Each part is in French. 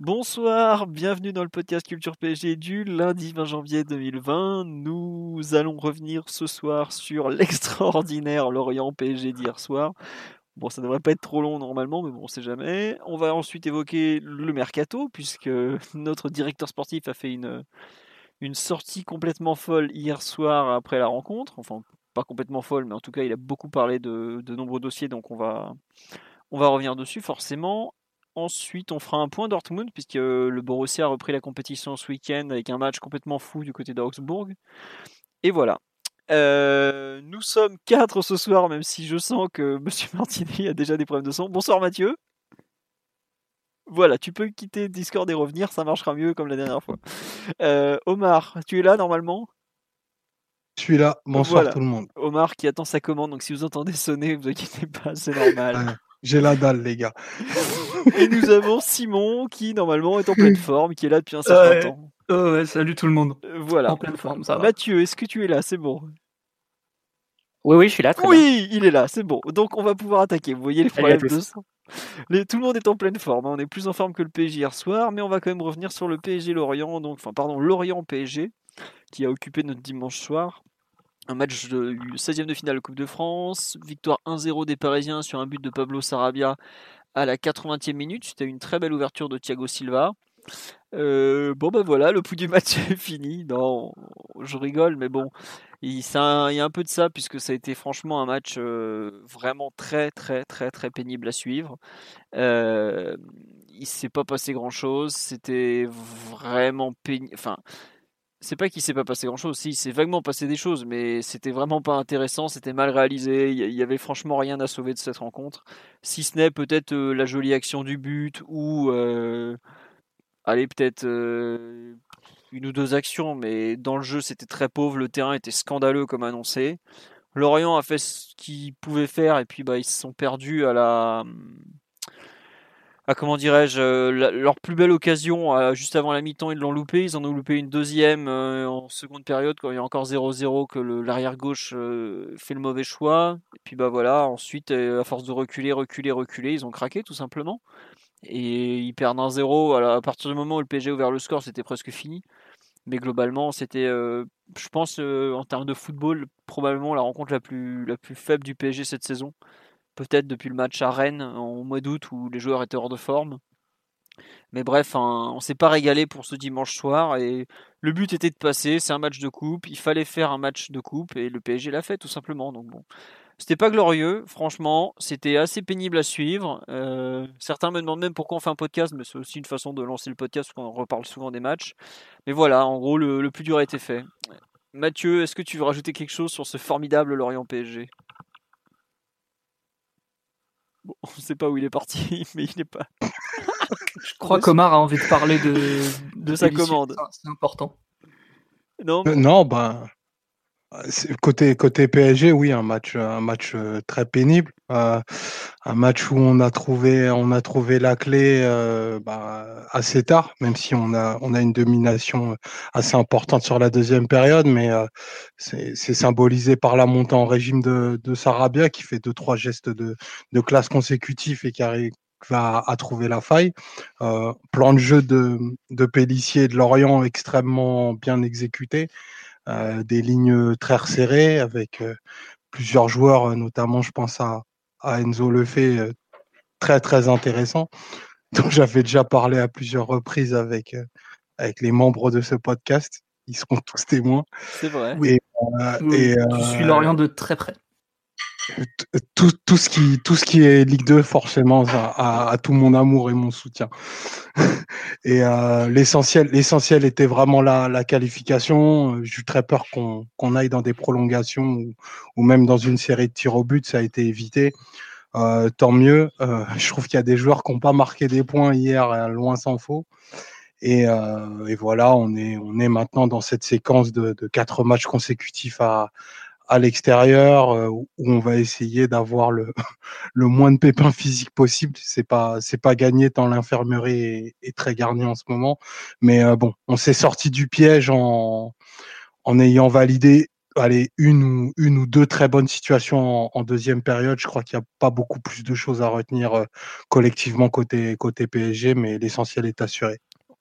Bonsoir, bienvenue dans le podcast Culture PSG du lundi 20 janvier 2020. Nous allons revenir ce soir sur l'extraordinaire Lorient PSG d'hier soir. Bon, ça devrait pas être trop long normalement, mais bon, on sait jamais. On va ensuite évoquer le mercato, puisque notre directeur sportif a fait une, une sortie complètement folle hier soir après la rencontre. Enfin, pas complètement folle, mais en tout cas, il a beaucoup parlé de, nombreux dossiers, donc on va revenir dessus forcément. Ensuite, on fera un point Dortmund, puisque le Borussia a repris la compétition ce week-end avec un match complètement fou du côté d'Augsbourg. Et voilà. Euh, nous sommes quatre ce soir, même si je sens que Monsieur Martini a déjà des problèmes de son. Bonsoir Mathieu. Voilà, tu peux quitter Discord et revenir, ça marchera mieux comme la dernière fois. Euh, Omar, tu es là normalement? Je suis là, bonsoir Voilà. tout le monde. Omar qui attend sa commande, donc si vous entendez sonner, vous inquiétez pas, c'est normal. J'ai la dalle, les gars. Et nous avons Simon qui normalement est en pleine forme, qui est là depuis un certain Ouais. temps. Oh ouais, salut tout le monde. Euh, Voilà. En pleine forme, ça va. Mathieu, est-ce que tu es là? C'est bon. Oui, oui, je suis là. Très bien. Oui, il est là, c'est bon. Donc on va pouvoir attaquer. Vous voyez les problèmes de. Les- tout le monde est en pleine forme. hein. On est plus en forme que le PSG hier soir, mais on va quand même revenir sur le PSG Lorient, donc enfin pardon Lorient PSG, qui a occupé notre dimanche soir. Un match de 16e de finale de Coupe de France, victoire 1-0 des Parisiens sur un but de Pablo Sarabia à la 80e minute. C'était une très belle ouverture de Thiago Silva. Euh, bon ben voilà, le pouls du match est fini. Non, je rigole, mais bon, il, ça- il y a un peu de ça puisque ça a été franchement un match euh, vraiment très très très très pénible à suivre. Euh, il s'est pas passé grand chose. C'était vraiment pénible. Enfin, c'est pas qu'il s'est pas passé grand chose. Si, il s'est vaguement passé des choses, mais c'était vraiment pas intéressant. C'était mal réalisé. Il y- avait franchement rien à sauver de cette rencontre, si ce n'est peut-être euh, la jolie action du but ou euh, allez peut-être euh, une ou deux actions, mais dans le jeu c'était très pauvre, le terrain était scandaleux comme annoncé. Lorient a fait ce qu'il pouvait faire et puis bah, ils se sont perdus à la à comment dirais-je euh, leur plus belle occasion euh, juste avant la mi-temps ils l'ont loupé, ils en ont loupé une deuxième euh, en seconde période quand il y a encore 0-0 que l'arrière gauche fait le mauvais choix. Et puis bah voilà ensuite à force de reculer reculer reculer ils ont craqué tout simplement. Et ils perdent 1-0 Alors, à partir du moment où le PSG a ouvert le score c'était presque fini. Mais globalement c'était je pense en termes de football probablement la rencontre la plus la plus faible du PSG cette saison peut-être depuis le match à Rennes en mois d'août où les joueurs étaient hors de forme mais bref hein, on s'est pas régalé pour ce dimanche soir et le but était de passer c'est un match de coupe il fallait faire un match de coupe et le PSG l'a fait tout simplement donc bon c'était pas glorieux, franchement. C'était assez pénible à suivre. Euh, certains me demandent même pourquoi on fait un podcast, mais c'est aussi une façon de lancer le podcast parce qu'on reparle souvent des matchs. Mais voilà, en gros, le plus dur a été fait. Mathieu, est-ce que tu veux rajouter quelque chose sur ce formidable Lorient PSG Bon, on ne sait pas où il est parti, mais il n'est pas Je crois qu'Omar a envie de parler de, de sa commande. C'est important. Non, Euh, Non, ben, côté, côté PSG, oui, un match, un match euh, très pénible. Euh, un match où on a trouvé, on a trouvé la clé euh, bah, assez tard, même si on a, on a une domination assez importante sur la deuxième période, mais euh, c'est symbolisé par la montée en régime de, de Sarabia qui fait deux, trois gestes de, de classe consécutifs et qui arrive à, à trouver la faille. Euh, plan de jeu de, de Pellissier et de Lorient extrêmement bien exécuté. Euh, des lignes très resserrées avec euh, plusieurs joueurs, notamment je pense à, à Enzo Lefebvre, euh, très très intéressant, dont j'avais déjà parlé à plusieurs reprises avec, euh, avec les membres de ce podcast. Ils seront tous témoins. c'est vrai. Et, euh, Oui, et, tu euh, suis Lorient de très près. Tout, tout, ce qui, tout ce qui est Ligue 2, forcément, a, tout mon amour et mon soutien. et euh, l'essentiel, l'essentiel était vraiment la, la qualification. J'ai eu très peur qu'on qu'on aille dans des prolongations ou, ou, même dans une série de tirs au but. Ça a été évité. Euh, tant mieux. Euh, je trouve qu'il y a des joueurs qui n'ont pas marqué des points hier, loin s'en faut. Et, euh, et, voilà, on est, on est maintenant dans cette séquence de, de quatre matchs consécutifs à, à l'extérieur euh, où on va essayer d'avoir le, le moins de pépins physiques possible. C'est pas c'est pas gagné tant l'infirmerie est, très garnie en ce moment. Mais euh, bon, on s'est sorti du piège en en ayant validé allez, une ou une ou deux très bonnes situations en, deuxième période. Je crois qu'il n'y a pas beaucoup plus de choses à retenir euh, collectivement côté côté PSG, mais l'essentiel est assuré.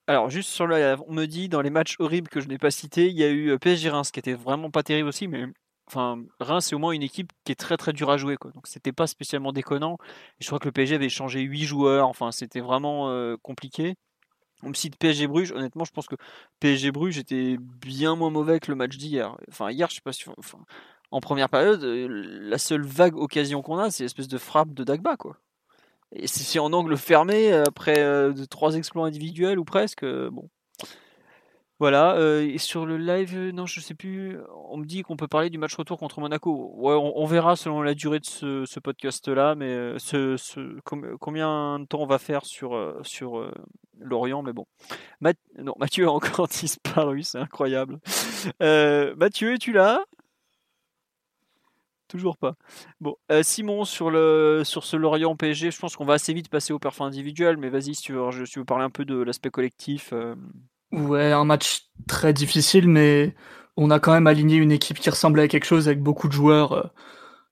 Alors juste sur le, on me dit dans les matchs horribles que je n'ai pas cités, il y a eu PSG Reims qui était vraiment pas terrible aussi, mais enfin, Reims, c'est au moins une équipe qui est très très dure à jouer. Quoi. Donc c'était pas spécialement déconnant. je crois que le PSG avait changé 8 joueurs. Enfin, c'était vraiment euh, compliqué. On me cite PSG Bruges. Honnêtement, je pense que PSG Bruges était bien moins mauvais que le match d'hier. Enfin, hier, je sais pas si. En première période, euh, la seule vague occasion qu'on a, c'est l'espèce de frappe de Dagba, quoi. Et c'est en angle fermé après euh, trois exploits individuels ou presque. bon, voilà, euh, et sur le live, euh, non, je sais plus, on me dit qu'on peut parler du match retour contre Monaco. On, verra selon la durée de ce, podcast-là, mais euh, combien de temps on va faire sur, Lorient, mais bon. non, Mathieu a encore disparu, c'est incroyable. Mathieu, es-tu là? Toujours pas. Bon, Simon, sur, le, sur ce Lorient PSG, je pense qu'on va assez vite passer au parfum individuel, mais vas-y, si tu veux parler un peu de l'aspect collectif. Ouais, un match très difficile, mais on a quand même aligné une équipe qui ressemblait à quelque chose avec beaucoup de joueurs euh,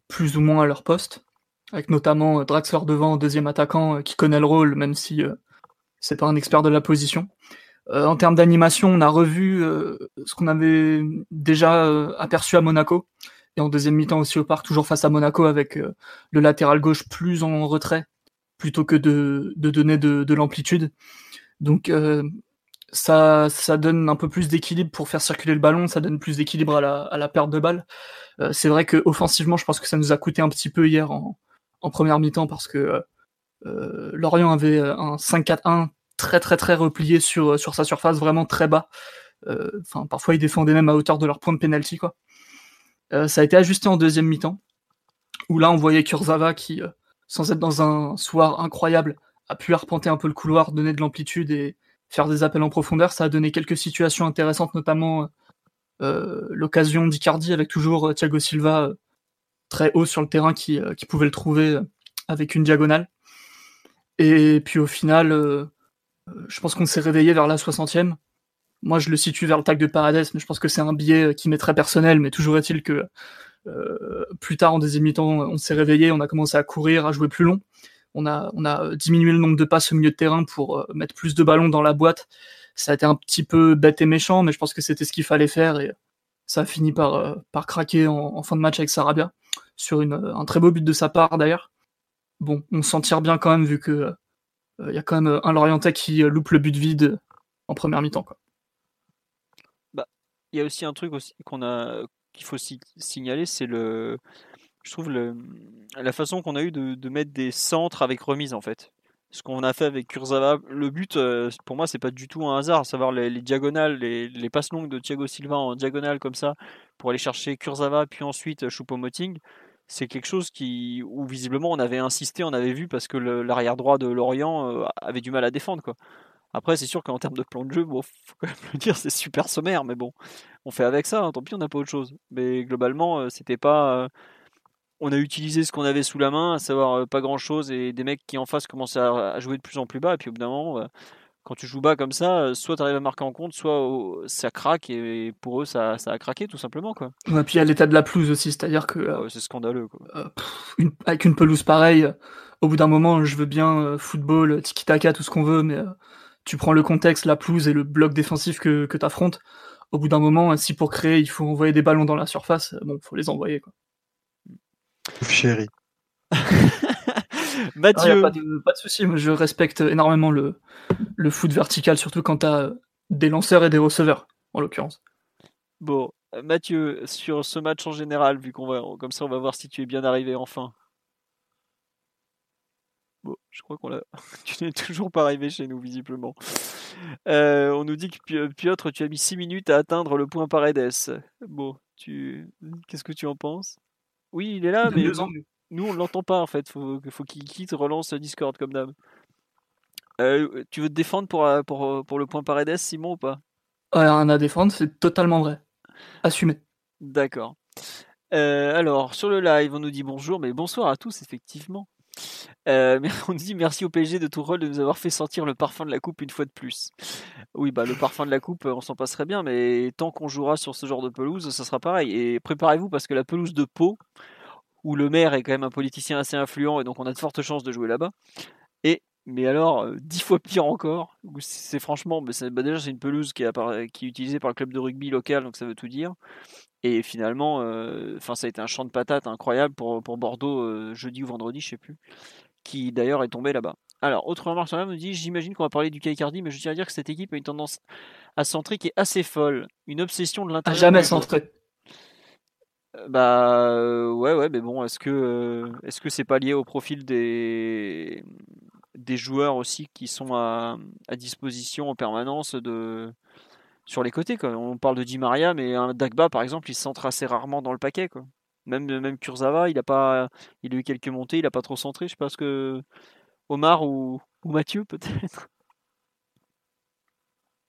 plus ou moins à leur poste, avec notamment euh, Draxler devant, deuxième attaquant, euh, qui connaît le rôle, même si c'est pas un expert de la position. en termes d'animation, on a revu ce qu'on avait déjà aperçu à Monaco, et en deuxième mi-temps aussi au parc, toujours face à Monaco, avec le latéral gauche plus en retrait, plutôt que de, donner de, de l'amplitude. Donc ça, ça donne un peu plus d'équilibre pour faire circuler le ballon, ça donne plus d'équilibre à la, à la perte de balle. Euh, c'est vrai que offensivement, je pense que ça nous a coûté un petit peu hier en, en première mi-temps parce que euh, Lorient avait un 5-4-1 très très très replié sur, sur sa surface, vraiment très bas. Euh, enfin, parfois ils défendaient même à hauteur de leur point de penalty quoi. ça a été ajusté en deuxième mi-temps où là on voyait Kurzawa qui, sans être dans un soir incroyable, a pu arpenter un peu le couloir, donner de l'amplitude et, faire des appels en profondeur. Ça a donné quelques situations intéressantes, notamment euh, l'occasion d'Icardi avec toujours euh, Thiago Silva euh, très haut sur le terrain qui, pouvait le trouver avec une diagonale. Et puis au final, je pense qu'on s'est réveillé vers la 60e. Moi, je le situe vers le tag de Paredes, mais je pense que c'est un biais qui m'est très personnel. Mais toujours est-il que plus tard, en deuxième mi-temps, on s'est réveillé, on a commencé à courir, à jouer plus long on a, a diminué le nombre de passes au milieu de terrain pour euh, mettre plus de ballons dans la boîte. Ça a été un petit peu bête et méchant, mais je pense que c'était ce qu'il fallait faire et ça a fini par, euh, craquer en, fin de match avec Sarabia sur un très beau but de sa part d'ailleurs. Bon, on s'en tire bien quand même vu que il euh, y a quand même un Lorientais qui loupe le but vide en première mi-temps. Bah, il y a aussi un truc qu'il faut signaler, c'est le je trouve la façon qu'on a eu de, mettre des centres avec remise en fait. Ce qu'on a fait avec Kurzawa, le but euh, pour moi c'est pas du tout un hasard, savoir les, diagonales, les, passes longues de Thiago Silva en diagonale comme ça pour aller chercher Kurzawa puis ensuite Choupo-Moting, c'est quelque chose qui où visiblement on avait insisté, on avait vu parce que l'arrière droit de Lorient euh, avait du mal à défendre quoi. Après, c'est sûr qu'en termes de plan de jeu, bon, faut quand même le dire, c'est super sommaire, mais bon, on fait avec ça, hein, tant pis, on n'a pas autre chose. Mais globalement, euh, c'était pas on a utilisé ce qu'on avait sous la main, à savoir euh, pas grand chose, et des mecs qui en face commençaient à, jouer de plus en plus bas, et puis au bout d'un moment, bah, quand tu joues bas comme ça, euh, soit tu arrives à marquer en compte, soit ça craque, et pour eux, ça, a craqué tout simplement. Quoi. Ouais, puis il y a l'état de la pelouse aussi, c'est-à-dire que. Ah c'est scandaleux. Quoi. Euh, avec une pelouse pareille, au bout d'un moment, je veux bien football, tiki-taka, tout ce qu'on veut, mais tu prends le contexte, la pelouse et le bloc défensif que, que tu affrontes. Au bout d'un moment, si pour créer, il faut envoyer des ballons dans la surface, bon, faut les envoyer. Quoi. Chéri. Mathieu. pas, de, pas de souci, je respecte énormément le, le foot vertical, surtout quand tu as des lanceurs et des receveurs, en l'occurrence. Bon, Mathieu, sur ce match en général, vu qu'on va, comme ça, on va voir si tu es bien arrivé enfin. Bon, je crois qu'on l'a. tu n'es toujours pas arrivé chez nous, visiblement. Euh, on nous dit que Piotr, tu as mis 6 minutes à atteindre le point Paredes. Bon, tu. Qu'est-ce que tu en penses? Oui, il est là, mais nous, on ne l'entend pas en fait. Faut, faut qu'il quitte, relance Discord comme d'hab. Euh, tu veux te défendre pour, euh, pour, pour le point Paredes, Simon, ou pas? Rien à défendre, c'est totalement vrai. Assumé. D'accord. alors, sur le live, on nous dit bonjour, mais bonsoir à tous, effectivement. Euh, on dit merci au PSG de tout rôle de nous avoir fait sentir le parfum de la coupe une fois de plus. Oui, bah le parfum de la coupe, on s'en passerait bien, mais tant qu'on jouera sur ce genre de pelouse, ça sera pareil. Et préparez-vous parce que la pelouse de Pau, où le maire est quand même un politicien assez influent et donc on a de fortes chances de jouer là-bas. Mais alors euh, dix fois pire encore. C'est franchement, bah, déjà c'est une pelouse qui est, qui est utilisée par le club de rugby local, donc ça veut tout dire. Et finalement, euh, ça a été un champ de patates incroyable pour, pour Bordeaux euh, jeudi ou vendredi, je sais plus, qui d'ailleurs est tombé là-bas. Alors, autre remarque sur me dit J'imagine qu'on va parler du Kaikardi, mais je tiens à dire que cette équipe a une tendance à centrer qui est assez folle. Une obsession de l'intérieur. jamais centré. Bah ouais ouais mais bon est-ce que est-ce que c'est pas lié au profil des des joueurs aussi qui sont à, disposition en permanence sur les côtés. Quoi. On parle de Di Maria, mais un Dagba, par exemple, il centre assez rarement dans le paquet. Quoi. Même, même Kurzawa, il a, pas, il a eu quelques montées, il a pas trop centré. Je sais pas ce que Omar ou Mathieu, peut-être.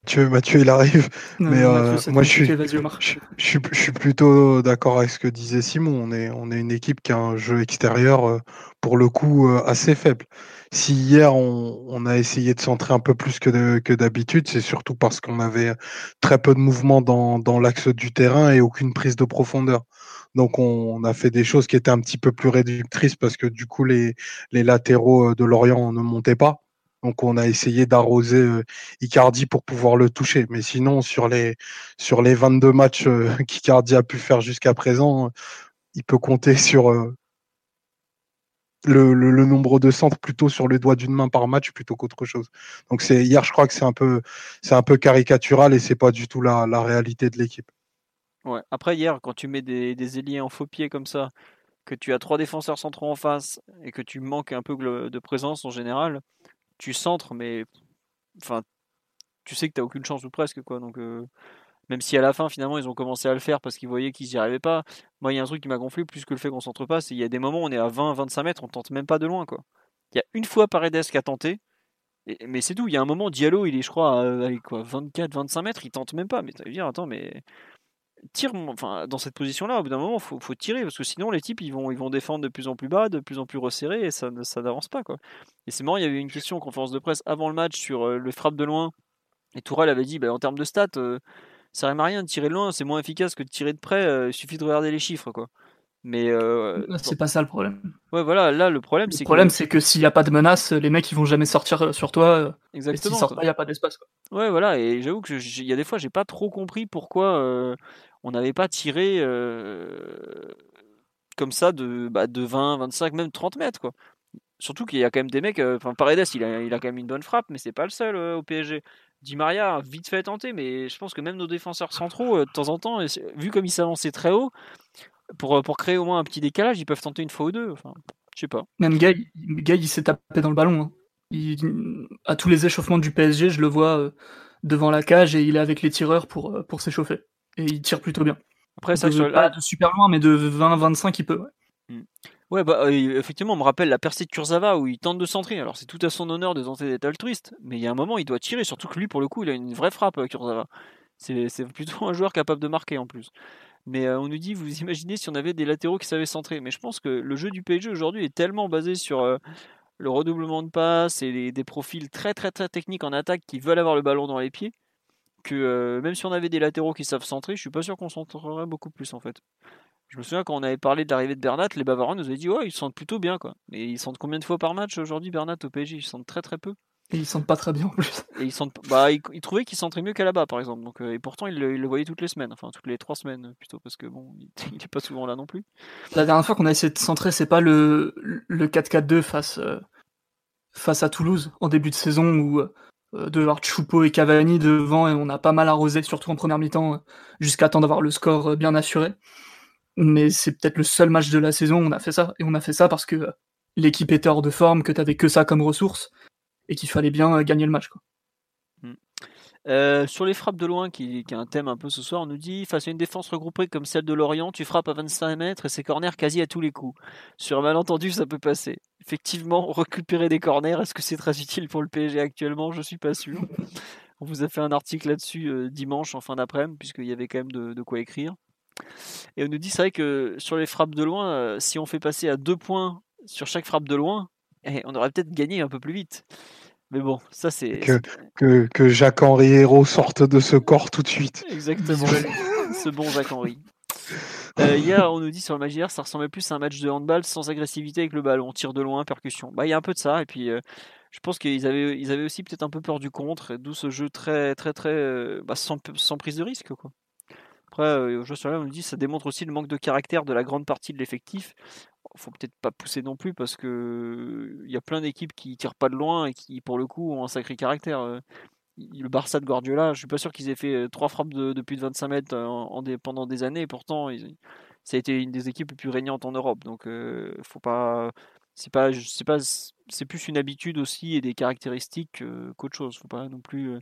Mathieu, Mathieu, il arrive. mais euh, moi, je suis, je, je, suis plutôt d'accord avec ce que disait Simon. On est, on est une équipe qui a un jeu extérieur, euh, pour le coup, euh, assez faible. Si hier, on, on, a essayé de centrer un peu plus que, que d'habitude, c'est surtout parce qu'on avait très peu de mouvement dans, dans l'axe du terrain et aucune prise de profondeur. Donc, on, on, a fait des choses qui étaient un petit peu plus réductrices parce que du coup, les, les latéraux de Lorient ne montaient pas. Donc on a essayé d'arroser euh, Icardi pour pouvoir le toucher. Mais sinon, sur les, sur les 22 matchs euh, qu'Icardi a pu faire jusqu'à présent, il peut compter sur euh, le, le, nombre de centres plutôt sur le doigt d'une main par match plutôt qu'autre chose. Donc c'est hier, je crois que c'est un peu, c'est un peu caricatural et c'est pas du tout la, la réalité de l'équipe. Ouais. Après hier, quand tu mets des, des ailiers en faux pied comme ça, que tu as trois défenseurs centraux en face et que tu manques un peu de présence en général, tu centres, mais enfin, tu sais que tu n'as aucune chance ou presque. quoi. Donc, euh, même si à la fin, finalement, ils ont commencé à le faire parce qu'ils voyaient qu'ils n'y arrivaient pas. Moi, il y a un truc qui m'a gonflé plus que le fait qu'on centre pas, c'est qu'il y a des moments où on est à 20-25 mètres, on tente même pas de loin. quoi. Il y a une fois Paredes qui a tenté, mais c'est tout. Il y a un moment, Diallo, il est, je crois, à, quoi, 24-25 mètres, il tente même pas. Mais tu vas dire, attends, mais tire, enfin, dans cette position-là, au bout d'un moment, faut, faut tirer parce que sinon les types ils vont, ils vont défendre de plus en plus bas, de plus en plus resserré et ça, ça n'avance pas quoi. Et c'est marrant, il y avait une question en conférence de presse avant le match sur euh, le frappe de loin et Tourelle avait dit, bah, en termes de stats, euh, ça sert à rien de tirer de loin, c'est moins efficace que de tirer de près. Euh, il suffit de regarder les chiffres quoi. Mais c'est pas ça le problème. Ouais, voilà, là le problème c'est le problème c'est que s'il n'y a pas de menace, les mecs ils vont jamais sortir sur toi. Exactement. Et il n'y a pas d'espace. Ouais, voilà, et j'avoue que il y a des fois j'ai pas trop compris pourquoi on n'avait pas tiré euh, comme ça de, bah, de 20, 25, même 30 mètres. Quoi. Surtout qu'il y a quand même des mecs. Euh, enfin, Paredes, il a, quand même une bonne frappe, mais c'est pas le seul euh, au PSG. Di Maria vite fait tenter, mais je pense que même nos défenseurs centraux, de temps en temps, vu comme ils s'avançaient très haut, pour, créer au moins un petit décalage, ils peuvent tenter une fois ou deux. Enfin, je sais pas. Même Gay, il s'est tapé dans le ballon. Hein. à tous les échauffements du PSG, je le vois devant la cage et il est avec les tireurs pour, pour s'échauffer. Et il tire plutôt bien. Après, ça, de, pas de super loin, mais de 20-25, il peut. Ouais. Hmm. bah, euh, effectivement, on me rappelle la percée de Kurzawa où il tente de centrer. Alors, c'est tout à son honneur de tenter d'être altruiste, mais il y a un moment, il doit tirer. Surtout que lui, pour le coup, il a une vraie frappe, euh, Kurzawa. C'est plutôt un joueur capable de marquer en plus. Mais euh, on nous dit, vous imaginez si on avait des latéraux qui savaient centrer. Mais je pense que le jeu du PSG aujourd'hui est tellement basé sur le redoublement de passes et des profils très très très techniques en attaque qui veulent avoir le ballon dans les pieds que euh, même si on avait des latéraux qui savent centrer, je suis pas sûr qu'on centrerait beaucoup plus en fait. Je me souviens quand on avait parlé de l'arrivée de Bernat, les Bavarois nous avaient dit ouais ils sentent plutôt bien quoi. Mais ils sentent combien de fois par match aujourd'hui Bernat au PSG Ils sentent très très peu. Et ils sentent pas très bien en plus. Et ils sentent, bah ils, trouvaient qu'ils sentaient mieux qu'à là-bas par exemple. Donc euh, et pourtant ils le, voyaient toutes les semaines, enfin toutes les trois semaines plutôt parce que bon il, est pas souvent là non plus. La dernière fois qu'on a essayé de centrer, c'est pas le le 4-4-2 face euh, face à Toulouse en début de saison où de voir Choupo et Cavani devant et on a pas mal arrosé, surtout en première mi-temps, jusqu'à temps d'avoir le score bien assuré. Mais c'est peut-être le seul match de la saison où on a fait ça. Et on a fait ça parce que l'équipe était hors de forme, que t'avais que ça comme ressource et qu'il fallait bien gagner le match. Euh, sur les frappes de loin, qui, est un thème un peu ce soir, on nous dit face à une défense regroupée comme celle de Lorient, tu frappes à 25 mètres et c'est corner quasi à tous les coups. Sur un malentendu, ça peut passer. Effectivement, récupérer des corners, est-ce que c'est très utile pour le PSG actuellement? Je suis pas sûr. On vous a fait un article là-dessus euh, dimanche en fin d'après-midi, puisqu'il y avait quand même de, quoi écrire. Et on nous dit, c'est vrai que sur les frappes de loin, euh, si on fait passer à deux points sur chaque frappe de loin, eh, on aurait peut-être gagné un peu plus vite. Mais bon, ça c'est. Que, que, que Jacques-Henri Hérault sorte de ce corps tout de suite. Exactement. ce bon Jacques-Henri. Euh, hier, on nous dit sur le Magier, ça ressemblait plus à un match de handball sans agressivité avec le ballon, tir de loin, percussion. Bah, il y a un peu de ça. Et puis, euh, je pense qu'ils avaient, ils avaient aussi peut-être un peu peur du contre, d'où ce jeu très, très, très, euh, bah, sans, sans, prise de risque, quoi. Après, au jeu sur là, on nous dit ça démontre aussi le manque de caractère de la grande partie de l'effectif faut peut-être pas pousser non plus parce que il y a plein d'équipes qui tirent pas de loin et qui pour le coup ont un sacré caractère. Euh, le Barça de Guardiola, je suis pas sûr qu'ils aient fait euh, trois frappes de, plus de 25 mètres en, pendant des années. Pourtant, ça a été une des équipes les plus régnantes en Europe. Donc, euh, faut pas, c'est pas, c'est pas, c'est plus une habitude aussi et des caractéristiques qu'autre chose. Faut pas non plus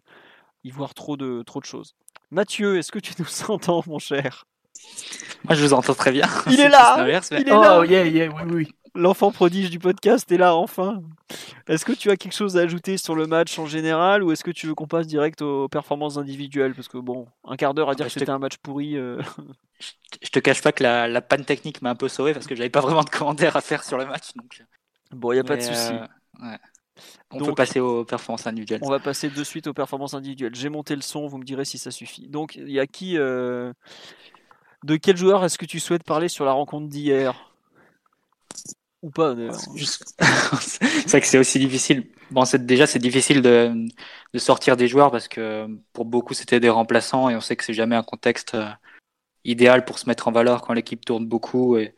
y voir trop de, trop de choses. Mathieu, est-ce que tu nous entends, mon cher? Moi, je vous entends très bien. Il est là. Il est oh, yeah, yeah, oui, oui. L'enfant prodige du podcast est là enfin. Est-ce que tu as quelque chose à ajouter sur le match en général ou est-ce que tu veux qu'on passe direct aux performances individuelles? Parce que bon, un quart d'heure à dire que c'était un match pourri. Euh. Je te cache pas que la, panne technique m'a un peu sauvé parce que j'avais pas vraiment de commentaires à faire sur le match. Donc... Euh. Bon, il n'y a pas de souci. Euh, on peut passer aux performances individuelles. On va passer de suite aux performances individuelles. J'ai monté le son, vous me direz si ça suffit. Donc, il y a qui de quel joueur est-ce que tu souhaites parler sur la rencontre d'hier? Ou pas d'ailleurs C'est vrai que c'est aussi difficile. Bon, déjà, c'est difficile de, sortir des joueurs parce que pour beaucoup, c'était des remplaçants et on sait que c'est jamais un contexte euh, idéal pour se mettre en valeur quand l'équipe tourne beaucoup et,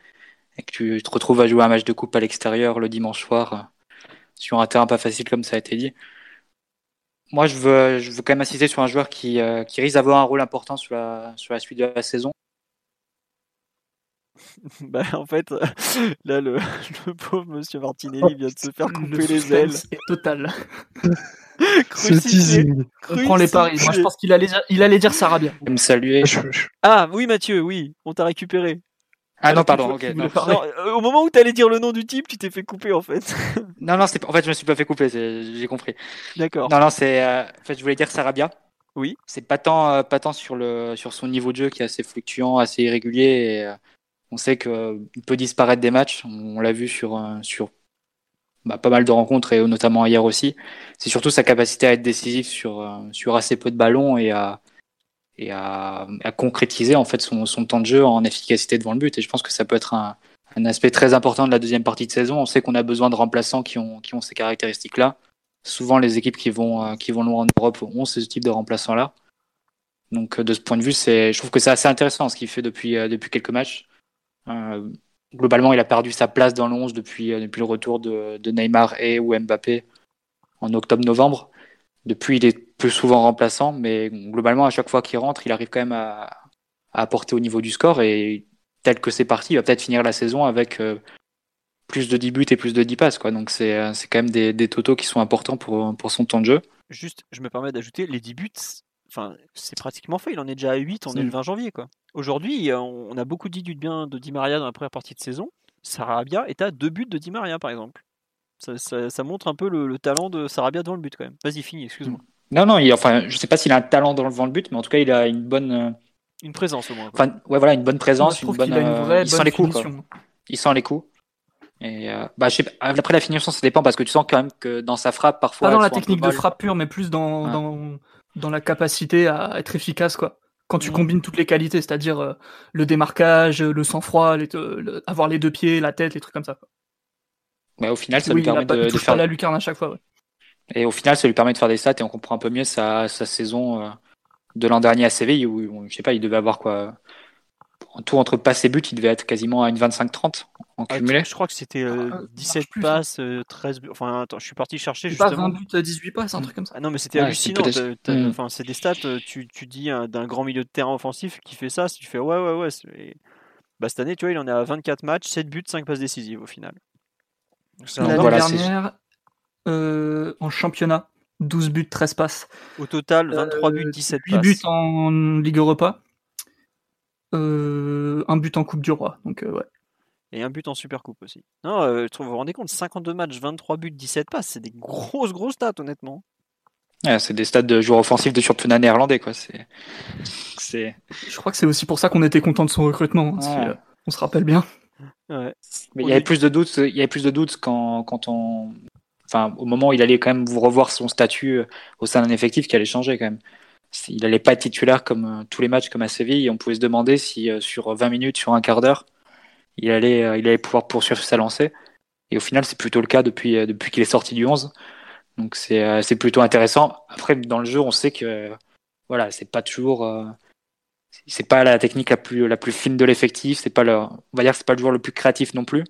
que tu te retrouves à jouer un match de coupe à l'extérieur le dimanche soir euh, sur un terrain pas facile comme ça a été dit. Moi, je veux, je veux quand même insister sur un joueur qui, euh, risque d'avoir un rôle important sur la suite de la saison. bah, en fait, là, le, le, pauvre monsieur Martinelli vient de se faire couper les ailes. C'est total. On prend les paris. Moi, je pense qu'il allait, il allait dire Sarabia. Me saluer. Ah, oui, Mathieu, oui, on t'a récupéré. Ah non, pardon, ok. Euh, au moment où t'allais dire le nom du type, tu t'es fait couper en fait. non, non, en fait, je me suis pas fait couper, j'ai compris. D'accord. Non, non, c'est. Euh, en fait, je voulais dire Sarabia. Oui. C'est pas tant, euh, pas tant sur, le, sur son niveau de jeu qui est assez fluctuant, assez irrégulier. Et, on sait qu'il peut disparaître des matchs. On l'a vu sur, euh, sur bah, pas mal de rencontres et notamment hier aussi. C'est surtout sa capacité à être décisif sur, euh, sur assez peu de ballons et à, et à, concrétiser en fait son, son, temps de jeu en efficacité devant le but. Et je pense que ça peut être un, aspect très important de la deuxième partie de saison. On sait qu'on a besoin de remplaçants qui ont, qui ont ces caractéristiques-là. Souvent, les équipes qui vont, euh, qui vont loin en Europe ont ce type de remplaçants-là. Donc, de ce point de vue, je trouve que c'est assez intéressant ce qu'il fait depuis, depuis quelques matchs. Euh, globalement, il a perdu sa place dans le 11 depuis, euh, depuis le retour de, Neymar et ou Mbappé en octobre-novembre. Depuis, il est plus souvent remplaçant, mais globalement, à chaque fois qu'il rentre, il arrive quand même à, apporter au niveau du score. Et tel que c'est parti, il va peut-être finir la saison avec euh, plus de 10 buts et plus de 10 passes. Donc c'est quand même des, des totaux qui sont importants pour, pour son temps de jeu. Juste, je me permets d'ajouter, les 10 buts, enfin, c'est pratiquement fait. Il en est déjà à 8, on est le 20 janvier. quoi. Aujourd'hui, on a beaucoup dit du bien de Di Maria dans la première partie de saison. Sarabia est à deux buts de Di Maria, par exemple. Ça, montre un peu le, talent de Sarabia dans le but, quand même. Vas-y, finis, excuse-moi. Non, non, il, enfin, je sais pas s'il a un talent dans le, but, mais en tout cas, il a une bonne. Euh, une présence au moins. Enfin, ouais, voilà, une bonne présence. une bonne, il sent les coups. Il sent les coups. Et euh, bah, je sais, après la finition, ça dépend parce que tu sens quand même que dans sa frappe, parfois. Pas dans la technique de frappe pure, mais plus dans, dans, dans la capacité à être efficace, quoi. Quand tu combines toutes les qualités, c'est-à-dire euh, le démarquage, le sang-froid, avoir les deux pieds, la tête, les trucs comme ça. Quoi. Mais au final, ça lui permet de, faire la lucarne à chaque fois. Et au final, ça lui permet de faire des stats et on comprend un peu mieux sa, saison euh, de l'an dernier à Séville où, je sais pas, il devait avoir quoi en tout entre passe et but, il devait être quasiment à une 25-30 en Ah, cumulé. je crois que c'était euh, Ah, ça 17 marche plus, ça. passes, euh, 13 buts. Enfin, attends, je suis parti chercher C'est pas justement. 20 buts à 18 passes, un truc comme ça. Ah non, mais c'était Ouais, hallucinant. Hmm. Enfin, c'est des stats. euh, Tu, tu dis hein, d'un grand milieu de terrain offensif qui fait ça, si tu fais ouais, ouais, ouais. c'est- Bah, cette année, tu vois, il en est à 24 matchs, 7 buts, 5 passes décisives au final. L'année voilà, dernière, euh, en championnat, 12 buts, 13 passes. Au total, 23 buts, Euh, 17 8 passes. buts en Ligue Europa. Euh, un but en Coupe du Roi. Donc, euh, ouais. Et un but en Supercoupe aussi. Non, euh, je trouve, vous vous rendez compte, 52 matchs, 23 buts, 17 passes, c'est des grosses, grosses stats, honnêtement. Ouais, c'est des stades de joueurs offensifs de championnat néerlandais, quoi. C'est, c'est. Je crois que c'est aussi pour ça qu'on était content de son recrutement. hein, si, Ouais. euh, on se rappelle bien. Ouais. Mais il y avait plus de doutes. Il y avait plus de doutes quand, quand on, enfin, au moment où il allait quand même vous revoir son statut au sein d'un effectif qui allait changer quand même. Il allait pas être titulaire comme euh, tous les matchs comme à Séville. Et on pouvait se demander si euh, sur 20 minutes, sur un quart d'heure, il allait, euh, il allait pouvoir poursuivre sa lancée. Et au final, c'est plutôt le cas depuis, euh, depuis qu'il est sorti du 11. Donc c'est, euh, plutôt intéressant. Après, dans le jeu, on sait que, euh, voilà, c'est pas toujours, euh, c'est pas la technique la plus, la plus fine de l'effectif. C'est pas le, on va dire, que c'est pas le joueur le plus créatif non plus.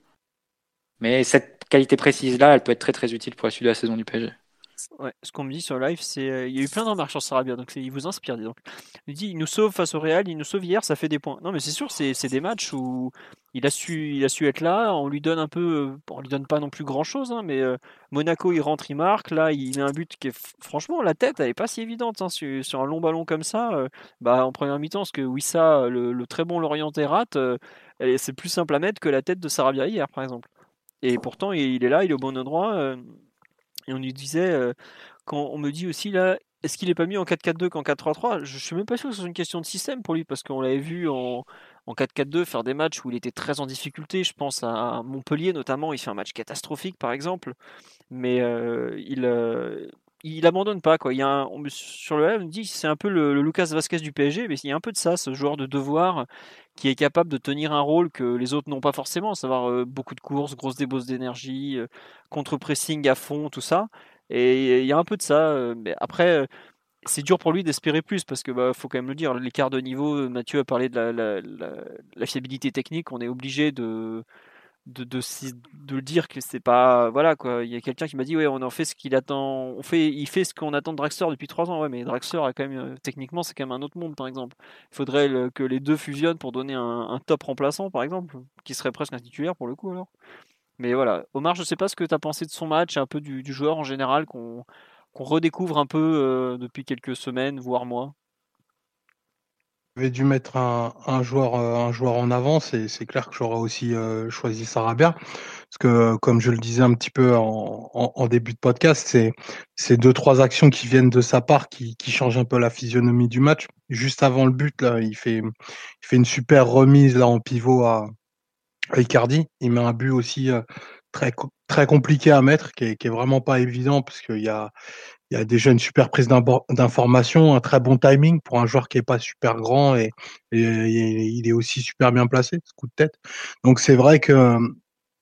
Mais cette qualité précise là, elle peut être très très utile pour la suite de la saison du PSG. Ouais, ce qu'on me dit sur live, c'est euh, il y a eu plein de remarques sur Sarabia, donc il vous inspire, donc. Il nous sauve face au Real, il nous sauve hier, ça fait des points. Non, mais c'est sûr, c'est des matchs où il a su, il a su être là. On lui donne un peu, euh, on lui donne pas non plus grand chose, mais euh, Monaco il rentre, il marque. Là, il met un but qui est franchement la tête, elle est pas si évidente hein, sur, un long ballon comme ça. bah en première mi-temps, ce que Wissa, le, le très bon Lorientais rate, c'est plus simple à mettre que la tête de Sarabia hier, par exemple. Et pourtant, il, il est là, il est au bon endroit. Et on lui disait, quand on me dit aussi là, est-ce qu'il est pas mieux en 4-4-2 qu'en 4-3-3 Je suis même pas sûr que ce soit une question de système pour lui, parce qu'on l'avait vu en, en 4-4-2 faire des matchs où il était très en difficulté. Je pense à Montpellier notamment, il fait un match catastrophique par exemple, mais euh, il, euh, il abandonne pas. Quoi. Il y a un- sur le live, on me dit c'est un peu le, le Lucas Vasquez du PSG, mais il y a un peu de ça, ce joueur de devoir qui est capable de tenir un rôle que les autres n'ont pas forcément, à savoir euh, beaucoup de courses, grosse débauche d'énergie, euh, contre-pressing à fond, tout ça. Et il y a un peu de ça. euh, Mais après, c'est dur pour lui d'espérer plus parce que bah, faut quand même le dire, l'écart de niveau. Mathieu a parlé de la fiabilité technique. On est obligé de de, de, de le dire que c'est pas voilà quoi. Il y a quelqu'un qui m'a dit ouais, on en fait ce qu'il attend. On fait, il fait ce qu'on attend de Draxler depuis trois ans. Ouais, mais Draxler a quand même euh, techniquement c'est quand même un autre monde par exemple. Il faudrait que les deux fusionnent pour donner un, top remplaçant par exemple, qui serait presque un titulaire pour le coup alors. Mais voilà, Omar, je sais pas ce que tu as pensé de son match, et un peu du, du joueur en général qu'on qu'on redécouvre un peu euh, depuis quelques semaines, voire mois. J'avais dû mettre un, joueur, euh, un joueur en avant, c'est clair que j'aurais aussi euh, choisi Sarabia. Parce que, euh, comme je le disais un petit peu en, début de podcast, c'est deux, trois actions qui viennent de sa part qui, changent un peu la physionomie du match. Juste avant le but, là, il fait, une super remise là en pivot à, Icardi. Il met un but aussi euh, très, très compliqué à mettre, qui est, qui est vraiment pas évident, parce qu'il y a, il y a déjà une super prise d'information, un très bon timing pour un joueur qui est pas super grand et il est aussi super bien placé, ce coup de tête. Donc c'est vrai que euh,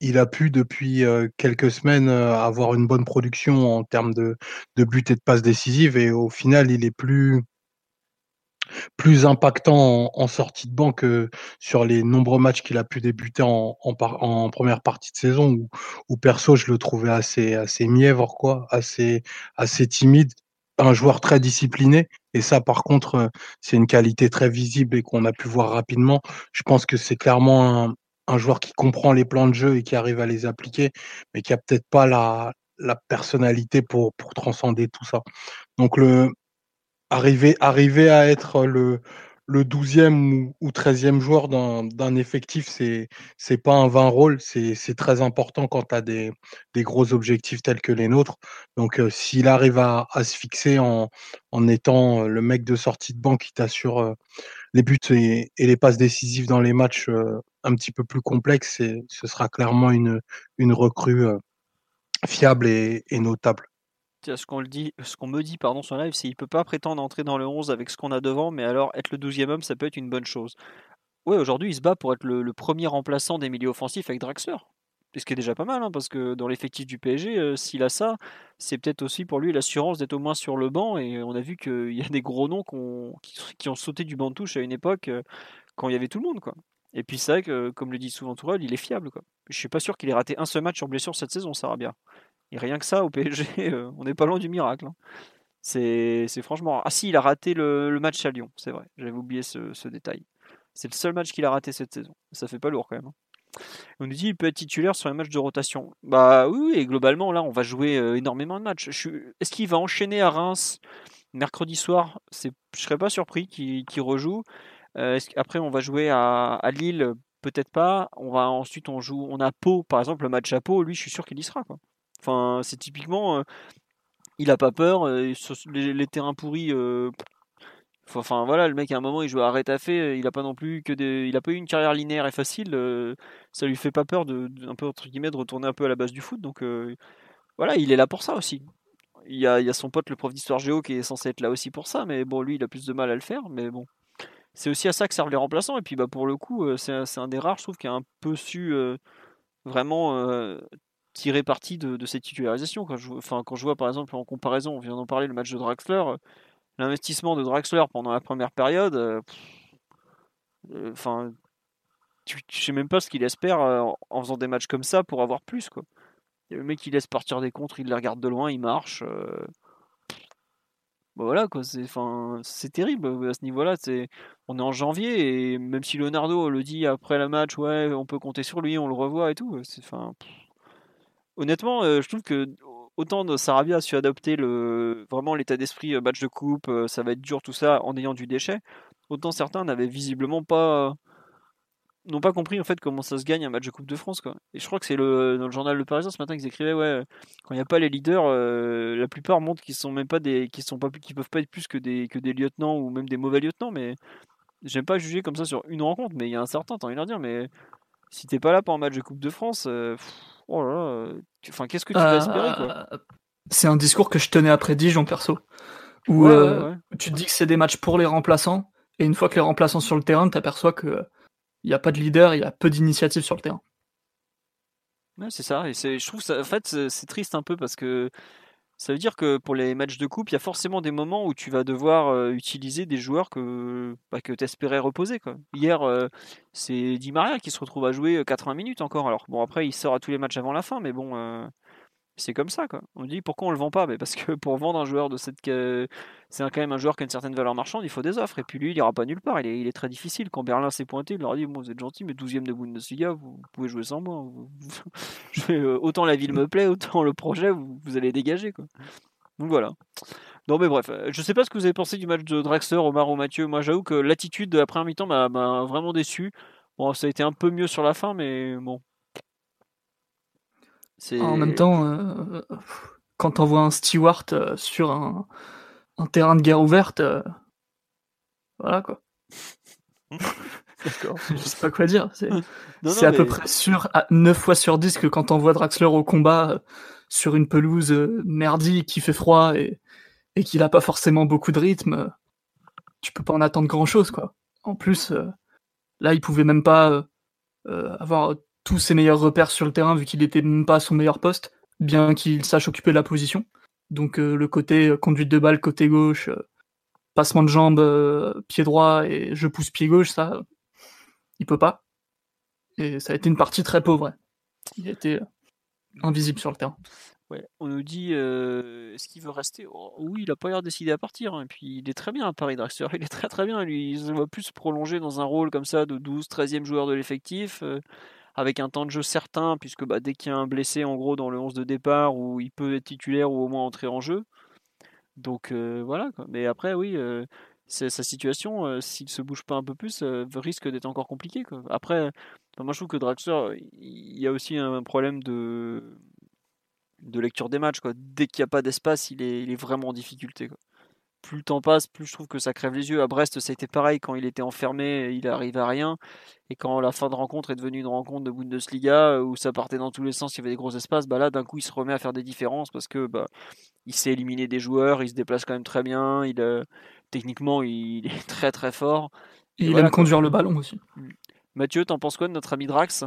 il a pu depuis euh, quelques semaines euh, avoir une bonne production en termes de, de buts et de passes décisives et au final il est plus plus impactant en, sortie de banc que sur les nombreux matchs qu'il a pu débuter en première partie de saison où, où perso je le trouvais assez assez mièvre quoi, assez assez timide, un joueur très discipliné et ça par contre euh, c'est une qualité très visible et qu'on a pu voir rapidement. Je pense que c'est clairement un, un joueur qui comprend les plans de jeu et qui arrive à les appliquer, mais qui a peut-être pas la la personnalité pour pour transcender tout ça. Donc le arriver, arriver à être le, le 12e ou, ou 13e joueur d'un effectif, c'est c'est pas un vain rôle, c'est très important quand tu as des, des gros objectifs tels que les nôtres. Donc euh, s'il arrive à, à se fixer en, en étant euh, le mec de sortie de banc qui t'assure euh, les buts et, les passes décisives dans les matchs un petit peu plus complexes, ce sera clairement une, une recrue fiable et, et notable. Ce qu'on me dit pardon sur live, c'est qu'il peut pas prétendre entrer dans le 11 avec ce qu'on a devant, mais alors être le 12e homme, ça peut être une bonne chose. Ouais, aujourd'hui, il se bat pour être le, premier remplaçant des milieux offensifs avec Draxler. Ce qui est déjà pas mal, hein, parce que dans l'effectif du PSG, euh, s'il a ça, c'est peut-être aussi pour lui l'assurance d'être au moins sur le banc. Et on a vu qu'il y a des gros noms qui, ont sauté du banc de touche à une époque euh, quand il y avait tout le monde. Quoi. Et puis c'est vrai que, comme le dit souvent Tourelle, il est fiable. Quoi. Je suis pas sûr qu'il ait raté un seul match sur blessure cette saison, bien. Et rien que ça, au PSG, euh, on n'est pas loin du miracle. Hein. C'est franchement. Ah si, il a raté le, match à Lyon, c'est vrai. J'avais oublié ce, détail. C'est le seul match qu'il a raté cette saison. Ça fait pas lourd quand même. Hein. On nous dit qu'il peut être titulaire sur un match de rotation. Bah oui, et globalement, là, on va jouer euh, énormément de matchs. Est-ce qu'il va enchaîner à Reims mercredi soir? Je serais pas surpris qu'il rejoue. Euh, après, on va jouer à, Lille, peut-être pas. On va ensuite on joue, on a Pau, par exemple, le match à Pau. Lui, je suis sûr qu'il y sera. Quoi. Enfin, c'est typiquement, euh, il a pas peur. Euh, les, terrains pourris. Enfin voilà, le mec à un moment il joue à Rétafé, il a pas non plus que des, il a pas eu une carrière linéaire et facile. ça lui fait pas peur de, un peu entre guillemets de retourner un peu à la base du foot. Donc voilà, il est là pour ça aussi. Il y, a, il y a son pote le prof d'histoire géo qui est censé être là aussi pour ça, mais bon lui il a plus de mal à le faire. Mais bon, c'est aussi à ça que servent les remplaçants. Et puis bah, pour le coup, euh, c'est un des rares, je trouve, qui a un peu su euh, vraiment euh, tirer parti de, cette titularisation. Quand je, quand je vois par exemple en comparaison, on vient d'en parler, le match de Draxler, l'investissement de Draxler pendant la première période, enfin, je sais même pas ce qu'il espère en faisant des matchs comme ça pour avoir plus. Quoi. Le mec, il laisse partir des contres, il les regarde de loin, il marche. Bah, voilà c'est terrible à ce niveau-là. C'est on est en janvier et même si Leonardo le dit après le match, ouais, on peut compter sur lui, on le revoit et tout. C'est honnêtement, euh, je trouve que autant Sarabia a su adopter le vraiment l'état d'esprit euh, match de coupe, euh, ça va être dur tout ça en ayant du déchet. Autant certains n'avaient visiblement pas compris en fait comment ça se gagne un match de Coupe de France quoi. Et je crois que c'est le dans le journal Le Parisien ce matin qu'ils écrivaient ouais quand il n'y a pas les leaders la plupart montrent qu'ils sont même pas des qui sont pas qui peuvent pas être plus que des que des lieutenants ou même des mauvais lieutenants mais j'aime pas juger comme ça sur une rencontre mais il y a un certain temps il leur dire mais si t'es pas là pour un match de Coupe de France oh là là enfin qu'est-ce que tu vas espérer quoi? Euh, C'est un discours que je tenais après Dijon perso où tu te dis que c'est des matchs pour les remplaçants et une fois que les remplaçants sont sur le terrain t'aperçois que il n'y a pas de leader, il y a peu d'initiatives sur le terrain. Ouais, c'est ça, et je trouve ça, en fait, c'est triste un peu parce que ça veut dire que pour les matchs de coupe, il y a forcément des moments où tu vas devoir euh, utiliser des joueurs que, bah, que tu espérais reposer. Quoi. Hier, euh, c'est Di Maria qui se retrouve à jouer 80 minutes encore. Alors, bon, après, il sort à tous les matchs avant la fin, mais bon, euh, c'est comme ça, quoi. On dit pourquoi on le vend pas? Mais Parce que pour vendre un joueur de cette. C'est quand même un joueur qui a une certaine valeur marchande, il faut des offres. Et puis lui, il ira pas nulle part. Il est, il est très difficile. Quand Berlin s'est pointé, il leur a dit vous êtes gentil, mais 12ème de Bundesliga, vous, pouvez jouer sans moi. Euh, autant la ville me plaît, autant le projet, vous, allez dégager, quoi. Donc voilà. Non, mais bref, euh, je sais pas ce que vous avez pensé du match de Draxler, Omar ou Mathieu. Moi, j'avoue que l'attitude de la première mi-temps m'a vraiment déçu. Bon, ça a été un peu mieux sur la fin, mais bon, en même temps, euh, quand on voit un Stewart euh, sur un, terrain de guerre ouverte, euh, voilà quoi. Je sais pas quoi dire. C'est à peu près sûr à 9 fois sur 10 que quand on voit Draxler au combat sur une pelouse merdique qui fait froid et, et qu'il a pas forcément beaucoup de rythme, tu peux pas en attendre grand chose quoi. En plus, là il pouvait même pas avoir tous ses meilleurs repères sur le terrain vu qu'il n'était même pas à son meilleur poste, bien qu'il sache occuper la position. Donc euh, le côté euh, conduite de balle côté gauche, euh, passement de jambes pied droit et je pousse pied gauche, ça, il peut pas. Et ça a été une partie très pauvre. Il a été invisible sur le terrain. Ouais, on nous dit est-ce qu'il veut rester? Oh, Oui, il a pas l'air décidé à partir. Hein. Et puis il est très bien à Paris Draxler, il est très très bien. Il se voit plus se prolonger dans un rôle comme ça de 12, 13e joueur de l'effectif avec un temps de jeu certain, puisque bah, dès qu'il y a un blessé en gros dans le 11 de départ, où il peut être titulaire ou au moins entrer en jeu. Donc euh, voilà. Mais après, oui, euh, sa situation, euh, s'il se bouge pas un peu plus, risque d'être encore compliqué. Après, moi je trouve que Draxler, il y a aussi un problème de, lecture des matchs. Dès qu'il n'y a pas d'espace, il est, vraiment en difficulté. Plus le temps passe, plus je trouve que ça crève les yeux. À Brest, ça a été pareil. Quand il était enfermé, il arrivait à rien. Et quand la fin de rencontre est devenue une rencontre de Bundesliga où ça partait dans tous les sens, il y avait des gros espaces, bah là, d'un coup, il se remet à faire des différences parce que bah, il sait éliminer des joueurs, il se déplace quand même très bien. Il, euh, techniquement, il est très très fort. Et il aime conduire le ballon aussi. Mm. Mathieu, t'en penses quoi de notre ami Drax?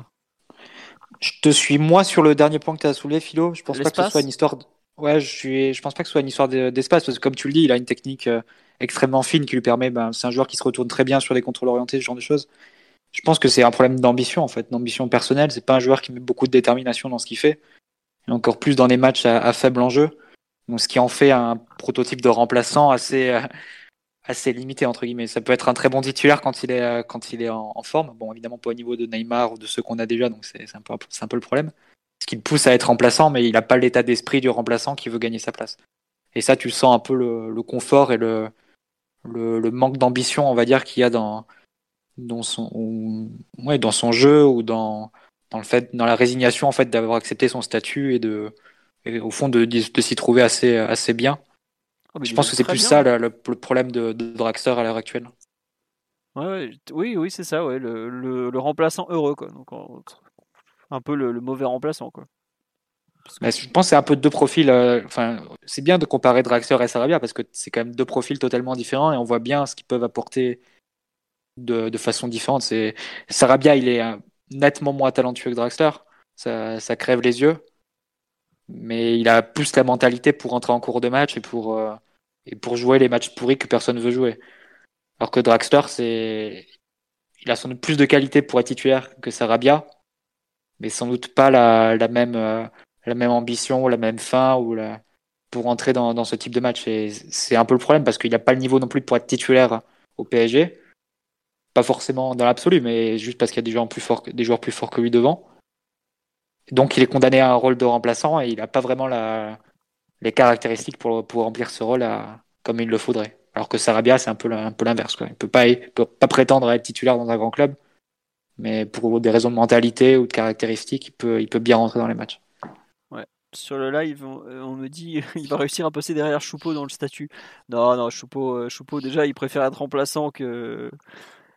Je te suis moi sur le dernier point que tu as soulevé, Philo. Je pense pas que ce soit une histoire. Ouais, je suis, je pense pas que ce soit une histoire d'espace parce que comme tu le dis, il a une technique euh, extrêmement fine qui lui permet. Ben, c'est un joueur qui se retourne très bien sur des contrôles orientés, ce genre de choses. Je pense que c'est un problème d'ambition en fait, d'ambition personnelle. C'est pas un joueur qui met beaucoup de détermination dans ce qu'il fait, et encore plus dans des matchs à, faible enjeu. Donc, ce qui en fait un prototype de remplaçant assez euh, assez limité entre guillemets. Ça peut être un très bon titulaire quand il est euh, quand il est en, forme. Bon, évidemment pas au niveau de Neymar ou de ceux qu'on a déjà, donc c'est un peu c'est un peu le problème. Ce qui le pousse à être remplaçant, mais il n'a pas l'état d'esprit du remplaçant qui veut gagner sa place. Et ça, tu sens un peu le, le confort et le le, le manque d'ambition, on va dire, qu'il y a dans dans son ouais, dans son jeu ou dans dans le fait dans la résignation en fait d'avoir accepté son statut et de et au fond de, de, s'y trouver assez assez bien. Oh, je pense que c'est plus ça le, problème de, de Draxler à l'heure actuelle. Ouais, oui, oui, c'est ça, ouais, le, le, remplaçant heureux, quoi. Donc, un peu le, mauvais remplaçant, quoi. je pense que c'est un peu deux profils. Euh, c'est bien de comparer Draxler et Sarabia parce que c'est quand même deux profils totalement différents et on voit bien ce qu'ils peuvent apporter de, de façon différente. C'est Sarabia, il est euh, nettement moins talentueux que Draxler. Ça, ça crève les yeux mais il a plus la mentalité pour entrer en cours de match et pour, euh, et pour jouer les matchs pourris que personne veut jouer. Alors que Draxler, c'est, il a sans doute plus de qualité pour être titulaire que Sarabia, mais sans doute pas la, la même, euh, la même ambition ou la même fin ou la, pour entrer dans, dans ce type de match. C'est un peu le problème parce qu'il n'a pas le niveau non plus pour être titulaire au PSG. Pas forcément dans l'absolu, mais juste parce qu'il y a des joueurs plus forts, des joueurs plus forts que lui devant. Donc il est condamné à un rôle de remplaçant et il n'a pas vraiment la, les caractéristiques pour, pour remplir ce rôle à, comme il le faudrait. Alors que Sarabia, c'est un peu, un peu l'inverse. Il ne peut pas, peut pas prétendre à être titulaire dans un grand club, mais pour des raisons de mentalité ou de caractéristiques, il peut, il peut bien rentrer dans les matchs. Ouais. Sur le live, on, euh, me dit il va réussir à passer derrière Choupeau dans le statut. Non, non, Choupeau, euh, Choupeau déjà, il préfère être remplaçant que,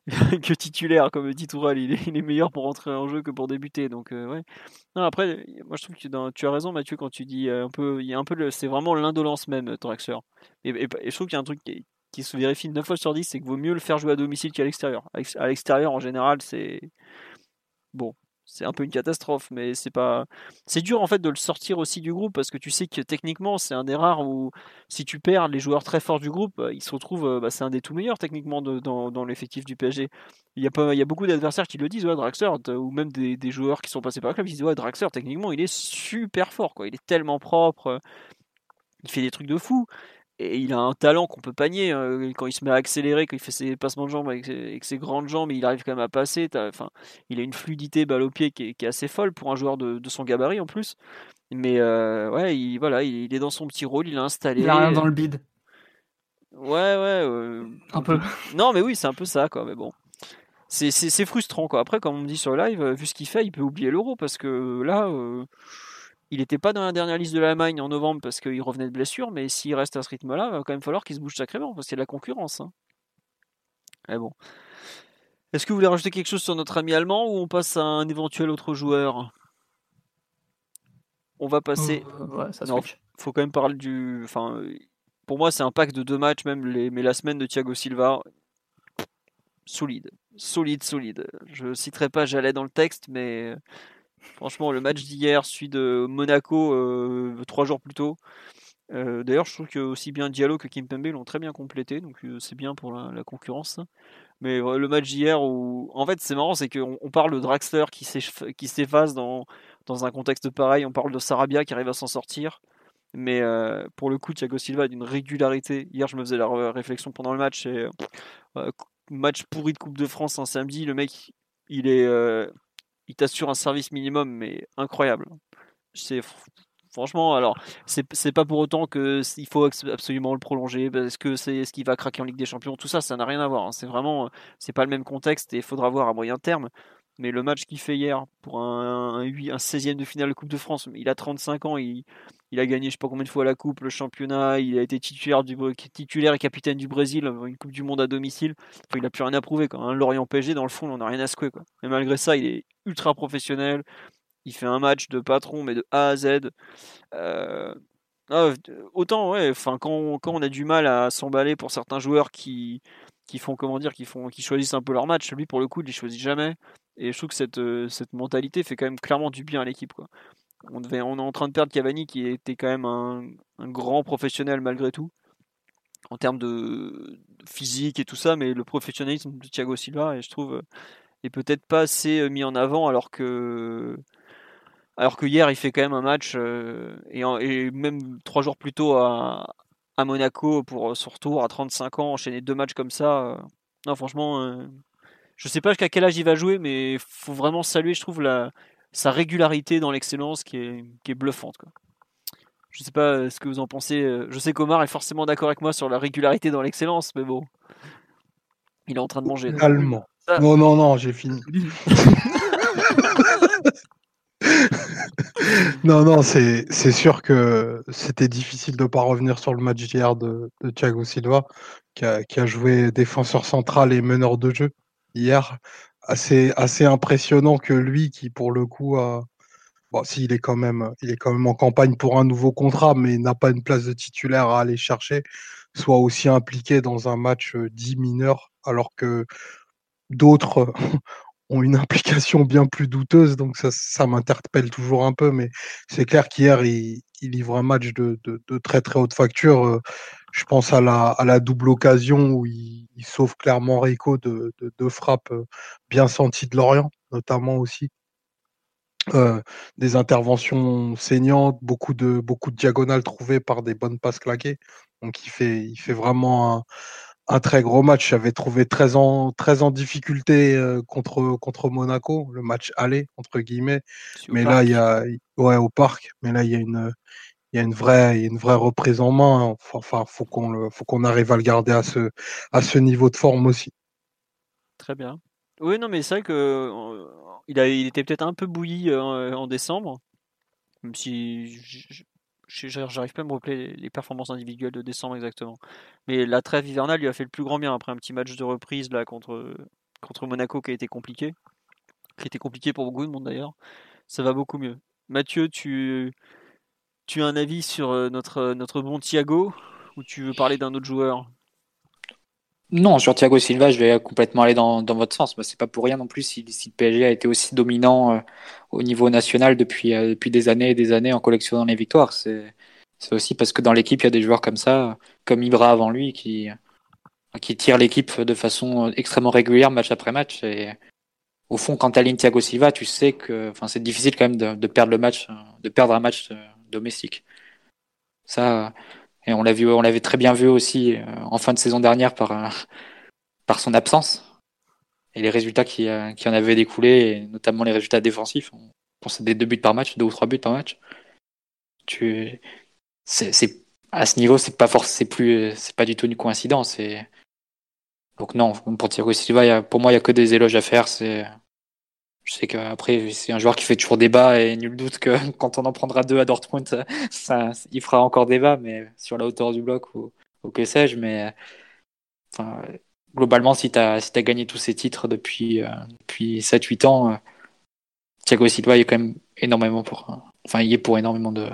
que titulaire, comme dit Toural, il est, meilleur pour rentrer en jeu que pour débuter. Donc euh, ouais. Non, après, moi je trouve que tu as raison Mathieu quand tu dis un peu, peu, c'est vraiment l'indolence même Traxler. Et, et, je trouve qu'il y a un truc qui, qui, se vérifie 9 fois sur 10, c'est que vaut mieux le faire jouer à domicile qu'à l'extérieur. À l'extérieur en général, c'est bon, c'est un peu une catastrophe, mais c'est pas. C'est dur en fait de le sortir aussi du groupe parce que tu sais que techniquement c'est un des rares où si tu perds les joueurs très forts du groupe, ils se retrouvent. Euh, bah, c'est un des tout meilleurs techniquement dans, dans l'effectif du PSG. Il y a, pas, il y a beaucoup d'adversaires qui le disent, ouais, Draxler, ou même des, des, joueurs qui sont passés par le club, ils disent, ouais, Draxler, techniquement, il est super fort, quoi. Il est tellement propre, il fait des trucs de fou et il a un talent qu'on peut panier hein, quand il se met à accélérer, quand il fait ses passements de jambes avec ses, grandes jambes, il arrive quand même à passer. Enfin, il a une fluidité balle au pied qui est, assez folle pour un joueur de, son gabarit en plus. Mais euh, ouais, il, voilà, il, est dans son petit rôle, il a installé. Il a rien dans le bide. Ouais, ouais. Euh, un peu. Non, mais oui, c'est un peu ça, quoi. Mais bon, c'est frustrant, quoi. Après, comme on me dit sur live, vu ce qu'il fait, il peut oublier l'euro parce que là. Euh, il n'était pas dans la dernière liste de l'Allemagne en novembre parce qu'il revenait de blessure, mais s'il reste à ce rythme-là, il va quand même falloir qu'il se bouge sacrément parce qu'il y a de la concurrence. Hein. Mais bon. Est-ce que vous voulez rajouter quelque chose sur notre ami allemand ou on passe à un éventuel autre joueur? On va passer. Euh, faut quand même parler du. Enfin, pour moi, c'est un pack de deux matchs, même les... mais la semaine de Thiago Silva, solide, solide, solide. Je citerai pas J'allais dans le texte, mais Franchement, le match d'hier, celui de Monaco euh, trois jours plus tôt. Euh, d'ailleurs, je trouve que aussi bien Diallo que Kimpembe l'ont très bien complété, donc euh, c'est bien pour la, concurrence. Mais le match d'hier, où en fait, c'est marrant, c'est qu'on on parle de Draxler qui s'efface dans, dans un contexte pareil, on parle de Sarabia qui arrive à s'en sortir. Mais pour le coup, Thiago Silva d'une régularité. Hier, je me faisais la réflexion pendant le match. Match pourri de Coupe de France un samedi, le mec, il est il t'assure un service minimum, mais incroyable. C'est franchement, alors c'est pas pour autant que il faut absolument le prolonger parce que c'est ce qui va craquer en Ligue des Champions. Tout ça, ça n'a rien à voir. Hein. C'est vraiment, c'est pas le même contexte et il faudra voir à moyen terme. Mais le match qu'il fait hier pour un, un, un 16e de finale de Coupe de France, il a 35 ans, il, il a gagné je sais pas combien de fois la Coupe, le championnat, il a été titulaire, du, titulaire et capitaine du Brésil, une Coupe du Monde à domicile. il n'a plus rien à prouver. Quoi. Un Lorient PSG, dans le fond, on n'a rien à secouer. Quoi. Mais malgré ça, il est ultra professionnel. Il fait un match de patron, mais de A à Z. Euh, ah, autant, ouais, enfin, quand, quand on a du mal à s'emballer pour certains joueurs qui, qui font comment dire qui font qui choisissent un peu leur match lui pour le coup il les choisit jamais et je trouve que cette, euh, cette mentalité fait quand même clairement du bien à l'équipe. Quoi. On, devait, on est en train de perdre Cavani qui était quand même un, un grand professionnel malgré tout en termes de physique et tout ça, mais le professionnalisme de Thiago Silva, et je trouve, est peut-être pas assez mis en avant alors que alors que hier il fait quand même un match et, et, même trois jours plus tôt à, à Monaco pour son retour à 35 ans enchaîner deux matchs comme ça non franchement je sais pas jusqu'à quel âge il va jouer mais faut vraiment saluer je trouve la sa régularité dans l'excellence qui est, qui est bluffante quoi. Je sais pas ce que vous en pensez. Je sais qu'Omar est forcément d'accord avec moi sur la régularité dans l'excellence, mais bon. Il est en train de manger. Allemand. Non, non, non, j'ai fini. non, non, c'est sûr que c'était difficile de ne pas revenir sur le match d'hier de, Thiago Silva, qui a, qui a, joué défenseur central et meneur de jeu hier. Assez, assez impressionnant que lui, qui pour le coup a, Bon, s'il est quand même, il est quand même en campagne pour un nouveau contrat, mais n'a pas une place de titulaire à aller chercher, soit aussi impliqué dans un match dit mineur, alors que d'autres ont une implication bien plus douteuse. Donc ça, ça m'interpelle toujours un peu, mais c'est clair qu'hier, il, livre un match de, très très haute facture. Je pense à la, double occasion où il, sauve clairement Rico de, de, frappes bien senties de Lorient, notamment aussi. Euh, des interventions saignantes, beaucoup de, beaucoup de diagonales trouvées par des bonnes passes claquées. Donc il fait, il fait vraiment un, très gros match. J'avais trouvé très en, très en difficulté euh, contre, contre Monaco, le match aller, entre guillemets. Mais là, il y a. Ouais, au parc. Mais là, il y a une. Il y a une vraie, une vraie reprise en main. Enfin, faut qu'on faut qu'on arrive à le garder à ce, à ce niveau de forme aussi. Très bien. Oui, non, mais c'est vrai que il, a, il était peut-être un peu bouilli euh, en décembre, même si j'arrive pas à me rappeler les performances individuelles de décembre exactement. Mais la trêve hivernale lui a fait le plus grand bien après un petit match de reprise là contre, Monaco qui a été compliqué, qui était compliqué pour beaucoup de monde d'ailleurs. Ça va beaucoup mieux. Mathieu, tu, tu as un avis sur euh, notre, notre bon Thiago? Ou tu veux parler d'un autre joueur? Non, sur Thiago Silva, je vais complètement aller dans, dans votre sens. C'est pas pour rien non plus si, si, le PSG a été aussi dominant euh, au niveau national depuis, euh, depuis des années et des années en collectionnant les victoires. C'est aussi parce que dans l'équipe, il y a des joueurs comme ça, comme Ibra avant lui, qui, qui tirent l'équipe de façon extrêmement régulière, match après match. Et au fond, quand tu alignes Thiago Silva, tu sais que c'est difficile quand même de, de, perdre le match, de perdre un match euh, domestique. Ça, et on l'avait très bien vu aussi euh, en fin de saison dernière par, euh, par son absence et les résultats qui, euh, qui en avaient découlé, notamment les résultats défensifs. On des deux buts par match, deux ou trois buts par match. Tu, c'est, à ce niveau, c'est pas force, c'est plus, c'est pas du tout une coïncidence. Et donc non, pour Silva, pour moi, il y a que des éloges à faire. Je sais qu'après, c'est un joueur qui fait toujours débat et nul doute que quand on en prendra deux à Dortmund, ça, il fera encore débat, mais sur la hauteur du bloc ou, que sais-je. Mais enfin, globalement, si tu as, si as gagné tous ces titres depuis, euh, depuis 7-8 ans, euh, Thiago Silva il est quand même énormément pour. Enfin, il est pour énormément de,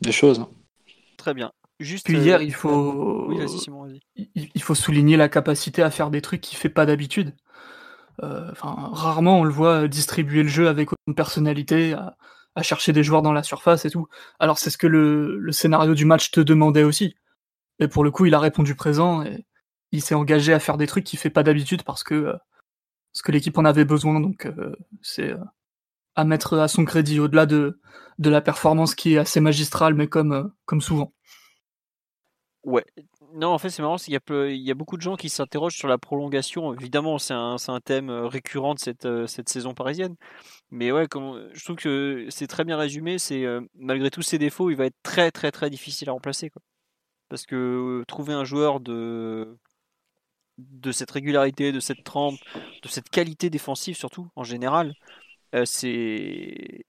de choses. Très bien. Juste, Puis hier, euh, il faut, il faut souligner la capacité à faire des trucs qu'il fait pas d'habitude. Euh, enfin, rarement on le voit distribuer le jeu avec autant de personnalité, à, chercher des joueurs dans la surface et tout. Alors c'est ce que le, scénario du match te demandait aussi. Et pour le coup, il a répondu présent et il s'est engagé à faire des trucs qu'il fait pas d'habitude parce que euh, parce que l'équipe en avait besoin. Donc euh, c'est à mettre à son crédit au-delà de de la performance qui est assez magistrale, mais comme comme souvent. Ouais, non, en fait, c'est marrant, il y, a, beaucoup de gens qui s'interrogent sur la prolongation. Évidemment, c'est un, thème euh, récurrent de cette, euh, cette saison parisienne. Mais ouais, je trouve que c'est très bien résumé. Euh, malgré tous ses défauts, il va être très très très difficile à remplacer. Parce que trouver un joueur de de cette régularité, de cette trempe, de cette qualité défensive surtout en général, c'est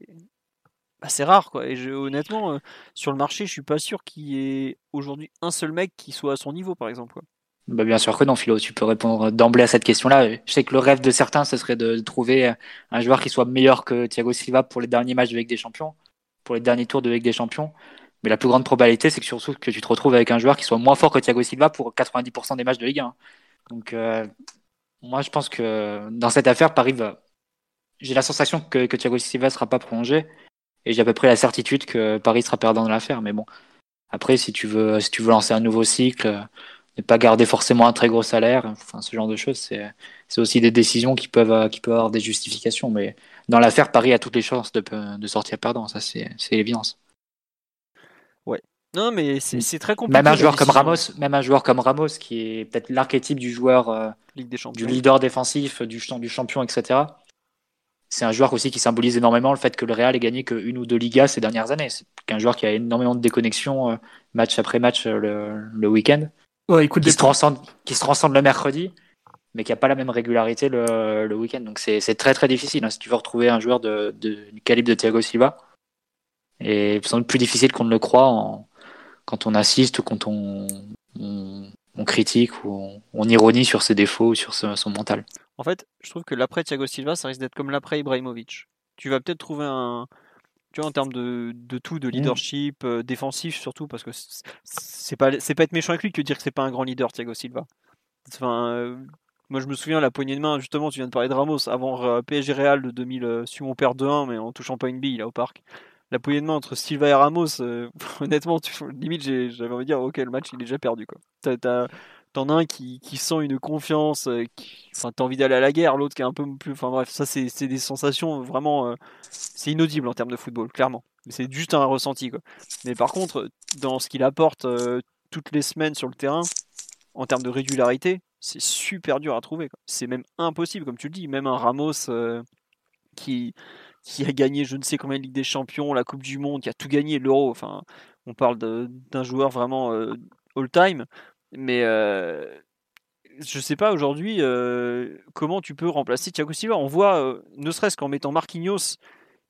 c'est rare quoi. Et honnêtement, euh, sur le marché, je suis pas sûr qu'il y ait aujourd'hui un seul mec qui soit à son niveau, par exemple. Bah bien sûr que non, Philo. Tu peux répondre d'emblée à cette question-là. Je sais que le rêve de certains, ce serait de trouver un joueur qui soit meilleur que Thiago Silva pour les derniers matchs de Ligue des Champions, pour les derniers tours de Ligue des Champions. Mais la plus grande probabilité, c'est que surtout que tu te retrouves avec un joueur qui soit moins fort que Thiago Silva pour 90% des matchs de Ligue 1. Donc, euh, moi, je pense que dans cette affaire, Paris va. J'ai la sensation que, que Thiago Silva ne sera pas prolongé. Et j'ai à peu près la certitude que Paris sera perdant dans l'affaire. Mais bon, après, si tu veux, si tu veux lancer un nouveau cycle, ne pas garder forcément un très gros salaire. Enfin, ce genre de choses, c'est aussi des décisions qui peuvent, qui peuvent avoir des justifications. Mais dans l'affaire, Paris a toutes les chances de, de sortir perdant. Ça, c'est l'évidence. Ouais. Non, mais c'est très compliqué. Même un joueur comme Ramos, même un joueur comme Ramos, qui est peut-être l'archétype du joueur, euh, Ligue des du leader défensif, du, du champion, etc. C'est un joueur aussi qui symbolise énormément le fait que le Real ait gagné qu'une ou deux Ligas ces dernières années. C'est un joueur qui a énormément de déconnexion euh, match après match euh, le, le week-end. Ouais, écoute, qui, se transcende, qui se transcende le mercredi, mais qui n'a pas la même régularité le, le week-end. Donc c'est très très difficile. Hein, si tu veux retrouver un joueur de, de, du calibre de Thiago Silva, et sans doute plus difficile qu'on ne le croit en, quand on assiste ou quand on, on, on critique ou on, on, ironie sur ses défauts ou sur son mental. En fait, je trouve que l'après Thiago Silva, ça risque d'être comme l'après Ibrahimovic. Tu vas peut-être trouver un, tu vois, en termes de, de tout, de leadership, euh, défensif surtout, parce que c'est pas, c'est pas être méchant avec lui que de dire que c'est pas un grand leader, Thiago Silva. Enfin, euh, moi je me souviens la poignée de main, justement, tu viens de parler de Ramos, avant euh, PSG Real de 2000, euh, si on perd 2-1, mais en touchant pas une bille là au parc. La poignée de main entre Silva et Ramos, euh, honnêtement, tu, limite j'avais envie de dire, ok, le match il est déjà perdu quoi. T'en as un qui, qui, sent une confiance, euh, qui, enfin, t'as envie d'aller à la guerre, l'autre qui est un peu plus. Enfin bref, ça c'est des sensations vraiment. Euh, c'est inaudible en termes de football, clairement. C'est juste un ressenti quoi. Mais par contre, dans ce qu'il apporte euh, toutes les semaines sur le terrain, en termes de régularité, c'est super dur à trouver. C'est même impossible, comme tu le dis. Même un Ramos qui, qui a gagné je ne sais combien de Ligue des Champions, la Coupe du Monde, qui a tout gagné, l'Euro. Enfin, on parle d'un joueur vraiment all-time. Mais euh, je sais pas aujourd'hui euh, comment tu peux remplacer Thiago Silva. On voit, euh, ne serait-ce qu'en mettant Marquinhos,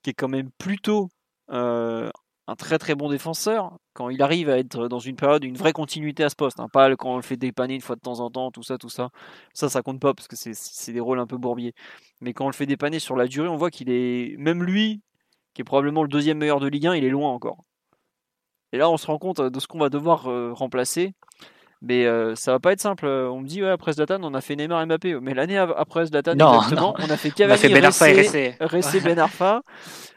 qui est quand même plutôt euh, un très très bon défenseur, quand il arrive à être dans une période, une vraie continuité à ce poste, hein, pas quand on le fait dépanner une fois de temps en temps, tout ça, tout ça. Ça, ça compte pas parce que c'est des rôles un peu bourbiers. Mais quand on le fait dépanner sur la durée, on voit qu'il est, même lui, qui est probablement le deuxième meilleur de Ligue 1, il est loin encore. Et là, on se rend compte de ce qu'on va devoir remplacer. Mais euh, ça va pas être simple. On me dit, ouais, après Zlatan, on a fait Neymar et Mbappé. Mais l'année après Zlatan, non, exactement, non. on a fait Cavani, on a fait ben Arfa et Ressé, Ben Arfa,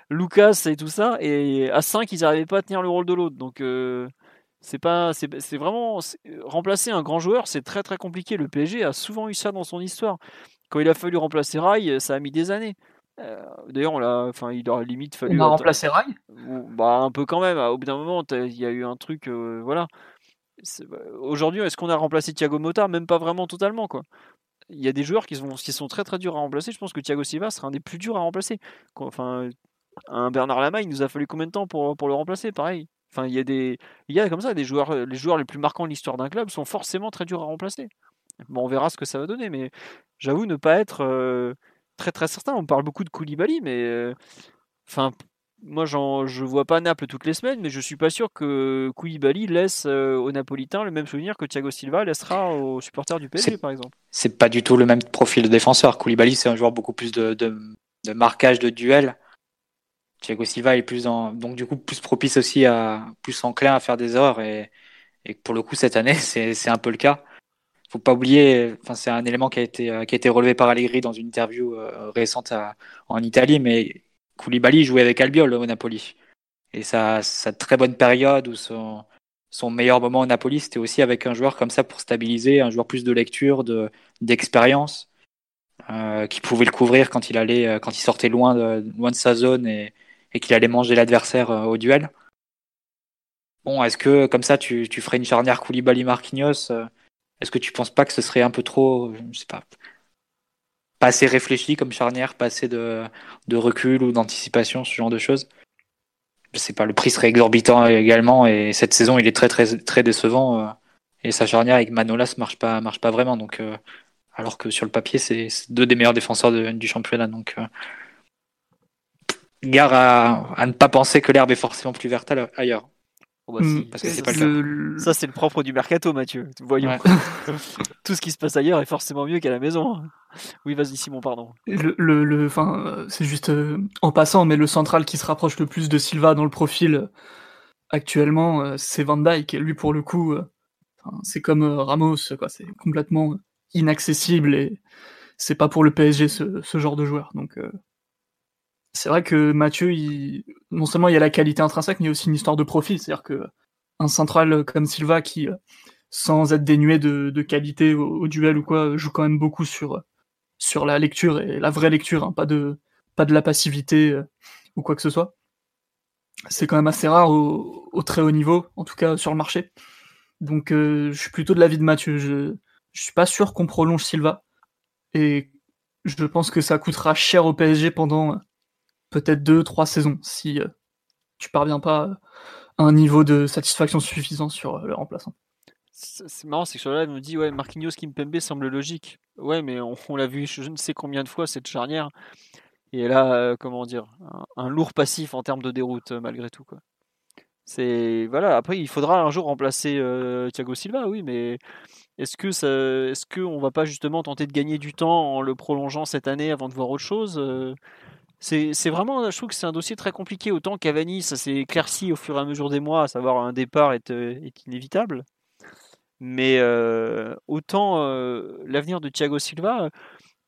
Lucas et tout ça. Et à 5, ils n'arrivaient pas à tenir le rôle de l'autre. Donc, euh, c'est pas, c'est vraiment remplacer un grand joueur, c'est très très compliqué. Le PSG a souvent eu ça dans son histoire. Quand il a fallu remplacer Rai, ça a mis des années. Euh, D'ailleurs, on l'a, enfin, il aurait limite fallu. On a remplacé Rai. Bah un peu quand même. Au bout d'un moment, il y a eu un truc, euh, voilà. Bah, aujourd'hui, est-ce qu'on a remplacé Thiago Motta? Même pas vraiment totalement, quoi. Il y a des joueurs qui sont, très très durs à remplacer. Je pense que Thiago Silva sera un des plus durs à remplacer. Enfin, un Bernard Lama, il nous a fallu combien de temps pour, pour le remplacer? Pareil. Enfin, il y a des, il y a comme ça des joueurs, les joueurs les plus marquants de l'histoire d'un club sont forcément très durs à remplacer. Bon, on verra ce que ça va donner, mais j'avoue ne pas être euh, très très certain. On parle beaucoup de Koulibaly, mais euh, enfin, moi, je vois pas Naples toutes les semaines, mais je suis pas sûr que Koulibaly laisse euh, aux Napolitains le même souvenir que Thiago Silva laissera aux supporters du PSG, par exemple. C'est pas du tout le même profil de défenseur. Koulibaly, c'est un joueur beaucoup plus de, de, de, marquage, de duel. Thiago Silva est plus en, donc du coup plus propice aussi à plus enclin à faire des erreurs et, et pour le coup cette année c'est un peu le cas. Faut pas oublier, enfin c'est un élément qui a été qui a été relevé par Allegri dans une interview euh, récente à, en Italie, mais Koulibaly jouait avec Albiol au Napoli. Et sa, très bonne période ou son, meilleur moment au Napoli, c'était aussi avec un joueur comme ça pour stabiliser, un joueur plus de lecture, de d'expérience, euh, qui pouvait le couvrir quand il allait, euh, quand il sortait loin de, sa zone et, qu'il allait manger l'adversaire euh, au duel. Bon, est-ce que comme ça tu, tu ferais une charnière Koulibaly-Marquinhos Est-ce que tu penses pas que ce serait un peu trop, je sais pas, assez réfléchi comme charnière, pas assez de, de recul ou d'anticipation, ce genre de choses. Je sais pas, le prix serait exorbitant également et cette saison il est très très très décevant euh, et sa charnière avec Manolas marche pas marche pas vraiment donc euh, alors que sur le papier c'est deux des meilleurs défenseurs du championnat donc euh, gare à, à, ne pas penser que l'herbe est forcément plus verte ailleurs. Oh bah si, parce que c'est pas le, le... Ça, c'est le propre du mercato, Mathieu. Voyons. Ouais. Tout ce qui se passe ailleurs est forcément mieux qu'à la maison. Oui, vas-y, Simon, pardon. Le, le, le enfin, c'est juste euh, en passant, mais le central qui se rapproche le plus de Silva dans le profil euh, actuellement, euh, c'est Van Dyke. Et lui, pour le coup, euh, c'est comme Ramos, quoi. C'est complètement inaccessible et c'est pas pour le PSG ce, ce genre de joueur. Donc, c'est vrai que Mathieu, il... non seulement il y a la qualité intrinsèque, mais aussi une histoire de profil. C'est-à-dire que un central comme Silva qui sans être dénué de, qualité au, duel ou quoi, joue quand même beaucoup sur, sur la lecture et la vraie lecture, hein, pas, de, pas de la passivité euh, ou quoi que ce soit. C'est quand même assez rare au, au, très haut niveau, en tout cas sur le marché. Donc euh, je suis plutôt de l'avis de Mathieu. Je, je suis pas sûr qu'on prolonge Silva. Et je pense que ça coûtera cher au PSG pendant euh, peut-être deux, trois saisons si tu parviens pas à un niveau de satisfaction suffisant sur le remplaçant. C'est marrant, c'est que là, me dit ouais, Marquinhos Kimpembe semble logique. Ouais, mais on, l'a vu je ne sais combien de fois cette charnière. Et là, euh, comment dire, un, lourd passif en termes de déroute euh, malgré tout quoi. C'est voilà. Après, il faudra un jour remplacer euh, Thiago Silva, oui, mais est-ce que ça, est-ce que on va pas justement tenter de gagner du temps en le prolongeant cette année avant de voir autre chose c'est, vraiment, je trouve que c'est un dossier très compliqué. Autant Cavani, ça s'est éclairci au fur et à mesure des mois, à savoir un départ est, est inévitable. Mais euh, autant euh, l'avenir de Thiago Silva,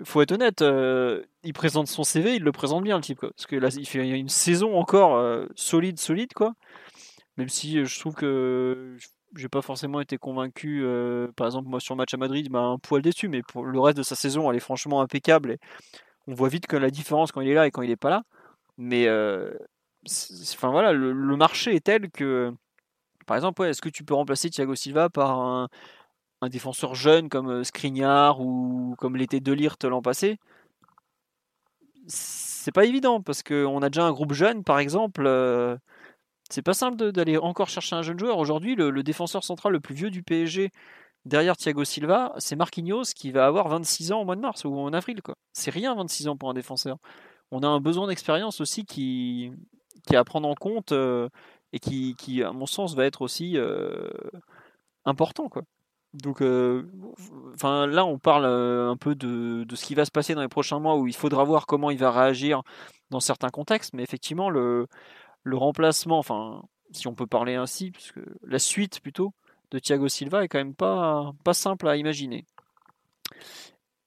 faut être honnête, euh, il présente son CV, il le présente bien le type, quoi. Parce que là, il une saison encore solide, solide, quoi. Même si je trouve que j'ai pas forcément été convaincu, par exemple, moi sur le match à Madrid, bah, un poil déçu, mais pour le reste de sa saison, elle est franchement impeccable. On voit vite que la différence quand il est là et quand il est pas là. Mais enfin voilà, le, marché est tel que par exemple, est-ce que tu peux remplacer Thiago Silva par un, défenseur jeune comme euh, Skriniar ou comme l'était Delirte l'an passé? C'est pas évident parce qu'on a déjà un groupe jeune, par exemple. Euh, c'est pas simple d'aller encore chercher un jeune joueur. Aujourd'hui, le, défenseur central le plus vieux du PSG derrière Thiago Silva, c'est Marquinhos qui va avoir 26 ans au mois de mars ou en avril. C'est rien 26 ans pour un défenseur. On a un besoin d'expérience aussi qui, est à prendre en compte. Euh, et qui, à mon sens, va être aussi euh, important. Donc, euh, là, on parle un peu de, ce qui va se passer dans les prochains mois, où il faudra voir comment il va réagir dans certains contextes, mais effectivement, le, le remplacement, enfin, si on peut parler ainsi, puisque la suite plutôt de Thiago Silva est quand même pas, pas simple à imaginer.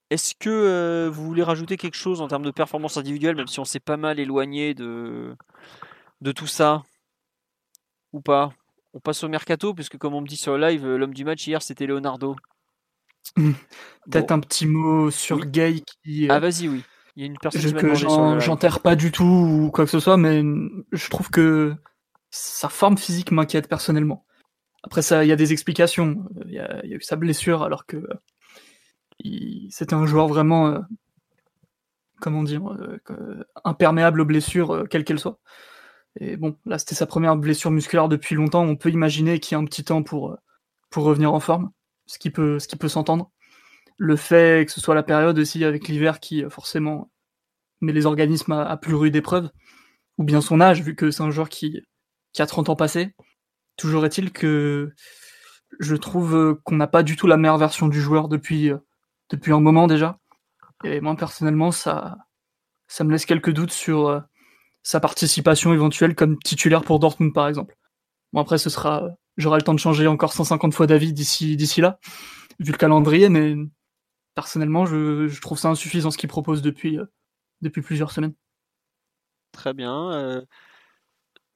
Est-ce que vous voulez rajouter quelque chose en termes de performance individuelle, même si on s'est pas mal éloigné de, de tout ça ou pas? On passe au mercato, puisque comme on me dit sur le live, l'homme du match hier c'était Leonardo. Peut-être un petit mot sur Gay qui. Ah vas-y, oui. Il y a une personne que j'enterre pas du tout ou quoi que ce soit, mais je trouve que sa forme physique m'inquiète personnellement. Après ça, il y a des explications. Il y a, eu sa blessure alors que c'était un joueur vraiment, euh, comment dire, euh, imperméable aux blessures, euh, quelles qu'elles soient. Et bon, là, c'était sa première blessure musculaire depuis longtemps. On peut imaginer qu'il y a un petit temps pour, revenir en forme, ce qui peut, ce qui peut s'entendre. Le fait que ce soit la période aussi avec l'hiver qui, forcément, met les organismes à, plus rude épreuve, ou bien son âge, vu que c'est un joueur qui, qui a 30 ans passé. Toujours est-il que je trouve qu'on n'a pas du tout la meilleure version du joueur depuis, depuis un moment déjà. Et moi, personnellement, ça, ça me laisse quelques doutes sur sa participation éventuelle comme titulaire pour Dortmund par exemple. Bon après ce sera j'aurai le temps de changer encore 150 fois d'avis d'ici d'ici là vu le calendrier mais personnellement je, trouve ça insuffisant ce qu'il propose depuis euh, depuis plusieurs semaines. Très bien. Euh,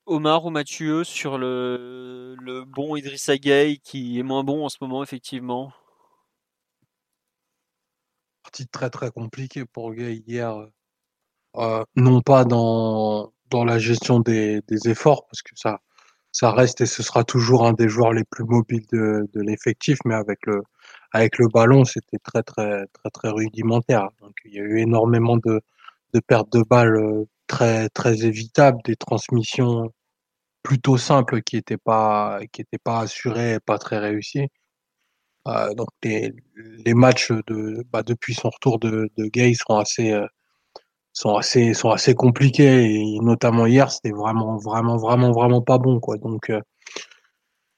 Omar ou Mathieu sur le, bon Idrissa Gueye qui est moins bon en ce moment effectivement? Partie très très compliquée pour Gueye hier euh, non pas dans, dans la gestion des, efforts, parce que ça, ça reste et ce sera toujours un des joueurs les plus mobiles de, de l'effectif, mais avec le, avec le ballon, c'était très, très, très, très rudimentaire. Donc, il y a eu énormément de, de pertes de balles euh, très, très évitables, des transmissions plutôt simples qui n'étaient pas, qui pas assurées, pas très réussies. Euh, donc, les, les matchs de, bah, depuis son retour de, de Gay sont assez, euh, sont assez sont assez compliqués et notamment hier c'était vraiment vraiment vraiment vraiment pas bon quoi donc euh,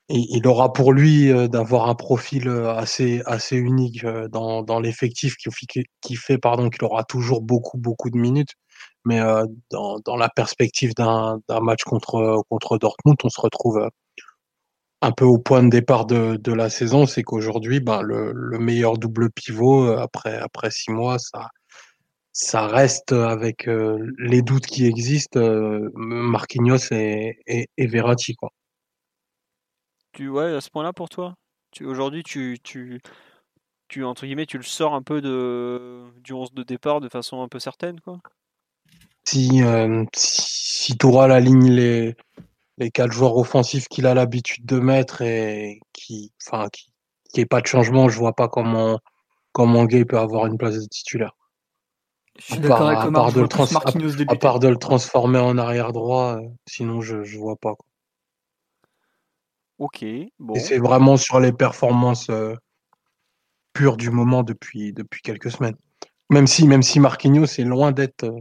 il aura pour lui d'avoir un profil assez assez unique dans, dans l'effectif qui, qui fait pardon qu'il aura toujours beaucoup beaucoup de minutes mais dans, dans la perspective d'un match contre contre Dortmund on se retrouve un peu au point de départ de, de la saison c'est qu'aujourd'hui ben le, le meilleur double pivot après après six mois ça ça reste avec euh, les doutes qui existent, euh, Marquinhos et, et, Verratti. Quoi. Tu, ouais, à ce point-là pour toi? Aujourd'hui, tu, tu, tu, entre guillemets, tu le sors un peu de, du 11 de départ de façon un peu certaine, quoi? Si, euh, si, si Tourelle aligne les, les quatre joueurs offensifs qu'il a l'habitude de mettre et qui, enfin, qui, qui ait pas de changement, je vois pas comment, comment Gay peut avoir une place de titulaire. Je suis À d'accord part- avec à part de le plus trans- Marquinhos À débuter. part de le transformer en arrière droit, euh, sinon je, je vois pas. quoi. Ok, bon. Et c'est vraiment sur les performances euh, pures du moment depuis, depuis quelques semaines. Même si, même si Marquinhos est loin d'être euh,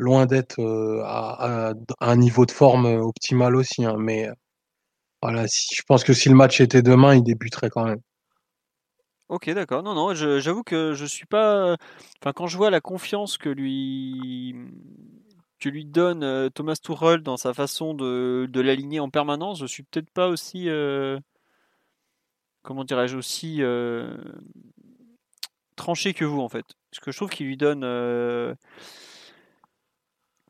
loin d'être euh, à, un niveau de forme euh, optimal aussi. hein, mais euh, je pense que si le match était demain, il débuterait quand même. Ok, d'accord. Non, non, j'avoue que je suis pas. Quand je vois la confiance que lui lui donne Thomas Tuchel dans sa façon de, l'aligner en permanence, je suis peut-être pas aussi. Comment dirais-je aussi tranché que vous en fait. Parce que je trouve qu'il lui donne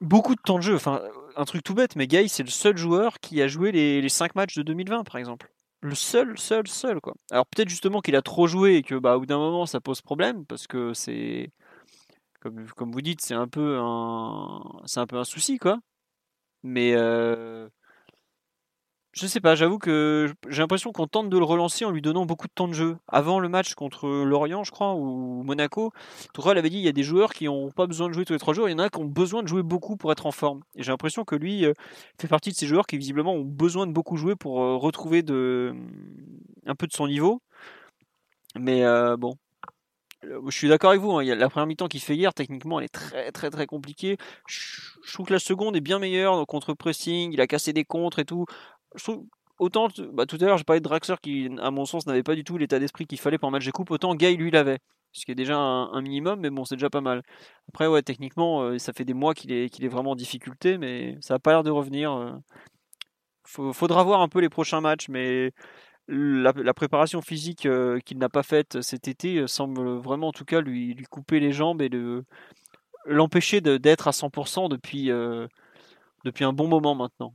beaucoup de temps de jeu. Enfin, un truc tout bête, mais Guy, c'est le seul joueur qui a joué les, les 5 matchs de 2020, par exemple. Le seul, seul, seul, quoi. Alors peut-être justement qu'il a trop joué et que, bah, bout d'un moment, ça pose problème, parce que c'est, comme, comme vous dites, c'est un peu un, c'est un peu un souci, quoi. Mais euh, je sais pas, j'avoue que j'ai l'impression qu'on tente de le relancer en lui donnant beaucoup de temps de jeu. Avant le match contre Lorient, je crois, ou Monaco, Tourelle avait dit il y a des joueurs qui n'ont pas besoin de jouer tous les trois jours, il y en a qui ont besoin de jouer beaucoup pour être en forme. Et j'ai l'impression que lui euh, fait partie de ces joueurs qui visiblement ont besoin de beaucoup jouer pour euh, retrouver de, un peu de son niveau. Mais euh, bon. Je suis d'accord avec vous, hein, la première mi-temps qu'il fait hier, techniquement, elle est très très très compliquée. Je trouve que la seconde est bien meilleure dans le contre-pressing, il a cassé des contres et tout. Je trouve, autant, bah, tout à l'heure, j'ai parlé de Draxler qui, à mon sens, n'avait pas du tout l'état d'esprit qu'il fallait pour un match de coupe, autant Gay, lui, l'avait. Ce qui est déjà un, minimum, mais bon, c'est déjà pas mal. Après, ouais, techniquement, euh, ça fait des mois qu'il est, qu'il est vraiment en difficulté, mais ça n'a pas l'air de revenir. euh. Faudra voir un peu les prochains matchs, mais la, préparation physique euh, qu'il n'a pas faite cet été euh, semble vraiment, en tout cas, lui, couper les jambes et de l'empêcher d'être à 100% depuis, depuis un bon moment maintenant.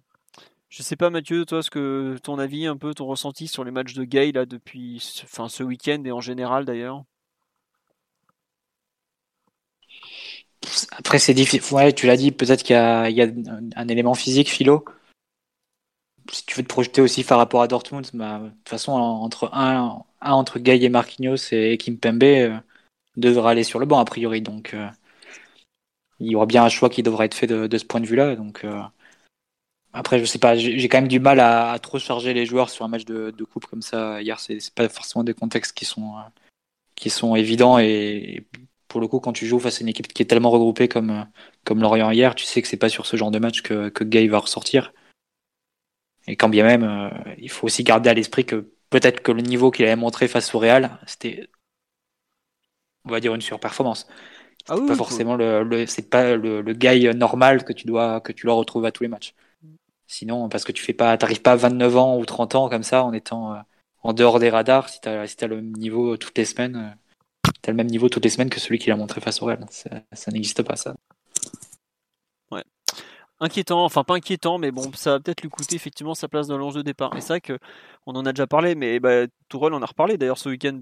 Je sais pas Mathieu, toi, ce que ton avis, un peu ton ressenti sur les matchs de Gay là depuis, ce- week-end et en général d'ailleurs? Après, c'est difficile. Ouais, tu l'as dit, peut-être qu'il y a, un, élément physique, philo. Si tu veux te projeter aussi par rapport à Dortmund, bah, de toute façon, entre un, entre Gay et Marquinhos et Kimpembe euh, devra aller sur le banc, a priori. Donc, euh, il y aura bien un choix qui devra être fait de, de ce point de vue-là. Donc, euh, après, je sais pas, j'ai quand même du mal à, à trop charger les joueurs sur un match de, de coupe comme ça. Hier, c'est pas forcément des contextes qui sont, euh, qui sont évidents et, pour le coup, quand tu joues face à une équipe qui est tellement regroupée comme, comme Lorient hier, tu sais que c'est pas sur ce genre de match que, que Gay va ressortir. Et quand bien même, euh, il faut aussi garder à l'esprit que peut-être que le niveau qu'il avait montré face au Real, c'était, on va dire, une surperformance. Ah oui, pas oui, forcément le, le- c'est pas le, le Gay normal que tu dois, que tu dois retrouver à tous les matchs. Sinon, parce que tu fais pas, t'arrives pas à 29 ans ou 30 ans comme ça en étant euh, en dehors des radars, si t'as, si t'as le même niveau toutes les semaines, euh, t'as le même niveau toutes les semaines que celui qu'il a montré face au Real. Ça, n'existe pas, ça. inquiétant, enfin pas inquiétant, mais bon, ça va peut-être lui coûter effectivement sa place dans l'ange de départ. Et c'est vrai que on en a déjà parlé, mais bah, Tourelle en a reparlé d'ailleurs ce week-end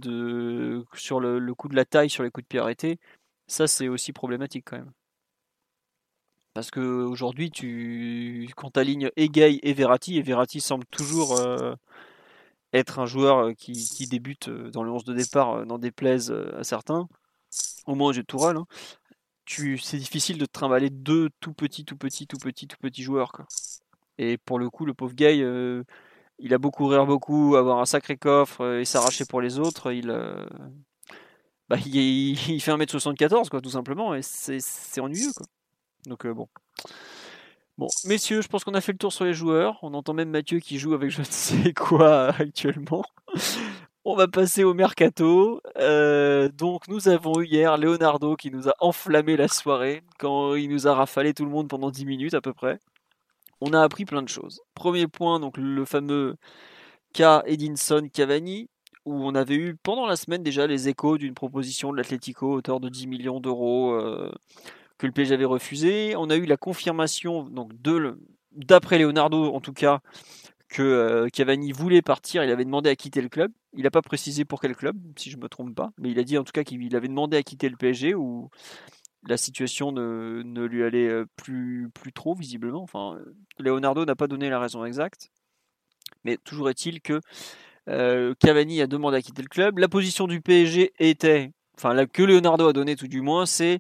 sur le, le coup de la taille, sur les coups de pied arrêtés. Ça, c'est aussi problématique quand même. Parce que aujourd'hui, tu quand tu alignes Egay et Verratti, et Verratti semble toujours euh, être un joueur euh, qui, qui débute euh, dans le 11 de départ, n'en déplaise à certains, au moins aux yeux de Tourelle, hein, tu, c'est difficile de te trimballer deux tout petits, tout petits, tout petits, tout petits joueurs. Quoi. Et pour le coup, le pauvre Gay, euh, il a beau courir beaucoup, avoir un sacré coffre et s'arracher pour les autres, il, euh, bah, il, il fait 1m74, quoi, tout simplement, et c'est, c'est ennuyeux. Quoi. Donc euh, bon. Bon, messieurs, je pense qu'on a fait le tour sur les joueurs. On entend même Mathieu qui joue avec je ne sais quoi actuellement. On va passer au mercato. Euh, donc nous avons eu hier Leonardo qui nous a enflammé la soirée quand il nous a rafalé tout le monde pendant 10 minutes à peu près. On a appris plein de choses. Premier point, donc le fameux cas Edinson Cavani où on avait eu pendant la semaine déjà les échos d'une proposition de l'Atlético hauteur de 10 millions d'euros euh, que le PSG avait refusé. On a eu la confirmation donc d'après Leonardo en tout cas que Cavani voulait partir, il avait demandé à quitter le club. Il n'a pas précisé pour quel club, si je ne me trompe pas, mais il a dit en tout cas qu'il avait demandé à quitter le PSG ou la situation ne, ne, lui allait plus, plus trop, visiblement. Enfin, Leonardo n'a pas donné la raison exacte. Mais toujours est-il que euh, Cavani a demandé à quitter le club. La position du PSG était, enfin, la, que Leonardo a donné tout du moins, c'est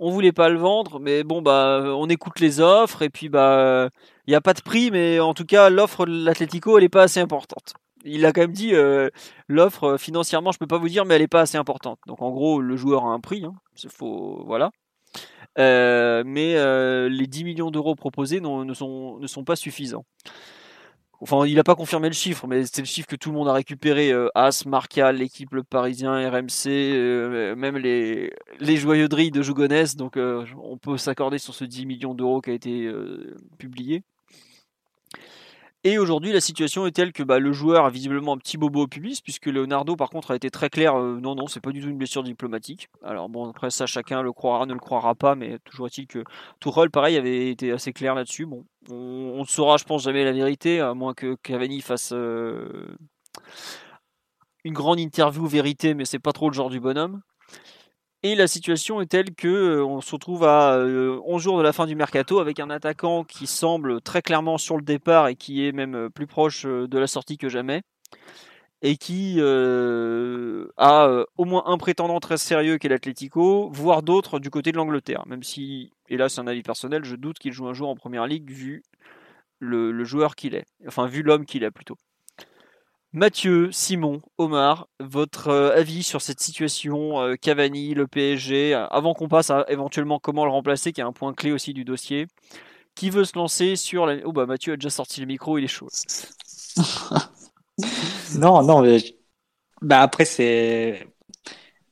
on voulait pas le vendre, mais bon, bah, on écoute les offres et puis, bah, il n'y a pas de prix, mais en tout cas, l'offre de l'Atlético, elle n'est pas assez importante. Il a quand même dit euh, l'offre financièrement, je peux pas vous dire, mais elle n'est pas assez importante. Donc en gros, le joueur a un prix, hein, faut, voilà. Euh, mais euh, les 10 millions d'euros proposés ne, ne sont pas suffisants. Enfin, il n'a pas confirmé le chiffre, mais c'est le chiffre que tout le monde a récupéré. Euh, As, Marcal, l'équipe Le Parisien, RMC, même les, les joyeuderies de Jougonès. Donc, on peut s'accorder sur ce 10 millions d'euros qui a été publié. Et aujourd'hui, la situation est telle que bah, le joueur a visiblement un petit bobo au pubis, puisque Leonardo, par contre, a été très clair euh, non, non, c'est pas du tout une blessure diplomatique. Alors, bon, après, ça, chacun le croira, ne le croira pas, mais toujours est-il que Tourelle, pareil, avait été assez clair là-dessus. Bon, on ne saura, je pense, jamais la vérité, à moins que Cavani fasse euh, une grande interview vérité, mais c'est pas trop le genre du bonhomme. Et la situation est telle que euh, on se retrouve à 11 euh, jours de la fin du mercato avec un attaquant qui semble très clairement sur le départ et qui est même euh, plus proche de la sortie que jamais. Et qui a au moins un prétendant très sérieux qui est l'Atlético, voire d'autres du côté de l'Angleterre. Même si, et là c'est un avis personnel, je doute qu'il joue un jour en première ligue vu le joueur qu'il est. Enfin, vu l'homme qu'il est plutôt. Mathieu, Simon, Omar, votre euh, avis sur cette situation euh, Cavani, le PSG, euh, avant qu'on passe à éventuellement comment le remplacer, qui est un point clé aussi du dossier. Qui veut se lancer sur la... Oh bah Mathieu a déjà sorti le micro, il est chaud. non, non, mais... bah après c'est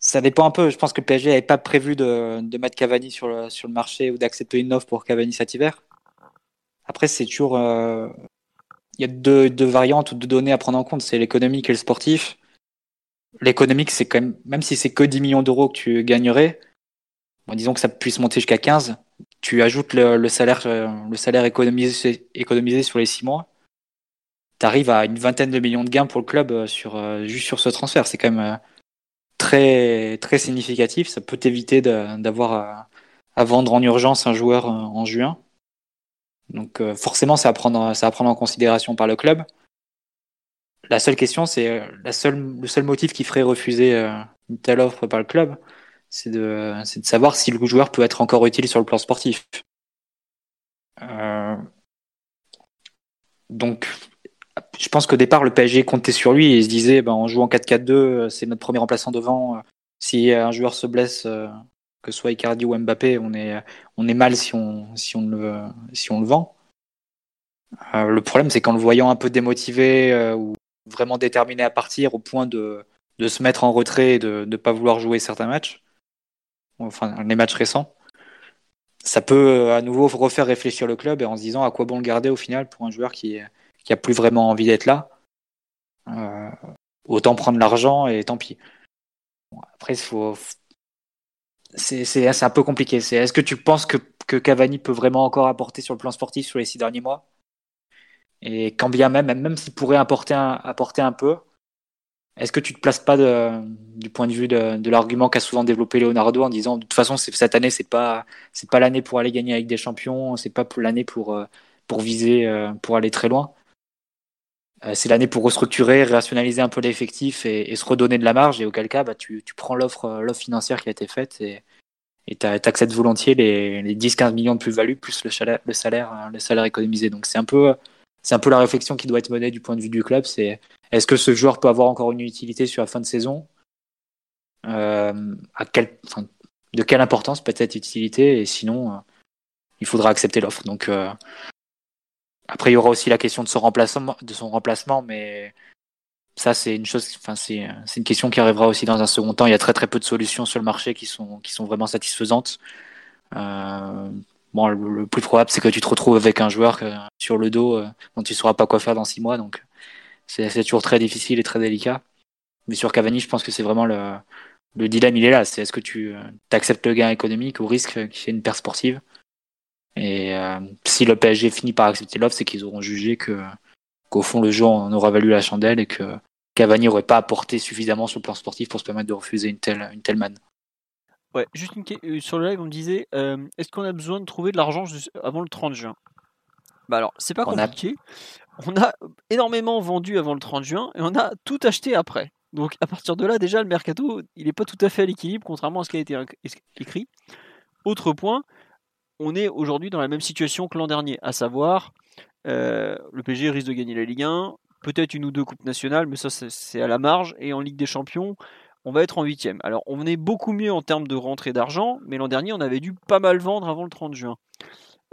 ça dépend un peu. Je pense que le PSG n'avait pas prévu de, mettre Cavani sur le, sur le marché ou d'accepter une offre pour Cavani cet hiver. Après, c'est toujours il y a deux, deux, variantes ou deux données à prendre en compte. C'est l'économique et le sportif. L'économique, c'est quand même, même si c'est que 10 millions d'euros que tu gagnerais, bon, disons que ça puisse monter jusqu'à 15, tu ajoutes le, salaire, euh, le salaire économisé, économisé sur les 6 mois, tu arrives à une vingtaine de millions de gains pour le club euh, sur, euh, juste sur ce transfert. C'est quand même très, très significatif. Ça peut t'éviter d'avoir à, vendre en urgence un joueur en juin. Donc euh, forcément, c'est à, prendre, ça à prendre en considération par le club. La seule question, c'est euh, le seul motif qui ferait refuser euh, une telle offre par le club, c'est de, savoir si le joueur peut être encore utile sur le plan sportif. donc, je pense qu'au départ, le PSG comptait sur lui et se disait, ben, en jouant 4-4-2, c'est notre premier remplaçant devant. Si un joueur se blesse, que ce soit Icardi ou Mbappé, on est, mal si on, le, si le vend. Euh, le problème, c'est qu'en le voyant un peu démotivé euh, ou vraiment déterminé à partir au point de, se mettre en retrait et de ne pas vouloir jouer certains matchs, enfin les matchs récents, ça peut euh, à nouveau refaire réfléchir le club et en se disant à quoi bon le garder au final pour un joueur qui, qui a plus vraiment envie d'être là. autant prendre l'argent et tant pis. après, il faut, c'est un peu compliqué. Est-ce que tu penses que, que, Cavani peut vraiment encore apporter sur le plan sportif sur les six derniers mois? Et quand bien même, même s'il pourrait apporter un, apporter un peu, est-ce que tu te places pas de, du point de vue de, l'argument qu'a souvent développé Leonardo en disant de toute façon cette année c'est pas c'est pas l'année pour aller gagner avec des champions, c'est pas l'année pour euh, pour viser euh, pour aller très loin? Euh, c'est l'année pour restructurer, rationaliser un peu l'effectif et, se redonner de la marge. Et auquel cas, bah, tu, prends l'offre, euh, financière qui a été faite et tu acceptes volontiers les, les 10-15 millions de plus-value plus le salaire, le salaire, euh, le salaire économisé. Donc c'est un peu, un peu la réflexion qui doit être menée du point de vue du club. C'est est-ce que ce joueur peut avoir encore une utilité sur la fin de saison? À quel, De quelle importance peut être utilité? Et sinon, il faudra accepter l'offre. Donc après, il y aura aussi la question de son remplacement, de son remplacement mais ça, c'est une chose, enfin, c'est, une question qui arrivera aussi dans un second temps. Il y a très très peu de solutions sur le marché qui sont, qui sont vraiment satisfaisantes. Euh, bon, le, plus probable, c'est que tu te retrouves avec un joueur sur le dos euh, dont tu ne sauras pas quoi faire dans six mois. Donc, c'est, toujours très difficile et très délicat. Mais sur Cavani, je pense que c'est vraiment le, le dilemme, il est là. C'est est-ce que tu euh, acceptes le gain économique au risque qu'il y ait une perte sportive? Et euh, si le PSG finit par accepter l'offre, c'est qu'ils auront jugé que, qu'au fond le jeu en aura valu la chandelle et que Cavani n'aurait pas apporté suffisamment sur le plan sportif pour se permettre de refuser une telle, une telle manne. Ouais, juste une euh, sur le live, on me disait euh, est-ce qu'on a besoin de trouver de l'argent avant le 30 juin? Bah alors, c'est pas compliqué. On a... énormément vendu avant le 30 juin et on a tout acheté après. Donc à partir de là, déjà, le mercato, il n'est pas tout à fait à l'équilibre, contrairement à ce qui a été écrit. Autre point, on est aujourd'hui dans la même situation que l'an dernier, à savoir, euh, le PSG risque de gagner la Ligue 1, peut-être une ou deux coupes nationales, mais ça c'est à la marge, et en Ligue des Champions, on va être en huitième. Alors on est beaucoup mieux en termes de rentrée d'argent, mais l'an dernier on avait dû pas mal vendre avant le 30 juin.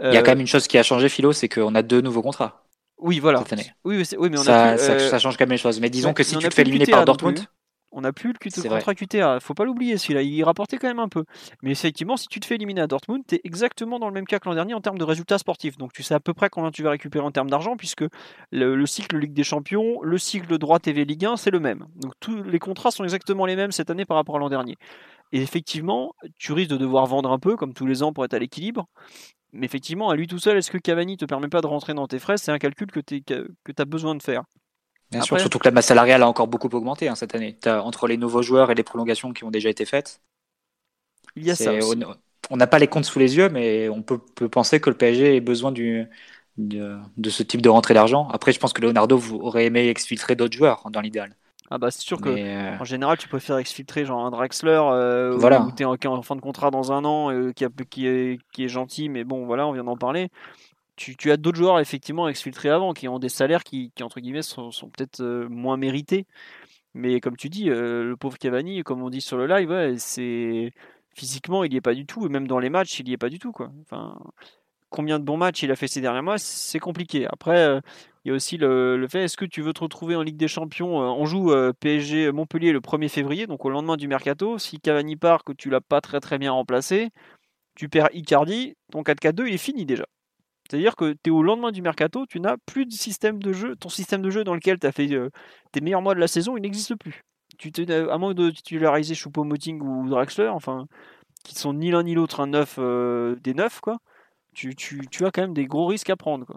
Il y a quand même une chose qui a changé, Philo, c'est qu'on a deux nouveaux contrats. Oui, voilà. Cette année. Oui, oui, mais on ça, a ça, change quand même les choses. Mais disons que si tu te fais éliminer par Dortmund, on n'a plus le contrat QTA. Faut pas l'oublier celui-là. Il rapportait quand même un peu. Mais effectivement, si tu te fais éliminer à Dortmund, tu es exactement dans le même cas que l'an dernier en termes de résultats sportifs. Donc tu sais à peu près combien tu vas récupérer en termes d'argent, puisque le, cycle Ligue des Champions, le cycle droit TV Ligue 1, c'est le même. Donc tous les contrats sont exactement les mêmes cette année par rapport à l'an dernier. Et effectivement, tu risques de devoir vendre un peu, comme tous les ans, pour être à l'équilibre. Mais effectivement, à lui tout seul, est-ce que Cavani te permet pas de rentrer dans tes frais C'est un calcul que tu as besoin de faire. Bien sûr, surtout que la masse salariale a encore beaucoup augmenté hein, cette année. entre les nouveaux joueurs et les prolongations qui ont déjà été faites. Il y a ça. On n'a pas les comptes sous les yeux, mais on peut, penser que le PSG ait besoin du, de, ce type de rentrée d'argent. Après, je pense que Leonardo aurait aimé exfiltrer d'autres joueurs dans l'idéal. Ah bah c'est sûr que euh, en général tu préfères exfiltrer genre un Drexler euh, voilà. où t'es en, en, fin de contrat dans un an euh, qui, a, qui, est, qui est gentil mais bon voilà on vient d'en parler tu, as d'autres joueurs effectivement exfiltrés avant qui ont des salaires qui, entre guillemets sont, peut-être euh, moins mérités. Mais comme tu dis, euh, le pauvre Cavani, comme on dit sur le live, c'est physiquement il n'y est pas du tout, et même dans les matchs il n'y est pas du tout quoi. Combien de bons matchs il a fait ces derniers mois, c'est compliqué. Après, euh, il y a aussi le, fait est-ce que tu veux te retrouver en Ligue des Champions On joue PSG Montpellier le 1er février, donc au lendemain du mercato. Si Cavani part, que tu l'as pas très très bien remplacé, tu perds Icardi, ton 4-4-2 il est fini déjà. C'est-à-dire que tu es au lendemain du mercato, tu n'as plus de système de jeu. Ton système de jeu dans lequel tu as fait euh, tes meilleurs mois de la saison, il n'existe plus. Tu à moins de titulariser Choupo-Moting ou Draxler, enfin, qui sont ni l'un ni l'autre un neuf euh, des neufs, quoi. Tu, as quand même des gros risques à prendre, quoi.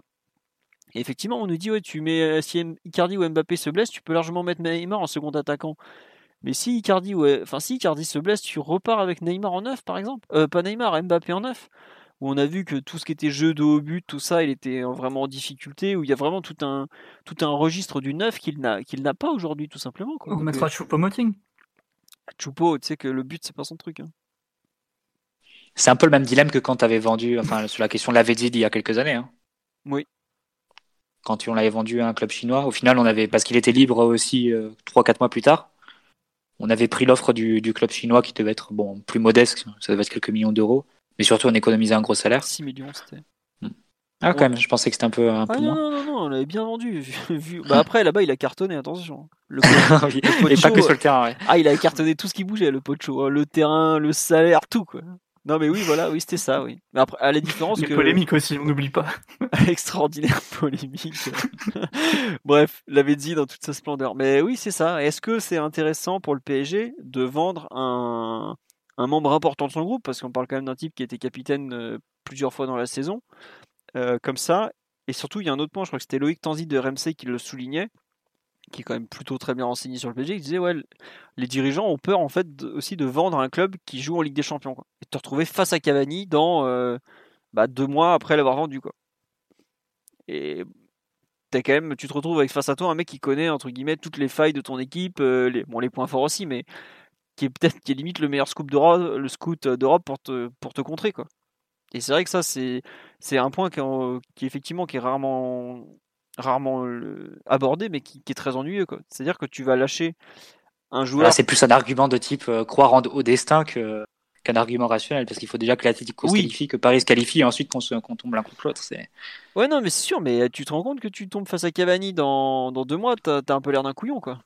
Et effectivement, on nous dit, ouais, tu mets, euh, si Icardi ou Mbappé se blesse, tu peux largement mettre Neymar en second attaquant. Mais si Icardi, enfin, si Icardi se blesse, tu repars avec Neymar en neuf, par exemple. pas Neymar, Mbappé en neuf où on a vu que tout ce qui était jeu de haut but, tout ça, il était vraiment en difficulté, où il y a vraiment tout un, tout un registre du neuf qu'il n'a, qu'il n'a pas aujourd'hui, tout simplement. On mettra Choupo-Moting. Choupo, tu sais que le but, c'est pas son truc. Hein. C'est un peu le même dilemme que quand tu avais vendu, enfin, sur la question de la dit il y a quelques années. Hein. Oui. Quand on l'avait vendu à un club chinois, au final, on avait, parce qu'il était libre aussi 3-4 euh, mois plus tard, on avait pris l'offre du, du, club chinois qui devait être bon, plus modeste, ça devait être quelques millions d'euros. Mais surtout, on économisait un gros salaire. 6 millions, c'était. Hmm. Ah, quand même, je pensais que c'était un peu, un ah, non, Non, non, non, on l'avait bien vendu. Vu... Bah, après, là-bas, il a cartonné, attention. Le, Et pas que sur le terrain, ouais. Ah, il a cartonné tout ce qui bougeait, le Pocho. Le terrain, le salaire, tout, quoi. Non, mais oui, voilà, oui, c'était ça, oui. Mais après, à la différence Les que. polémiques aussi, on n'oublie pas. Extraordinaire polémique. Bref, l'avait dit dans toute sa splendeur. Mais oui, c'est ça. Est-ce que c'est intéressant pour le PSG de vendre un, un membre important de son groupe, parce qu'on parle quand même d'un type qui était capitaine euh, plusieurs fois dans la saison, euh, comme ça. Et surtout, il y a un autre point, je crois que c'était Loïc Tanzi de RMC qui le soulignait, qui est quand même plutôt très bien renseigné sur le PSG, qui disait ouais, les dirigeants ont peur en fait aussi de vendre un club qui joue en Ligue des Champions, et de te retrouver face à Cavani dans euh, bah, deux mois après l'avoir vendu, quoi. Et quand même, tu te retrouves avec face à toi un mec qui connaît entre guillemets toutes les failles de ton équipe, les points forts aussi, mais qui est peut-être qui est limite le meilleur scoop d'Europe, le scout d'Europe pour te, pour te contrer quoi. Et c'est vrai que ça c'est c'est un point qui, qui effectivement qui est rarement rarement abordé mais qui, est très ennuyeux quoi. C'est-à-dire que tu vas lâcher un joueur. c'est plus un argument de type euh, croire au destin que qu'un argument rationnel parce qu'il faut déjà que l'Atlético se qualifie, que Paris se qualifie et ensuite qu'on tombe l'un contre l'autre. Ouais non mais c'est sûr mais tu te rends compte que tu tombes face à Cavani dans, dans deux mois t'as, as un peu l'air d'un couillon quoi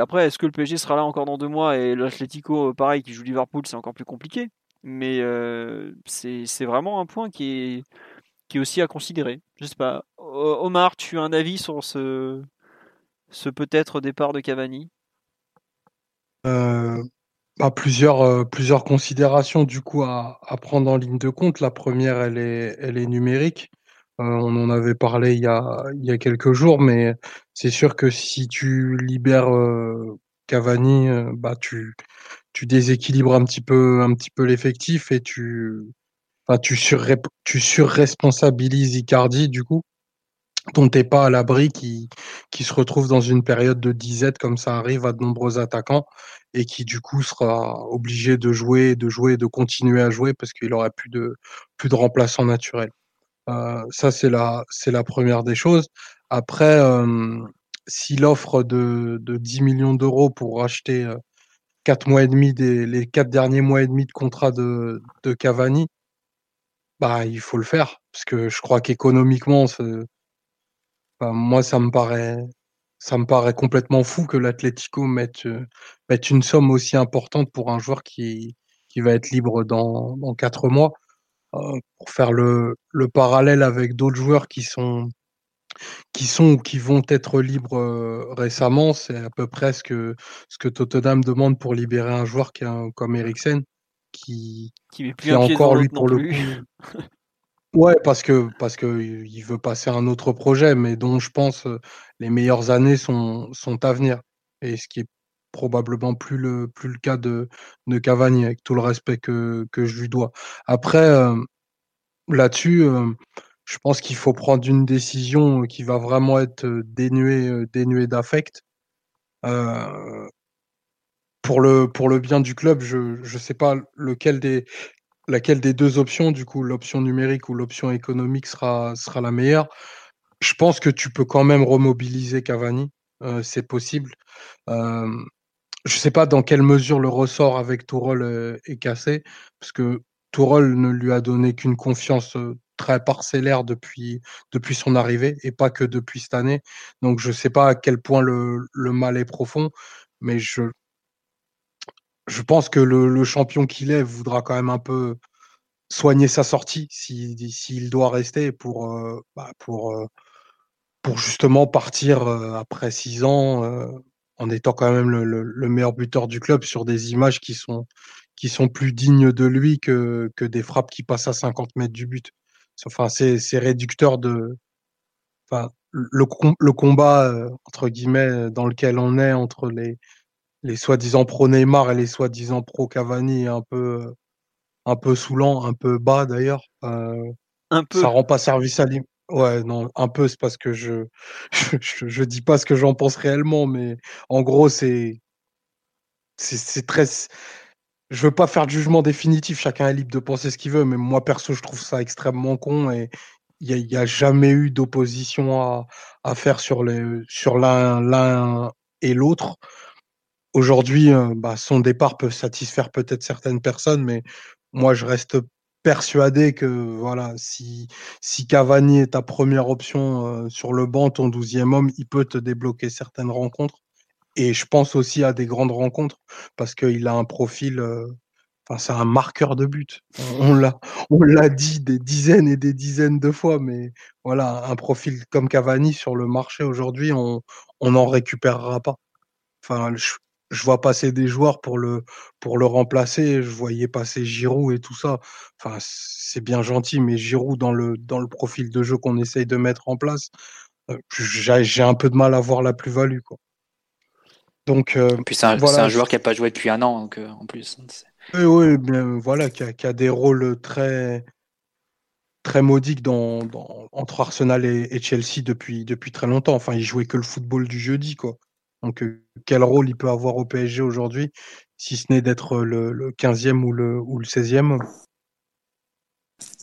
après, est-ce que le PSG sera là encore dans deux mois et l'Atlético, euh, pareil, qui joue Liverpool, c'est encore plus compliqué. Mais euh, c'est vraiment un point qui est, qui est aussi à considérer. Je sais pas. Omar, tu as un avis sur ce, ce peut-être départ de Cavani? Euh, bah, plusieurs, plusieurs considérations du coup à, à, prendre en ligne de compte. La première, elle est, elle est numérique. On en avait parlé il y a, il y a quelques jours, mais c'est sûr que si tu libères Cavani, bah tu, tu déséquilibres un petit peu, un petit peu l'effectif et tu, enfin, tu, sur, tu surresponsabilises Icardi du coup dont t'es pas à l'abri qui, qui se retrouve dans une période de disette comme ça arrive à de nombreux attaquants et qui du coup sera obligé de jouer, de jouer, de continuer à jouer parce qu'il aura plus de plus de remplaçants naturels. Ça c'est la c'est la première des choses. Après, euh, s'il offre de, de 10 millions d'euros pour racheter quatre mois et demi des les quatre derniers mois et demi de contrat de, de Cavani, bah il faut le faire parce que je crois qu'économiquement moi, ça me paraît, ça me paraît complètement fou que l'Atlético mette, mette une somme aussi importante pour un joueur qui, qui va être libre dans, dans quatre mois. Euh, pour faire le, le parallèle avec d'autres joueurs qui sont, qui sont ou qui vont être libres euh, récemment, c'est à peu près ce que, ce que Tottenham demande pour libérer un joueur qui comme Eriksen, qui, qui, met plus un encore lui pour le coup. Ouais, parce que parce que il veut passer à un autre projet, mais dont je pense les meilleures années sont sont à venir. Et ce qui est probablement plus le plus le cas de de Cavani, avec tout le respect que que je lui dois. Après, là-dessus, je pense qu'il faut prendre une décision qui va vraiment être dénuée dénuée d'affect. pour le pour le bien du club, je je sais pas lequel des laquelle des deux options, du coup, l'option numérique ou l'option économique sera, sera la meilleure. Je pense que tu peux quand même remobiliser Cavani, euh, c'est possible. Euh, je ne sais pas dans quelle mesure le ressort avec Tourol euh, est cassé, parce que Tourol ne lui a donné qu'une confiance très parcellaire depuis, depuis son arrivée, et pas que depuis cette année. Donc je ne sais pas à quel point le, le mal est profond, mais je, je pense que le, champion qu'il est voudra quand même un peu soigner sa sortie s'il doit rester pour, euh, bah, pour, euh, pour justement partir euh, après six ans en étant quand même le, meilleur buteur du club sur des images qui sont, qui sont plus dignes de lui que, que des frappes qui passent à 50 mètres du but. Enfin, c'est réducteur de. Enfin, le, le combat, entre guillemets, dans lequel on est entre les, les soi-disant pro Neymar et les soi-disant pro Cavani un peu un peu saoulant, un peu bas d'ailleurs. Euh, un peu. Ça rend pas service à l'image. Ouais, non, un peu, c'est parce que je, je, je, dis pas ce que j'en pense réellement, mais en gros, c'est, c'est, très, je veux pas faire de jugement définitif, chacun est libre de penser ce qu'il veut, mais moi, perso, je trouve ça extrêmement con et il n'y a, jamais eu d'opposition à, à faire sur les, sur l'un, l'un et l'autre. Aujourd'hui, euh, bah, son départ peut satisfaire peut-être certaines personnes, mais moi, je reste persuadé que voilà, si, Cavani est ta première option euh, sur le banc, ton douzième homme, il peut te débloquer certaines rencontres. Et je pense aussi à des grandes rencontres parce qu'il a un profil, euh, c'est un marqueur de but. On l'a, on l'a dit des dizaines et des dizaines de fois, mais voilà, un profil comme Cavani sur le marché aujourd'hui, on n'en récupérera pas. Enfin, je, je vois passer des joueurs pour le, pour le remplacer. Je voyais passer Giroud et tout ça. Enfin, c'est bien gentil, mais Giroud, dans le, dans le profil de jeu qu'on essaye de mettre en place, euh, j'ai un peu de mal à voir la plus-value. Donc, euh, puis c'est un, un, joueur qui n'a pas joué depuis un an, donc, euh, en plus. Oui, oui, bien, voilà, qui a, qui a, des rôles très, très modiques dans, dans, entre Arsenal et, et, Chelsea depuis, depuis très longtemps. Enfin, il jouait que le football du jeudi, quoi. Donc, quel rôle il peut avoir au PSG aujourd'hui, si ce n'est d'être le, 15e ou le, ou le 16e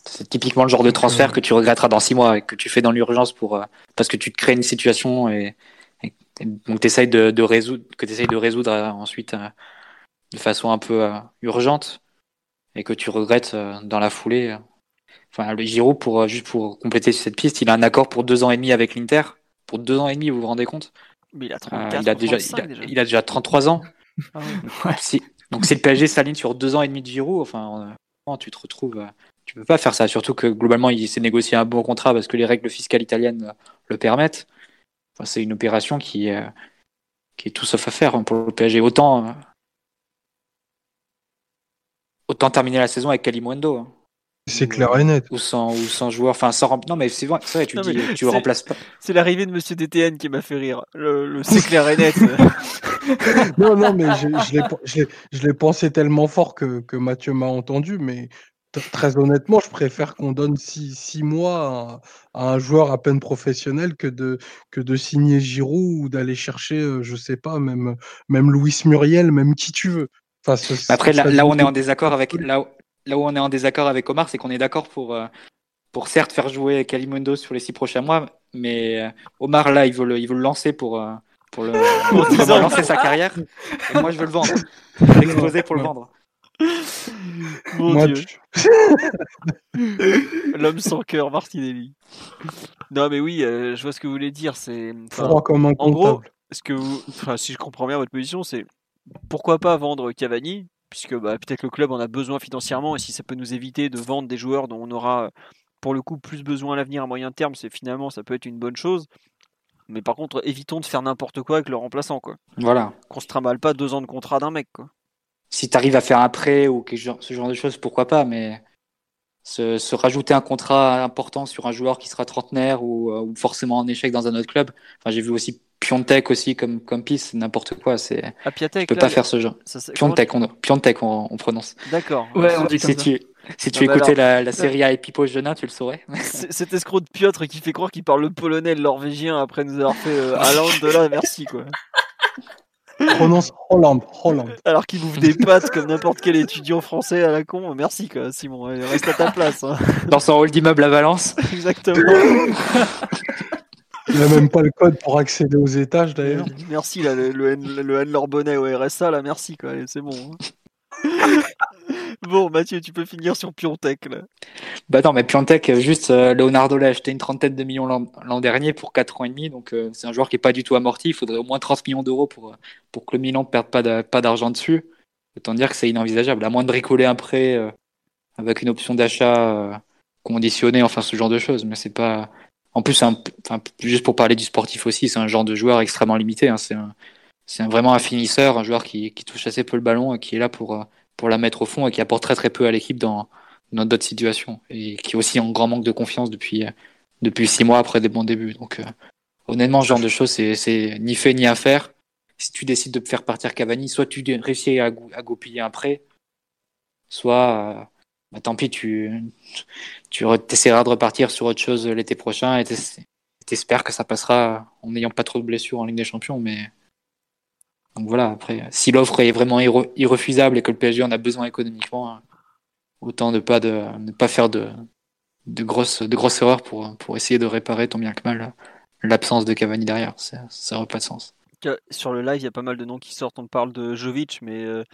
C'est typiquement le genre de transfert que tu regretteras dans six mois et que tu fais dans l'urgence pour parce que tu te crées une situation et, donc tu essayes de, résoudre, que tu de résoudre ensuite de façon un peu urgente et que tu regrettes dans la foulée. Enfin, le Giro, pour, juste pour compléter cette piste, il a un accord pour deux ans et demi avec l'Inter. Pour deux ans et demi, vous vous rendez compte? Mais il a, euh, déjà, il a, déjà, 33 ans. Ah donc si le PSG s'aligne sur deux ans et demi de Giroud, enfin, tu te retrouves. Euh, tu peux pas faire ça, surtout que globalement il s'est négocié un bon contrat parce que les règles fiscales italiennes euh, le permettent. Enfin, c'est une opération qui est, qui est tout sauf à faire hein, pour le PSG. Autant, autant terminer la saison avec Kalimundo. Hein. C'est clair et net. Ou sans, ou sans joueur. Enfin, sans rem- Non, mais c'est vrai, c'est vrai, tu Non, dis, mais tu le remplaces pas. C'est l'arrivée de Monsieur DTN qui m'a fait rire. Le, le c'est clair et net. Non, non, mais je, je l'ai- je l'ai- je l'ai pensé tellement fort que, que Mathieu m'a entendu, mais très honnêtement, je préfère qu'on donne six, six mois à, à un joueur à peine professionnel que de, que de signer Giroud ou d'aller chercher, euh, je sais pas, même, même Louis Muriel, même qui tu veux. Enfin, ce- Mais Après, là, là où on est en désaccord avec là, là où on est en désaccord avec Omar, c'est qu'on est d'accord pour euh, pour certes faire jouer Kalimundo sur les six prochains mois, mais euh, Omar là, il veut le il veut le lancer pour euh, pour le pour lancer sa carrière. Et moi, je veux le vendre. Je veux l'exposer pour le vendre. Mon Moi, Dieu. tu- L'homme sans cœur, Martinelli. Non, mais oui, euh, je vois ce que vous voulez dire. C'est. enfin, froid comme un en gros, ce que vous- enfin, si je comprends bien votre position, c'est pourquoi pas vendre Cavani, puisque bah, peut-être le club en a besoin financièrement, et si ça peut nous éviter de vendre des joueurs dont on aura pour le coup plus besoin à l'avenir à moyen terme, c'est finalement ça peut être une bonne chose. Mais par contre, évitons de faire n'importe quoi avec le remplaçant, quoi. Voilà. Qu'on se trimballe pas deux ans de contrat d'un mec, quoi. Si tu arrives à faire un prêt ou ce genre de choses, pourquoi pas, mais se, se rajouter un contrat important sur un joueur qui sera trentenaire ou, euh, ou forcément en échec dans un autre club. Enfin, j'ai vu aussi Piontek aussi comme, comme piste, n'importe quoi. C'est, tu Piatek, peux là, pas faire ce genre. ça, c'est- comment Piontek, on, Piontek on, on prononce. D'accord. Ouais, on dit Si comme ça. tu, si tu Ah bah écoutais alors. la, la série A et Pipo Jeunin, tu le saurais. Cet escroc de Piotr qui fait croire qu'il parle le polonais et le norvégien après nous avoir fait euh, Haaland de là, merci quoi. Prononce Hollande, Hollande. Alors qu'il bouffe des pâtes comme n'importe quel étudiant français à la con, merci quoi, Simon, reste à ta place. hein. Dans son hall d'immeuble à Valence. Exactement. Il n'a même pas le code pour accéder aux étages d'ailleurs. merci là, le, le, N- le Anne Lorbonnet au RSA là, merci quoi, allez, c'est bon. hein. bon Mathieu, tu peux finir sur Piontek là. Bah non, mais Piontek, euh, juste euh, Leonardo l'a acheté une trentaine de millions l'an dernier pour 4 ans et demi, donc euh, c'est un joueur qui est pas du tout amorti. Il faudrait au moins 30 millions d'euros pour, pour que le Milan ne perde pas d'a- pas d'argent dessus. Autant dire que c'est inenvisageable. À moins de bricoler un prêt euh, avec une option d'achat euh, conditionnée, enfin ce genre de choses. Mais c'est pas. En plus, un- enfin, juste pour parler du sportif aussi, c'est un genre de joueur extrêmement limité. hein. C'est un- un- vraiment un finisseur, un joueur qui, qui touche assez peu le ballon et qui est là pour, euh, pour la mettre au fond et qui apporte très très peu à l'équipe dans, d'autres situations et qui est aussi en grand manque de confiance depuis, euh, depuis six mois après des bons débuts. Donc, euh, honnêtement, ce genre de choses, c'est, ni fait ni à faire. Si tu décides de faire partir Cavani, soit tu réussis à, à goupiller un prêt, soit, euh, bah, tant pis, tu, tu essaieras de repartir sur autre chose l'été prochain et t'es- t'espères que ça passera en n'ayant pas trop de blessures en Ligue des Champions. Mais donc voilà, après, si l'offre est vraiment irre- irrefusable et que le PSG en a besoin économiquement, hein, autant ne pas, de, ne pas faire de, de, grosses, de grosses erreurs pour, pour essayer de réparer tant bien que mal l'absence de Cavani derrière. Ça n'aurait pas de sens. Sur le live, il y a pas mal de noms qui sortent. On parle de Jovic, mais euh,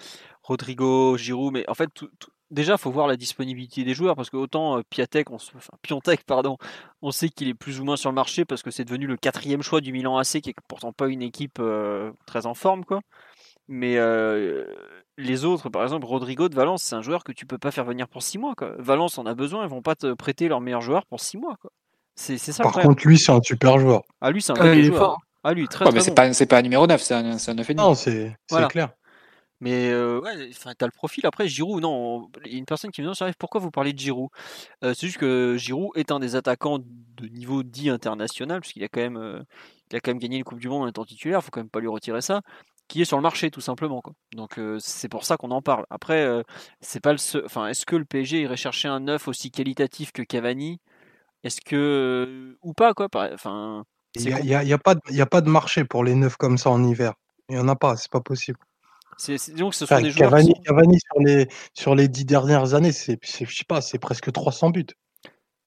Rodrigo, Giroud. Mais en fait, tout- déjà, faut voir la disponibilité des joueurs parce que autant euh, Piatek, on se- enfin, Piontek, pardon, on sait qu'il est plus ou moins sur le marché parce que c'est devenu le quatrième choix du Milan AC, qui est pourtant pas une équipe euh, très en forme, quoi. Mais euh, les autres, par exemple, Rodrigo de Valence, c'est un joueur que tu peux pas faire venir pour six mois. Quoi. Valence en a besoin, ils vont pas te prêter leur meilleur joueur pour six mois. Quoi. C'est ça Par contre, lui, c'est un super joueur. Ah lui, c'est un Ah, est joueur. fort. Ah lui, très Ouais, très mais c'est bon. pas, c'est pas un numéro 9, c'est un, c'est un 9,5. Non, c'est c'est Voilà. clair. Mais euh, ouais, enfin, t'as le profil. Après, Giroud, non, il y a une personne qui me demande pourquoi vous parlez de Giroud? Euh, C'est juste que Giroud est un des attaquants de niveau dit international, puisqu'il a quand même, euh, il a quand même gagné une Coupe du Monde en étant titulaire. Faut quand même pas lui retirer ça. Qui est sur le marché tout simplement. Quoi. Donc euh, c'est pour ça qu'on en parle. Après, c'est pas le seul- Enfin, est-ce que le PSG irait chercher un neuf aussi qualitatif que Cavani? Est-ce que ou pas quoi? Enfin, Il n'y a, a pas de marché pour les neufs comme ça en hiver. Il n'y en a pas, c'est pas possible. C'est que ce sont Enfin, des joueurs. Cavani, sont- Cavani sur, les, sur les dix dernières années, c'est, je sais pas, c'est presque 300 buts.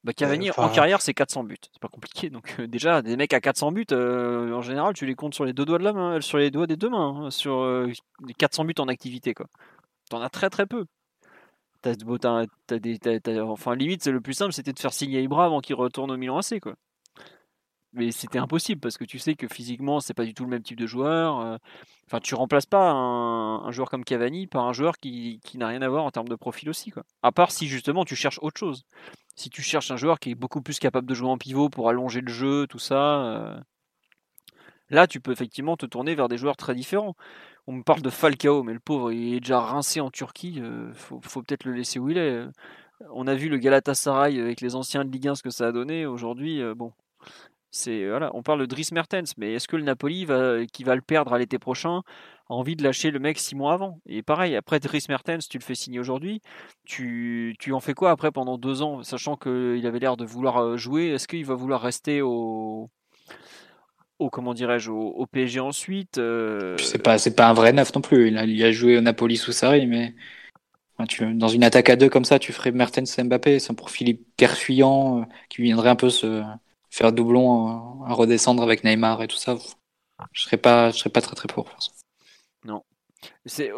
Bah, Cavani en carrière c'est 400 buts, c'est pas compliqué. Donc euh, déjà des mecs à 400 buts, euh, en général tu les comptes sur les deux doigts de la main, sur les doigts des deux mains, hein, sur euh, les 400 buts en activité quoi. T'en as très très peu. T'as, t'as- t'as- enfin limite c'est le plus simple c'était de faire signer Ibra avant qu'il retourne au Milan AC quoi. Mais c'était impossible parce que tu sais que physiquement c'est pas du tout le même type de joueur. euh, Enfin tu remplaces pas un, joueur comme Cavani par un joueur qui, qui n'a rien à voir en termes de profil aussi quoi. À part si justement tu cherches autre chose si tu cherches un joueur qui est beaucoup plus capable de jouer en pivot pour allonger le jeu, tout ça, euh, là tu peux effectivement te tourner vers des joueurs très différents. On me parle de Falcao, mais le pauvre il est déjà rincé en Turquie, euh, faut, peut-être le laisser où il est. On a vu le Galatasaray avec les anciens de Ligue 1 ce que ça a donné. Aujourd'hui, bon, c'est voilà, on parle de Dries Mertens, mais est-ce que le Napoli va, qui va le perdre à l'été prochain a envie de lâcher le mec six mois avant? Et pareil, après Dries Mertens, tu le fais signer aujourd'hui, tu, tu en fais quoi après pendant deux ans, sachant qu'il avait l'air de vouloir jouer? Est-ce qu'il va vouloir rester au au comment dirais-je au, PSG ensuite. Euh... C'est pas pas un vrai neuf non plus. Il a, il a joué au Napoli sous Sarri, mais dans une attaque à deux comme ça, tu ferais Mertens Mbappé, c'est un profil hyper fuyant euh, qui viendrait un peu se faire doublon, à redescendre avec Neymar et tout ça. Je serais serais pas très très pour. Non. C'est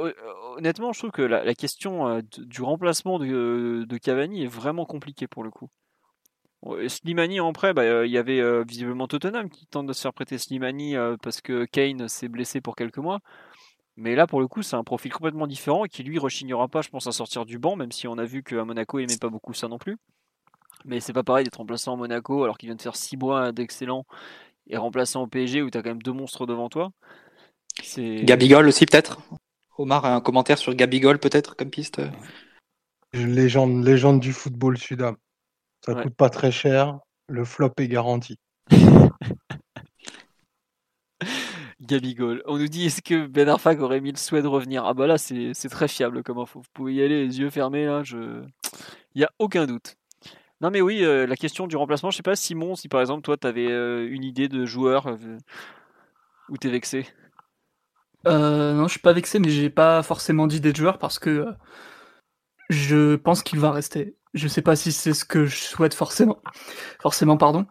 honnêtement, je trouve que la, question euh, du remplacement de, de Cavani est vraiment compliquée pour le coup. Slimani en prêt, bah, euh, il y avait euh, visiblement Tottenham qui tente de se faire prêter Slimani euh, parce que Kane s'est blessé pour quelques mois. Mais là, pour le coup, c'est un profil complètement différent et qui lui rechignera pas, je pense, à sortir du banc, même si on a vu qu'à Monaco, il aimait pas beaucoup ça non plus. Mais c'est pas pareil d'être remplaçant à Monaco alors qu'il vient de faire 6 mois d'excellent et remplaçant au PSG où tu as quand même deux monstres devant toi. Gabigol aussi, peut-être? Omar a un commentaire sur Gabigol, peut-être, comme piste? Légende, légende du football sud-am. Ça coûte pas très cher. Le flop est garanti. Gabigol. On nous dit est-ce que Ben Arfak aurait mis le souhait de revenir? Ah bah là c'est très fiable comme info. Vous pouvez y aller les yeux fermés là. Je... Il n'y a aucun doute. Non mais oui, euh, la question du remplacement, je sais pas Simon, si par exemple toi tu avais euh, une idée de joueur euh, ou t'es vexé? Non, je suis pas vexé, mais j'ai pas forcément d'idée de joueur parce que je pense qu'il va rester. Je sais pas si c'est ce que je souhaite forcément. Forcément, pardon.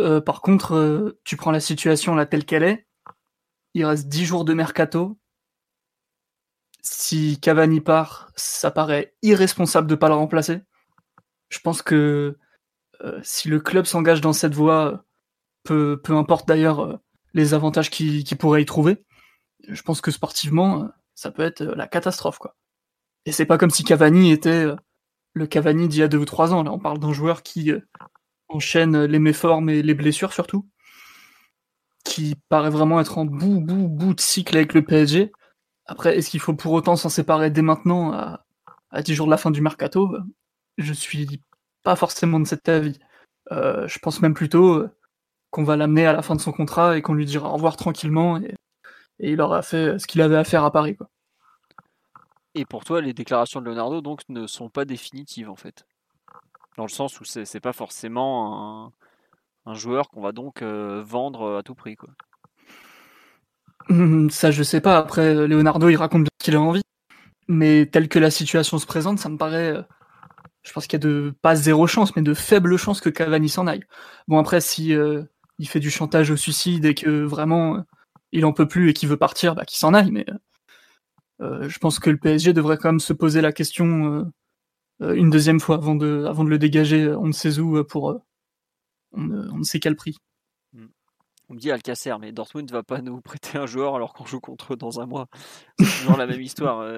Euh, par contre, euh, tu prends la situation là telle qu'elle est. Il reste 10 jours de mercato. Si Cavani part, ça paraît irresponsable de pas le remplacer. Je pense que euh, si le club s'engage dans cette voie, peu, peu importe d'ailleurs les avantages qu'il pourrait y trouver, je pense que sportivement, ça peut être la catastrophe. quoi. Et c'est pas comme si Cavani était le Cavani d'il y a deux ou trois ans. Là, on parle d'un joueur qui euh, enchaîne les méformes et les blessures surtout, qui paraît vraiment être en bout, bout, bout de cycle avec le PSG. Après, est-ce qu'il faut pour autant s'en séparer dès maintenant, à, à 10 jours de la fin du mercato? Je suis pas forcément de cet avis. Euh, je pense même plutôt euh, qu'on va l'amener à la fin de son contrat et qu'on lui dira au revoir tranquillement et, et il aura fait ce qu'il avait à faire à Paris. Quoi. Et pour toi, les déclarations de Leonardo donc ne sont pas définitives en fait. Dans le sens où c'est pas forcément un, joueur qu'on va donc euh, vendre à tout prix. Quoi. Hum, ça, je sais pas. Après, Leonardo, il raconte bien qu'il a envie. Mais tel que la situation se présente, ça me paraît. Euh, je pense qu'il y a de pas zéro chance, mais de faibles chances que Cavani s'en aille. Bon, après, si euh, il fait du chantage au suicide et que vraiment il en peut plus et qu'il veut partir, bah, qu'il s'en aille. Mais euh, je pense que le PSG devrait quand même se poser la question euh, euh, une deuxième fois avant de, avant de le dégager on ne sait où pour on ne, sait quel prix. On me dit Alcacer, mais Dortmund ne va pas nous prêter un joueur alors qu'on joue contre eux dans un mois. C'est toujours la même histoire.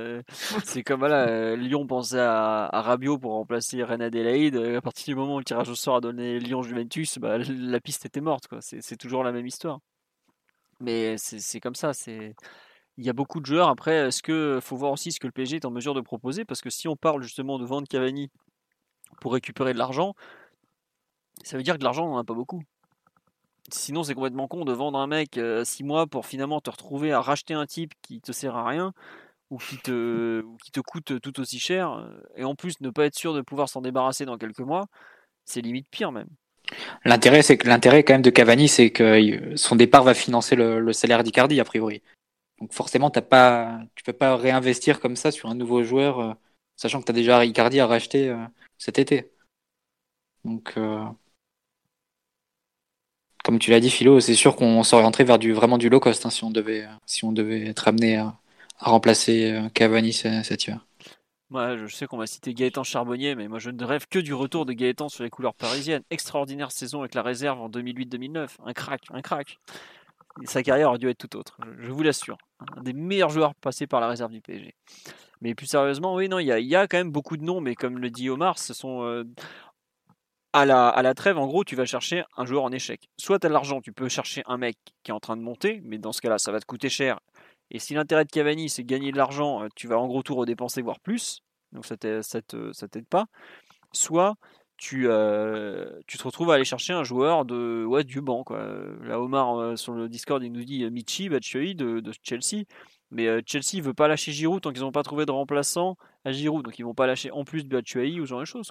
c'est comme voilà, Lyon pensait à, à, Rabiot pour remplacer Reine Adelaide. À partir du moment où le tirage au sort a donné Lyon-Juventus, bah, la piste était morte. C'est toujours la même histoire. Mais c'est comme ça. Il y a beaucoup de joueurs. Après, que faut voir aussi ce que le PSG est en mesure de proposer Parce que si on parle justement de vendre Cavani pour récupérer de l'argent, ça veut dire que l'argent, on n'en a pas beaucoup. Sinon, c'est complètement con de vendre un mec 6 euh, mois pour finalement te retrouver à racheter un type qui te sert à rien ou qui te, qui te coûte tout aussi cher. Et en plus, ne pas être sûr de pouvoir s'en débarrasser dans quelques mois, c'est limite pire même. L'intérêt, c'est que l'intérêt quand même de Cavani, c'est que son départ va financer le, salaire d'Icardi a priori. Donc forcément, t'as pas, tu peux pas réinvestir comme ça sur un nouveau joueur, euh, sachant que tu as déjà Ricardi à racheter euh, cet été. Donc, euh, comme tu l'as dit, Philo, c'est sûr qu'on s'orienterait vers du vraiment du low cost hein, si on devait, être amené à, remplacer Cavani cet hiver. Moi, je sais qu'on va citer Gaëtan Charbonnier, mais moi je ne rêve que du retour de Gaëtan sur les couleurs parisiennes. Extraordinaire saison avec la réserve en 2008-2009. Un crack, un crack sa carrière aurait dû être tout autre, je, vous l'assure. Un des meilleurs joueurs passés par la réserve du PSG. Mais plus sérieusement, oui, non, il y a, quand même beaucoup de noms, mais comme le dit Omar, ce sont. Euh, à, la, trêve, en gros, tu vas chercher un joueur en échec. Soit tu as l'argent, tu peux chercher un mec qui est en train de monter, mais dans ce cas-là, ça va te coûter cher. Et si l'intérêt de Cavani, c'est gagner de l'argent, euh, tu vas en gros tout redépenser, voire plus. Donc ça t'aide pas. soit tu, euh, tu te retrouves à aller chercher un joueur du banc. Là, Omar, euh, sur le Discord, il nous dit Michi Batshuayi de, Chelsea. Mais euh, Chelsea veut pas lâcher Giroud tant qu'ils n'ont pas trouvé de remplaçant à Giroud. Donc ils vont pas lâcher en plus Batshuayi ou ce genre de choses.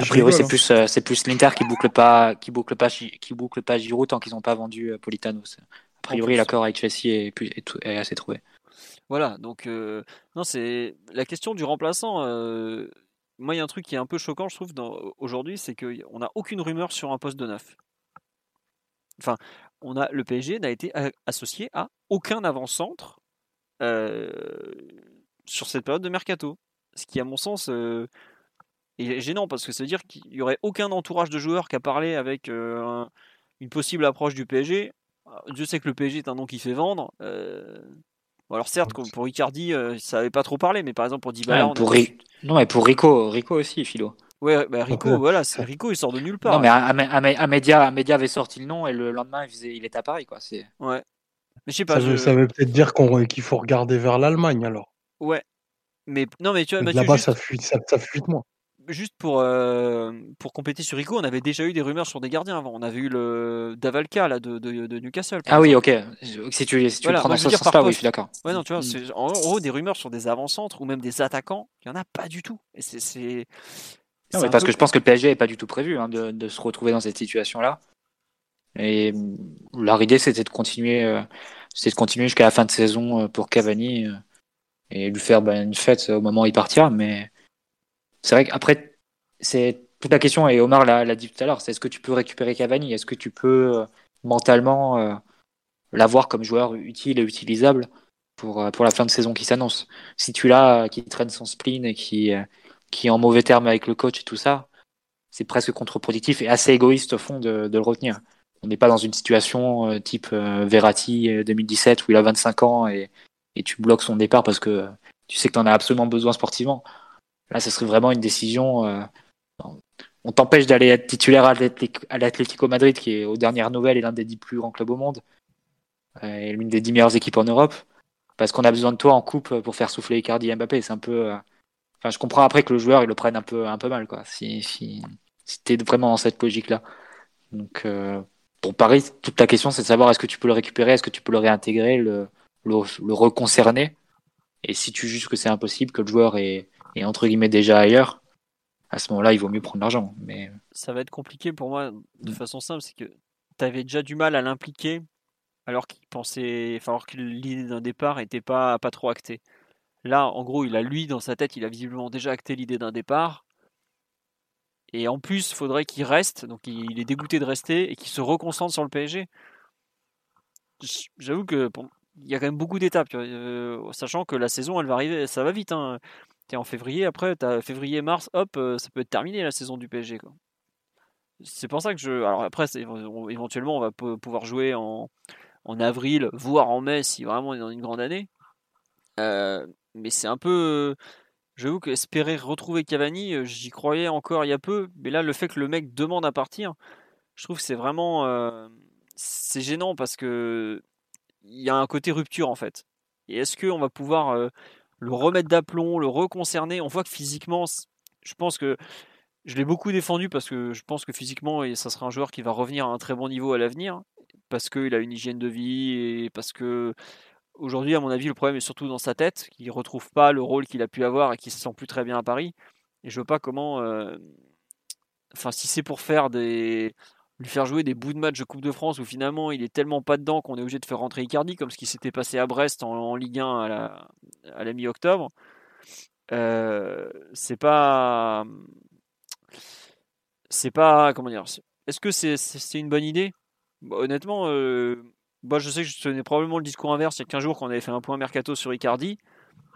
A priori, c'est hein. plus, euh, c'est plus l'Inter qui boucle pas, qui boucle pas, qui boucle pas Giroud tant qu'ils n'ont pas vendu euh, Politano. A priori, l'accord avec Chelsea est, assez trouvé. Voilà, donc euh, non, c'est la question du remplaçant. moi, il y a un truc qui est un peu choquant, je trouve, dans- aujourd'hui, c'est qu'on n'a aucune rumeur sur un poste de neuf. Enfin, on a le PSG n'a été associé à aucun avant-centre sur cette période de mercato, ce qui, à mon sens, euh, est gênant parce que ça veut dire qu'il y aurait aucun entourage de joueurs qui a parlé avec euh, un- une possible approche du PSG. Je sais que le PSG est un nom qui fait vendre. euh, Bon, alors certes, comme pour Icardi, euh, ça n'avait pas trop parlé, mais par exemple pour Dybala, Ouais, on a pour Ri- Non, mais pour Rico, Rico aussi, Philo. Ouais, bah Rico, Ouais. voilà, c'est Rico, il sort de nulle part. Non, mais un, un, un média, un média avait sorti le nom et le lendemain, il, faisait, il était à Paris, quoi. C'est... Ouais. Mais je sais Ça, pas, veut, je- ça veut peut-être dire qu'on- qu'il faut regarder vers l'Allemagne alors. ouais. Mais non, mais tu vois, Mathieu, Là-bas, juste, ça fuit, ça, ça fuit de moi. Juste pour euh, pour compléter sur Rico, on avait déjà eu des rumeurs sur des gardiens avant. On avait eu le Davalka là de, de, de Newcastle. Ah oui, ok. Si tu, si tu Voilà, le prends dans ce sens-là, oui, je suis d'accord. Ouais, non, tu vois, Mm. en gros des rumeurs sur des avant-centres ou même des attaquants, il y en a pas du tout. Et c'est Non, mais parce peu- que je pense que le PSG n'est pas du tout prévu hein, de, de se retrouver dans cette situation-là. Et mm, leur idée, c'était de continuer, euh, c'était de continuer jusqu'à la fin de saison euh, pour Cavani euh, et lui faire bah, une fête au moment où il partira. Mais c'est vrai qu'après, c'est toute la question, et Omar l'a dit tout à l'heure, c'est est-ce que tu peux récupérer Cavani? Est-ce que tu peux euh, mentalement euh, l'avoir comme joueur utile et utilisable pour, euh, pour la fin de saison qui s'annonce? Si tu l'as, euh, qui traîne son spleen et qui, qui est en mauvais terme avec le coach et tout ça, c'est presque contre-productif et assez égoïste au fond de, de le retenir. On n'est pas dans une situation type Verratti euh, 2017 où il a 25 ans et, et tu bloques son départ parce que tu sais que tu en as absolument besoin sportivement. Là, ce serait vraiment une décision. euh, on t'empêche d'aller être titulaire à l'Atlético- Madrid, qui est aux dernières nouvelles est l'un des dix plus grands clubs au monde euh, et l'une des dix meilleures équipes en Europe, parce qu'on a besoin de toi en coupe pour faire souffler Icardi et Mbappé. C'est un peu. euh, Enfin, je comprends après que le joueur il le prenne un peu, un peu mal, quoi. Si, si, si t'es vraiment dans cette logique-là. Donc, pour Paris, toute la question, c'est de savoir est-ce que tu peux le récupérer, est-ce que tu peux le réintégrer, le, le, le reconcerner. Et si tu juges que c'est impossible, que le joueur est, est entre guillemets déjà ailleurs, à ce moment-là, il vaut mieux prendre l'argent. Mais ça va être compliqué pour moi de façon simple, c'est que tu avais déjà du mal à l'impliquer alors qu'il pensait, enfin, alors que l'idée d'un départ était pas pas trop actée. Là, en gros, il a lui dans sa tête, il a visiblement déjà acté l'idée d'un départ. Et en plus, faudrait qu'il reste, donc il est dégoûté de rester et qu'il se reconcentre sur le PSG. J'avoue que pour- il y a quand même beaucoup d'étapes, euh, sachant que la saison, elle va arriver, ça va vite. Hein. En février, après, t'as février-mars, hop, euh, ça peut être terminé la saison du PSG. Quoi. C'est pour ça que je. Alors après, éventuellement, on va pou- pouvoir jouer en, avril, voire en mai si vraiment on est dans une grande année. Euh, mais c'est un peu. J'avoue que espérer retrouver Cavani, euh, j'y croyais encore il y a peu. Mais là, le fait que le mec demande à partir, je trouve que c'est vraiment. c'est gênant parce que. Il y a un côté rupture en fait. Et est-ce qu'on va pouvoir le remettre d'aplomb, le reconcerner On voit que physiquement, je pense que je l'ai beaucoup défendu parce que je pense que physiquement, et ça sera un joueur qui va revenir à un très bon niveau à l'avenir, parce qu'il a une hygiène de vie et parce que aujourd'hui, à mon avis, le problème est surtout dans sa tête, qu'il ne retrouve pas le rôle qu'il a pu avoir et qu'il se sent plus très bien à Paris. Et je vois pas comment, euh, enfin, si c'est pour faire des lui faire jouer des bouts de match de Coupe de France où finalement il est tellement pas dedans qu'on est obligé de faire rentrer Icardi, comme ce qui s'était passé à Brest en, Ligue 1 à la, à la mi-octobre. Euh, c'est pas c'est pas comment dire est-ce que c'est une bonne idée? Bah, honnêtement moi je sais que je tenais probablement le discours inverse il y a 15 jours quand on avait fait un point mercato sur Icardi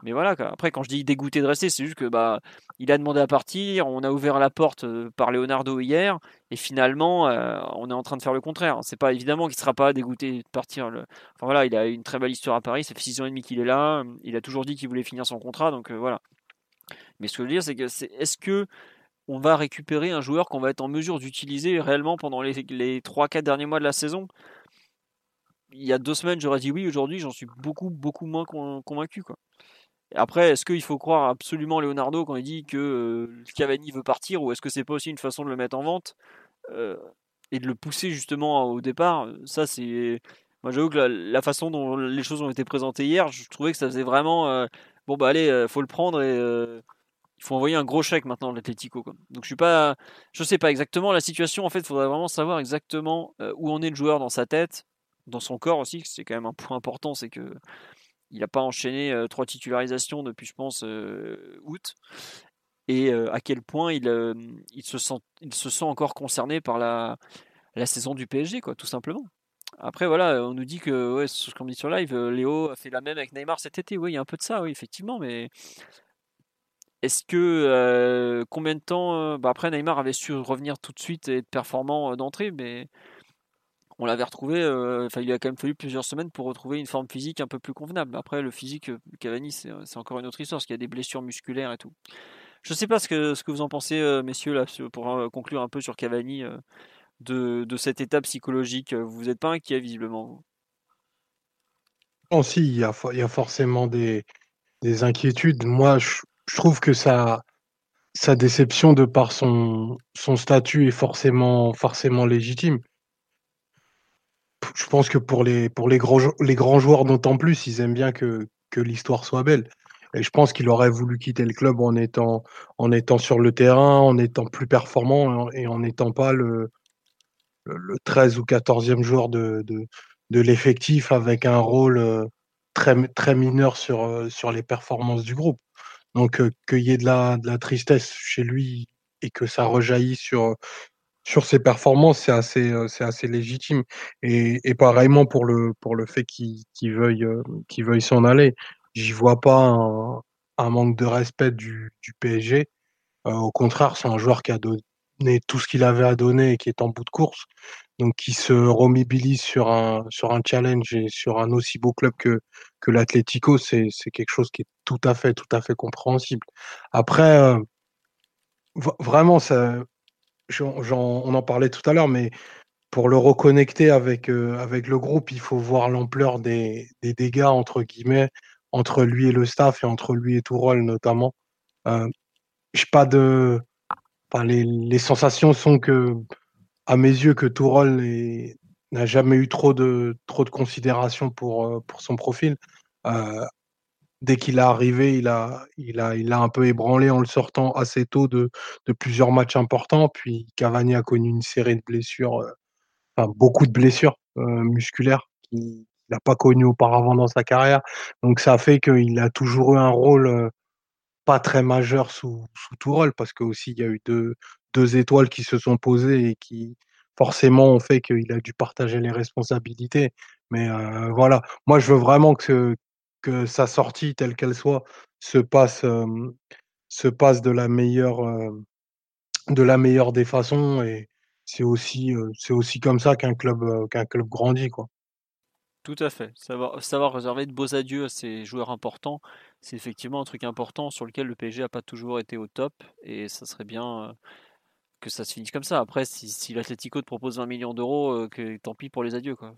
mais voilà après quand je dis dégoûté de rester c'est juste que bah il a demandé à partir on a ouvert la porte euh, par Leonardo hier et finalement euh, on est en train de faire le contraire c'est pas évidemment qu'il sera pas dégoûté de partir le... enfin voilà il a une très belle histoire à Paris ça fait 6 ans et demi qu'il est là il a toujours dit qu'il voulait finir son contrat donc euh, voilà mais ce que je veux dire c'est que est-ce que on va récupérer un joueur qu'on va être en mesure d'utiliser réellement pendant les, les 3-4 derniers mois de la saison? Il y a deux semaines, j'aurais dit oui, aujourd'hui, j'en suis beaucoup, beaucoup moins con- convaincu. Quoi. Après, est-ce qu'il faut croire absolument Leonardo quand il dit que euh, Cavani veut partir ou est-ce que c'est pas aussi une façon de le mettre en vente euh, et de le pousser justement au départ? Ça, c'est. Moi, j'avoue que la, façon dont les choses ont été présentées hier, je trouvais que ça faisait vraiment. Euh, bon, bah allez, faut le prendre et il faut envoyer un gros chèque maintenant à l'Atletico. Donc je suis pas, je sais pas exactement la situation. En fait, il faudrait vraiment savoir exactement où en est le joueur dans sa tête, dans son corps aussi. C'est quand même un point important, c'est que il n'a pas enchaîné trois titularisations depuis, je pense, août. Et à quel point il, il, se sent, il se sent encore concerné par la, la saison du PSG, quoi, tout simplement. Après, voilà, on nous dit que, ouais, ce qu'on dit sur live, Léo a fait la même avec Neymar cet été. Oui, il y a un peu de ça, oui, effectivement, mais est-ce que combien de temps bah Après, Neymar avait su revenir tout de suite et être performant d'entrée, mais on l'avait retrouvé, euh, il a quand même fallu plusieurs semaines pour retrouver une forme physique un peu plus convenable. Après le physique, euh, Cavani c'est encore une autre histoire, parce qu'il y a des blessures musculaires et tout. Je ne sais pas ce que, vous en pensez, euh, messieurs, là, pour conclure un peu sur Cavani, de, cette étape psychologique. Vous n'êtes pas inquiet visiblement, vous? Non, si, il y a, forcément des, des inquiétudes. Moi, je, trouve que sa déception de par son, statut est forcément légitime je pense que pour les, pour les, grands, les grands joueurs d'autant plus, ils aiment bien que, que l'histoire soit belle. Et je pense qu'il aurait voulu quitter le club en étant, en étant sur le terrain, en étant plus performant et en n'étant pas le, le 13 ou 14e joueur de, de, de l'effectif avec un rôle euh, très, très mineur sur, euh, sur les performances du groupe. Donc euh, qu'il y ait de la, de la tristesse chez lui et que ça rejaillisse sur, sur ses performances, c'est assez, euh, c'est assez légitime. Et, et, pareillement pour le, pour le fait qu'il veuille, euh, qu'il veuille s'en aller. J'y vois pas un, un, manque de respect du, du PSG. Euh, au contraire, c'est un joueur qui a donné tout ce qu'il avait à donner et qui est en bout de course. Donc, qui se remobilise sur un, sur un challenge et sur un aussi beau club que, que l'Atlético, c'est quelque chose qui est tout à fait, tout à fait compréhensible. Après, euh, vraiment, ça, on en parlait tout à l'heure, mais pour le reconnecter avec, euh, avec le groupe, il faut voir l'ampleur des, des, dégâts, entre guillemets, entre lui et le staff et entre lui et Tourol notamment. Euh, pas de. Enfin, les, les, sensations sont que, à mes yeux, que Tourol n'a jamais eu trop de, trop de considération pour, euh, pour son profil. Euh, dès qu'il est arrivé, il a, il, a, il a un peu ébranlé en le sortant assez tôt de, de plusieurs matchs importants. Puis Cavani a connu une série de blessures, euh, enfin, beaucoup de blessures euh, musculaires qu'il n'a pas connues auparavant dans sa carrière. Donc ça fait qu'il a toujours eu un rôle euh, pas très majeur sous, sous tout rôle, parce que aussi il y a eu deux, deux étoiles qui se sont posées et qui forcément ont fait qu'il a dû partager les responsabilités. Mais voilà, moi je veux vraiment que, que sa sortie, telle qu'elle soit, se passe, se passe de la meilleure, de la meilleure des façons. Et c'est aussi, aussi comme ça qu'un club, qu'un club grandit, quoi. Tout à fait. Savoir, savoir réserver de beaux adieux à ces joueurs importants, c'est effectivement un truc important sur lequel le PSG n'a pas toujours été au top. Et ça serait bien que ça se finisse comme ça. Après, si, si l'Atletico te propose 20 millions d'euros, que tant pis pour les adieux. Quoi.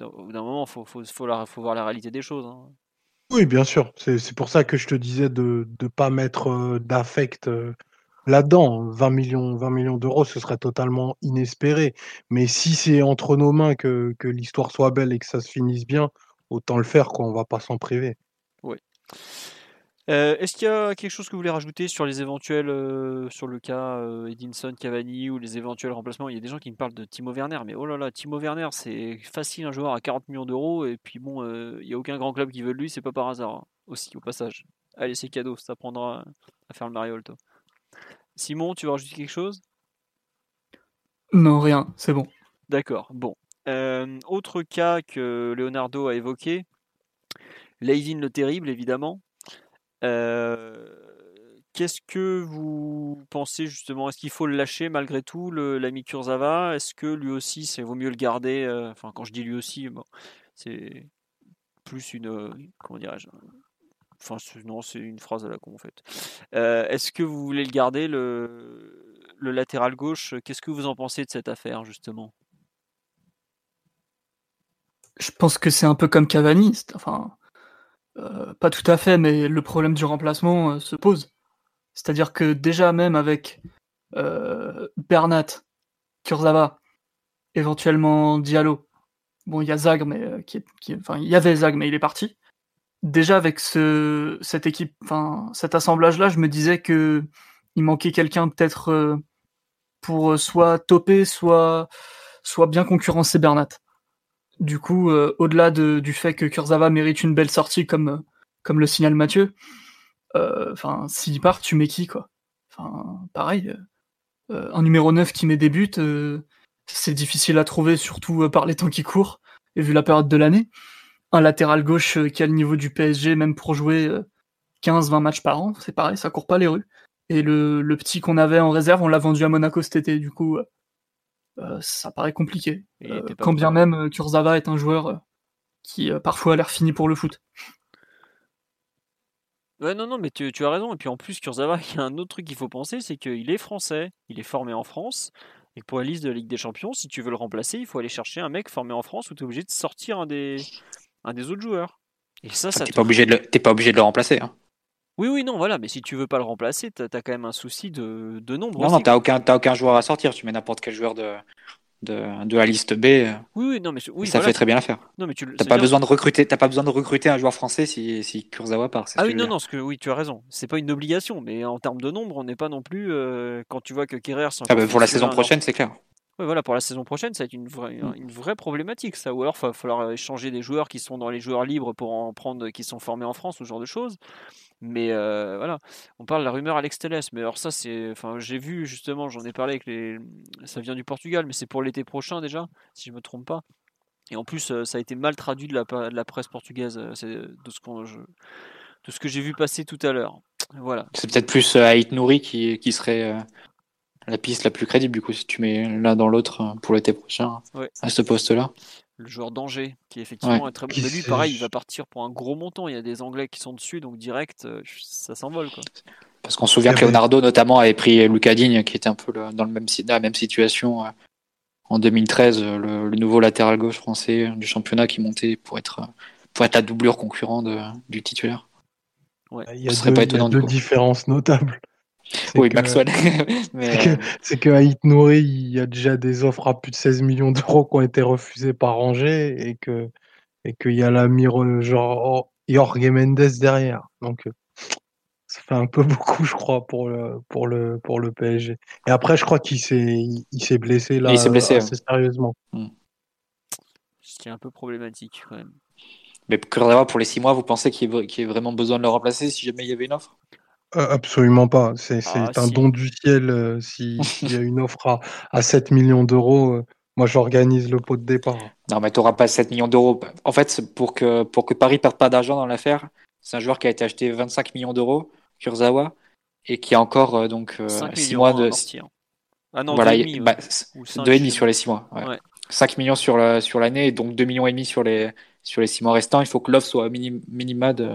Au bout d'un moment, il faut, faut, faut, faut, voir la réalité des choses. Hein. Oui, bien sûr. C'est pour ça que je te disais de ne pas mettre d'affect là-dedans. 20 millions, 20 millions d'euros, ce serait totalement inespéré. Mais si c'est entre nos mains que, que l'histoire soit belle et que ça se finisse bien, autant le faire, quoi. On va pas s'en priver. Oui. Euh, est-ce qu'il y a quelque chose que vous voulez rajouter sur les éventuels, euh, sur le cas euh, Edinson, Cavani ou les éventuels remplacements? Il y a des gens qui me parlent de Timo Werner, mais oh là là, Timo Werner, c'est facile un joueur à 40 millions d'euros, et puis bon, il n'y a aucun grand club qui veut de lui, c'est pas par hasard, hein, aussi au passage. Allez, c'est cadeau, ça prendra à faire le Mariolto. Simon, tu veux rajouter quelque chose? Non, rien, c'est bon. D'accord, bon. autre cas que Leonardo a évoqué, Leivin le Terrible, évidemment. Euh, qu'est-ce que vous pensez justement? Est-ce qu'il faut le lâcher malgré tout, l'ami Kurzawa? Est-ce que lui aussi, c'est vaut mieux le garder euh, Enfin, quand je dis lui aussi, c'est plus une. Comment dirais-je? Enfin, non, c'est une phrase à la con en fait. Euh, est-ce que vous voulez le garder, le, le latéral gauche? Qu'est-ce que vous en pensez de cette affaire justement? Je pense que c'est un peu comme Cavani. Enfin, pas tout à fait, mais le problème du remplacement se pose. C'est-à-dire que déjà même avec Bernat, Kurzawa, éventuellement Diallo, bon il y a Zag, mais qui, enfin il y avait Zag, mais il est parti. Déjà avec ce cette équipe, enfin cet assemblage-là, je me disais que il manquait quelqu'un peut-être pour soit toper, soit soit bien concurrencer Bernat. Du coup, euh, au-delà de, du fait que Kurzawa mérite une belle sortie comme, comme le signale Mathieu, euh, enfin, s'il part, tu mets qui, quoi? Enfin, pareil, euh, un numéro 9 qui met des buts, c'est difficile à trouver, surtout par les temps qui courent, et vu la période de l'année. Un latéral gauche qui a le niveau du PSG, même pour jouer 15-20 matchs par an, c'est pareil, ça court pas les rues. Et le, le petit qu'on avait en réserve, on l'a vendu à Monaco cet été, du coup, euh, ça paraît compliqué. Euh, quand bien même euh, Kurzawa est un joueur qui parfois a l'air fini pour le foot. Ouais, non, non, mais tu, as raison. Et puis en plus, Kurzawa, il y a un autre truc qu'il faut penser, c'est qu'il est français, il est formé en France. Et pour la liste de la Ligue des Champions, si tu veux le remplacer, il faut aller chercher un mec formé en France où tu es obligé de sortir un des, un des autres joueurs. Et ça, ça. T'es pas, obligé de le... pas obligé de le remplacer. Hein. Oui, oui, non, voilà, mais si tu veux pas le remplacer, tu as, quand même un souci de, de nombre. Non, non, tu aucun, aucun joueur à sortir. Tu mets n'importe quel joueur de, de, de, la liste B. Euh, oui, oui, non, mais oui, ça fait très bien l'affaire. Non, mais tu n'as pas, besoin de recruter, pas besoin de recruter un joueur français si, si Kurzawa part. Ah oui, non, non, que, oui, tu as raison. C'est pas une obligation, mais en termes de nombre, on n'est pas non plus. Euh, quand tu vois que Kerrer. Ah bah, pour la saison prochaine, c'est clair. Oui, voilà, pour la saison prochaine, ça va être une vraie, mm. une vraie problématique, ça. Ou alors, il va falloir échanger des joueurs qui sont dans les joueurs libres pour en prendre, qui sont formés en France, ce genre de choses. Mais euh, voilà, on parle de la rumeur Alex Telles, mais alors ça c'est, enfin j'ai vu justement, j'en ai parlé avec les, ça vient du Portugal, mais c'est pour l'été prochain déjà, si je me trompe pas. Et en plus, euh, ça a été mal traduit de la, de la presse portugaise, euh, de ce qu'on, de ce que j'ai vu passer tout à l'heure. Voilà. C'est peut-être plus Haït Nouri qui, qui serait la piste la plus crédible du coup si tu mets l'un dans l'autre pour l'été prochain à ce poste-là le joueur d'Angers, qui effectivement est très bon. Mais lui, pareil, il va partir pour un gros montant. Il y a des Anglais qui sont dessus, donc direct, euh, ça s'envole. Parce qu'on se souvient que Leonardo, notamment, avait pris Lucas Digne, qui était un peu dans, le même, la même situation euh, en 2013, euh, le, nouveau latéral gauche français du championnat qui montait pour être, pour être la doublure concurrent du titulaire. Ouais. Il y a, deux, pas étonnant, il y a deux différences notables. Oui, Maxwell. Euh, c'est que, Haït Nouri, il y a déjà des offres à plus de 16 millions d'euros qui ont été refusées par Angers et que et qu'il y a l'ami genre Jorge Mendes derrière. Donc euh, ça fait un peu beaucoup, je crois, pour le pour le pour le PSG. Et après, je crois qu'il s'est il, s'est blessé là. il s'est blessé assez sérieusement. Hmm. Ce qui est un peu problématique quand même. Mais pour les 6 mois, vous pensez qu'il y, ait vraiment besoin de le remplacer si jamais il y avait une offre? Absolument pas. C'est ah, un don du ciel. Euh, s'il y a une offre à, à 7 millions d'euros, euh, moi j'organise le pot de départ. Non, mais tu n'auras pas 7 millions d'euros. En fait, pour que, pour que Paris perde pas d'argent dans l'affaire, c'est un joueur qui a été acheté 25 millions d'euros, Kurzawa, et qui a encore donc 6 mois de. Ah non, voilà, 2,5 bah, sur les 6 mois. 5 millions sur l'année, sur et donc 2 millions et demi sur les, sur les 6 mois restants. Il faut que l'offre soit minima de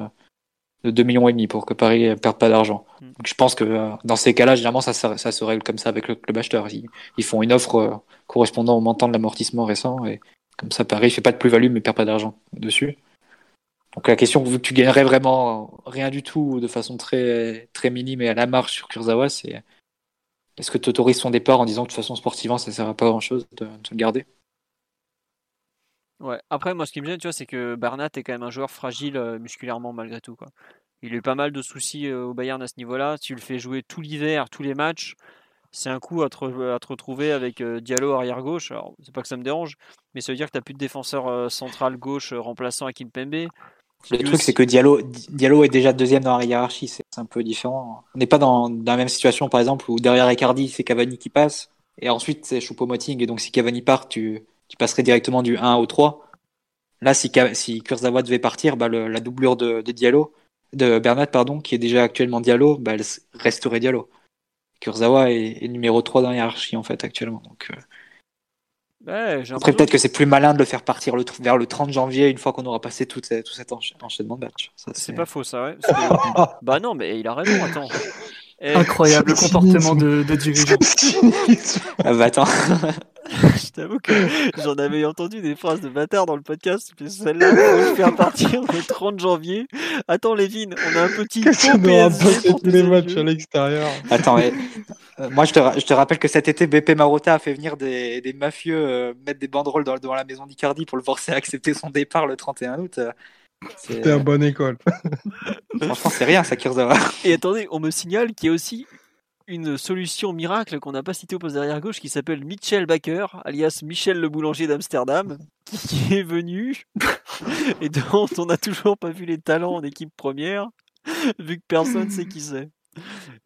de 2 millions et demi pour que Paris ne perde pas d'argent. Mm. Donc je pense que euh, dans ces cas-là, généralement, ça, ça, se règle comme ça avec le club acheteur. Ils, font une offre euh, correspondant au montant de l'amortissement récent et comme ça, Paris fait pas de plus-value mais perd pas d'argent dessus. Donc la question, vu que tu gagnerais vraiment rien du tout de façon très, très minime et à la marge sur Kurzawa, c'est est-ce que tu autorises son départ en disant que de toute façon sportivement ça ne sert à pas grand-chose de, de le garder? Ouais. Après, moi, ce qui me gêne, tu vois, c'est que Bernat est quand même un joueur fragile euh, musculairement malgré tout. Quoi. Il a eu pas mal de soucis euh, au Bayern à ce niveau-là. Si tu le fais jouer tout l'hiver, tous les matchs, c'est un coup à te, à te retrouver avec euh, Diallo arrière gauche. Alors, c'est pas que ça me dérange, mais ça veut dire que tu n'as plus de défenseur central gauche remplaçant à Kimpembe. Le truc, c'est que Diallo, Diallo est déjà deuxième dans la hiérarchie, c'est un peu différent. On n'est pas dans, dans, la même situation, par exemple, où derrière Icardi, c'est Cavani qui passe, et ensuite c'est Choupo-Moting, et donc si Cavani part, tu, tu passerais directement du 1 au 3. Là, si, si Kurzawa devait partir, bah, la doublure de, Diallo, de Bernat, pardon, qui est déjà actuellement Diallo, bah, elle resterait Diallo. Kurzawa est, numéro 3 dans la hiérarchie, en fait, actuellement. Donc, euh. Après, peut-être que c'est plus malin de le faire partir le, vers le 30 janvier, une fois qu'on aura passé tout, tout cet enchaînement de matchs. C'est pas faux, ça, ouais. bah non, mais il a raison, attends. Incroyable le comportement de, de dirigeant. ah bah attends. je t'avoue que j'en avais entendu des phrases de bâtard dans le podcast, mais celle-là, on faire partir le 30 janvier. Attends, Lévin, on a un petit tous les matchs à l'extérieur. Attends, mais, euh, moi je te, je te, rappelle que cet été, BP Marotta a fait venir des, des mafieux euh, mettre des banderoles dans, devant la maison d'Icardi pour le forcer à accepter son départ le 31 août. C'était une bonne école. Franchement, c'est rien, ça, Kurzawa. Et attendez, on me signale qu'il y a aussi une solution miracle qu'on n'a pas citée au poste derrière gauche qui s'appelle Michel Baker, alias Michel le boulanger d'Amsterdam, qui est venu et dont on n'a toujours pas vu les talents en équipe première, vu que personne sait qui c'est.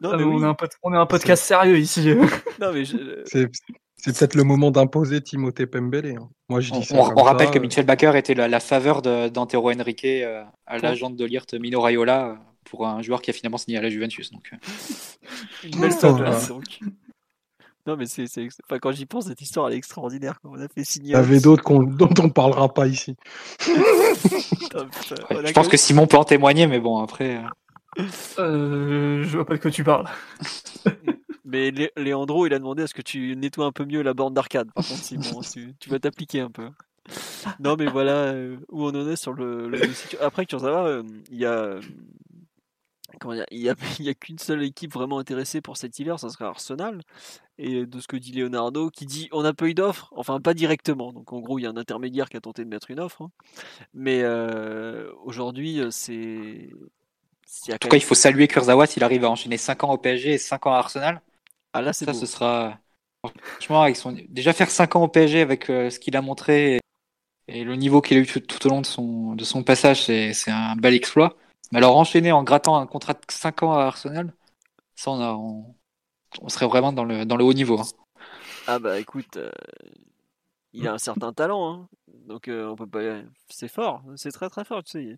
Non, ah, mais on, est un on, est un podcast sérieux ici. non, mais C'est peut-être le moment d'imposer Timothée Pembele. Hein. Moi, je dis on, on rappelle que Michel Baker était la, la faveur d'Antero Henrique euh, à l'agent de Lirt Mino Raiola pour un joueur qui a finalement signé à la Juventus. Donc. Euh. Une belle oh. Non, mais c'est, enfin, quand j'y pense, cette histoire elle est extraordinaire. On a fait signer. Il y avait d'autres dont on ne parlera pas ici. je pense que Simon peut en témoigner, mais bon, après. Euh... euh je vois pas de quoi tu parles. mais Lé Léandro, il a demandé à ce que tu nettoies un peu mieux la borne d'arcade. Par contre, Simon, tu, tu vas t'appliquer un peu. Non, mais voilà euh, où on en est sur le. le... Après, tu euh, il y a il n'y a, a qu'une seule équipe vraiment intéressée pour cet hiver, ça serait Arsenal. Et de ce que dit Leonardo, qui dit on n'a pas eu d'offre, enfin pas directement. Donc en gros, il y a un intermédiaire qui a tenté de mettre une offre. Hein. Mais euh, aujourd'hui, c'est. En tout cas, il faut saluer Kurzawa s'il arrive à enchaîner 5 ans au PSG et 5 ans à Arsenal. Ah là, c'est ça, ce sera. Franchement, avec son... déjà faire 5 ans au PSG avec euh, ce qu'il a montré et, le niveau qu'il a eu tout, au long de son, de son passage, c'est un bel exploit. Mais alors enchaîner en grattant un contrat de 5 ans à Arsenal, ça on, a, on, serait vraiment dans le, dans le haut niveau. Hein. Ah bah écoute, euh, il a un certain talent, hein. donc euh, on peut pas. C'est fort, c'est très très fort. Tu sais.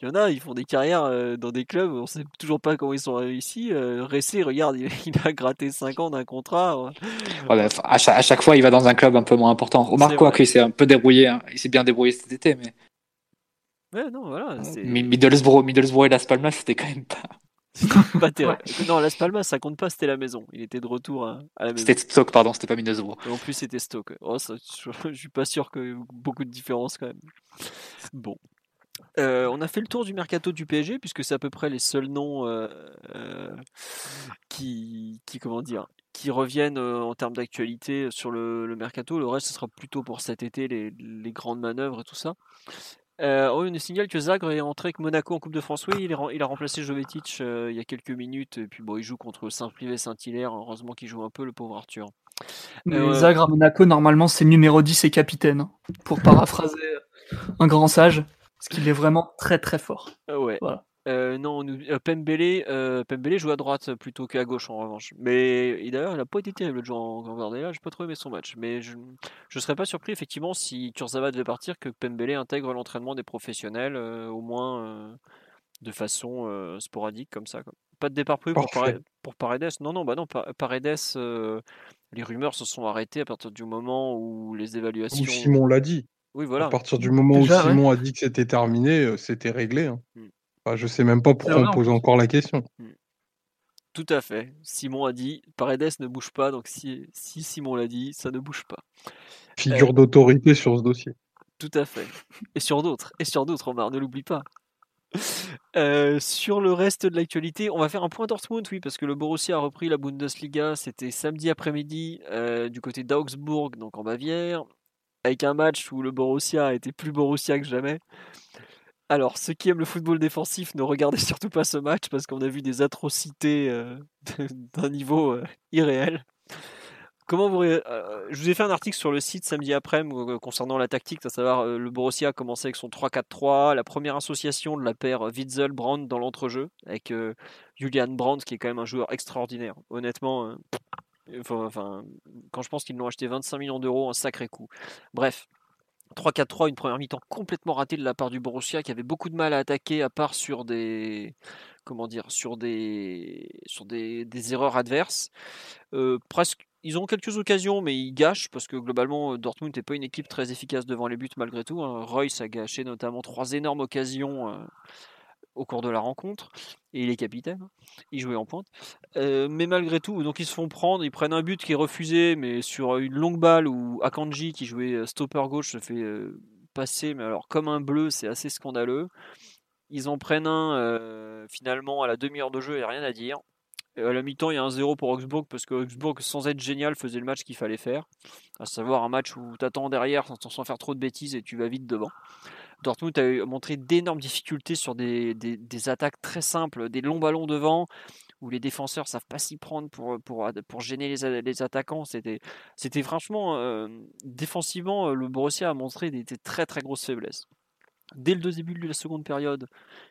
Il y en a, ils font des carrières euh, dans des clubs, on sait toujours pas comment ils sont réussis. Ressé, regarde, il, a gratté 5 ans d'un contrat. Bah, à, chaque, fois, il va dans un club un peu moins important. Remarque quoi qu'il s'est un peu débrouillé, hein. il s'est bien débrouillé cet été, mais Ouais, non, voilà. Middlesbrough, Middlesbrough et Las Palmas, c'était quand même pas. pas terrible. Non, Las Palmas, ça compte pas, c'était la maison. Il était de retour à, la maison. C'était Stoke, pardon, c'était pas Middlesbrough. en plus, c'était Stoke. Oh, je, suis pas sûr que beaucoup de différence quand même. Bon. Euh, on a fait le tour du mercato du PSG puisque c'est à peu près les seuls noms euh, euh, qui, qui, comment dire, qui reviennent en termes d'actualité sur le, mercato. Le reste, ce sera plutôt pour cet été, les, les grandes manœuvres et tout ça. Euh, oh, une signale que Zagre est entré avec Monaco en Coupe de France. Oui, il, il a remplacé Jovetic il y a quelques minutes. Et puis bon, il joue contre Saint-Privé Saint-Hilaire. Heureusement qu'il joue un peu, le pauvre Arthur. Zagre à Monaco, normalement, c'est numéro 10 et capitaine. Hein, pour paraphraser un grand sage. Parce qu'il est vraiment très très fort. ouais. Voilà. Euh, non, nous, euh, Pembele, euh, Pembele joue à droite plutôt qu'à gauche en revanche. Mais d'ailleurs, il n'a pas été terrible le joueur en Guardiola. J'ai pas trop aimé son match. Mais je ne serais pas surpris effectivement si Kurzawa devait partir que Pembele intègre l'entraînement des professionnels, au moins de façon sporadique comme ça. Pas de départ prévu pour, pour, Paredes. Non, non, bah non, Paredes. les rumeurs se sont arrêtées à partir du moment où les évaluations. Simon l'a dit. Oui, voilà. À partir du moment où Simon a dit que c'était terminé, c'était réglé. Hein. Hmm. Je je sais même pas pourquoi on pose encore la question. Hmm. Tout à fait. Simon a dit Paredes ne bouge pas, donc si, si Simon l'a dit, ça ne bouge pas. Figure euh, d'autorité sur ce dossier. Tout à fait. Et sur d'autres. Et sur d'autres, Omar, ne l'oublie pas. Euh, sur le reste de l'actualité, on va faire un point Dortmund, oui, parce que le Borussia a repris la Bundesliga. C'était samedi après-midi euh, du côté d'Augsbourg, donc en Bavière, avec un match où le Borussia a été plus Borussia que jamais. Alors, ceux qui aiment le football défensif, ne regardez surtout pas ce match parce qu'on a vu des atrocités euh, d'un niveau euh, irréel. Comment vous, euh, je vous ai fait un article sur le site samedi après concernant la tactique, à savoir le Borussia a commencé avec son 3-4-3, la première association de la paire Witzel-Brandt dans l'entrejeu, avec Julian Brandt qui est quand même un joueur extraordinaire. Honnêtement, enfin, quand je pense qu'ils l'ont acheté 25 millions d'euros, un sacré coup. Bref, 3-4-3, une première mi-temps complètement ratée de la part du Borussia qui avait beaucoup de mal à attaquer à part sur des comment dire sur des sur des, erreurs adverses. Euh, presque ils ont quelques occasions mais ils gâchent parce que globalement Dortmund n'est pas une équipe très efficace devant les buts malgré tout. Hein. Royce a gâché notamment trois énormes occasions euh, au cours de la rencontre. Et il est capitaine, hein. il jouait en pointe. mais malgré tout, donc ils se font prendre, ils prennent un but qui est refusé, mais sur une longue balle où Akanji, qui jouait stopper gauche, se fait passer, mais alors comme un bleu, c'est assez scandaleux. Ils en prennent un finalement à la demi-heure de jeu, a rien à dire. à la mi-temps, il y a un 0 pour Augsbourg parce que Augsbourg, sans être génial, faisait le match qu'il fallait faire. À savoir un match où tu attends derrière sans, faire trop de bêtises et tu vas vite devant. Dortmund a montré d'énormes difficultés sur des, attaques très simples, des longs ballons devant, où les défenseurs savent pas s'y prendre pour, gêner les, attaquants. C'était, franchement, euh, défensivement, le Borussia a montré des, très très grosses faiblesses. Dès le début de la seconde période,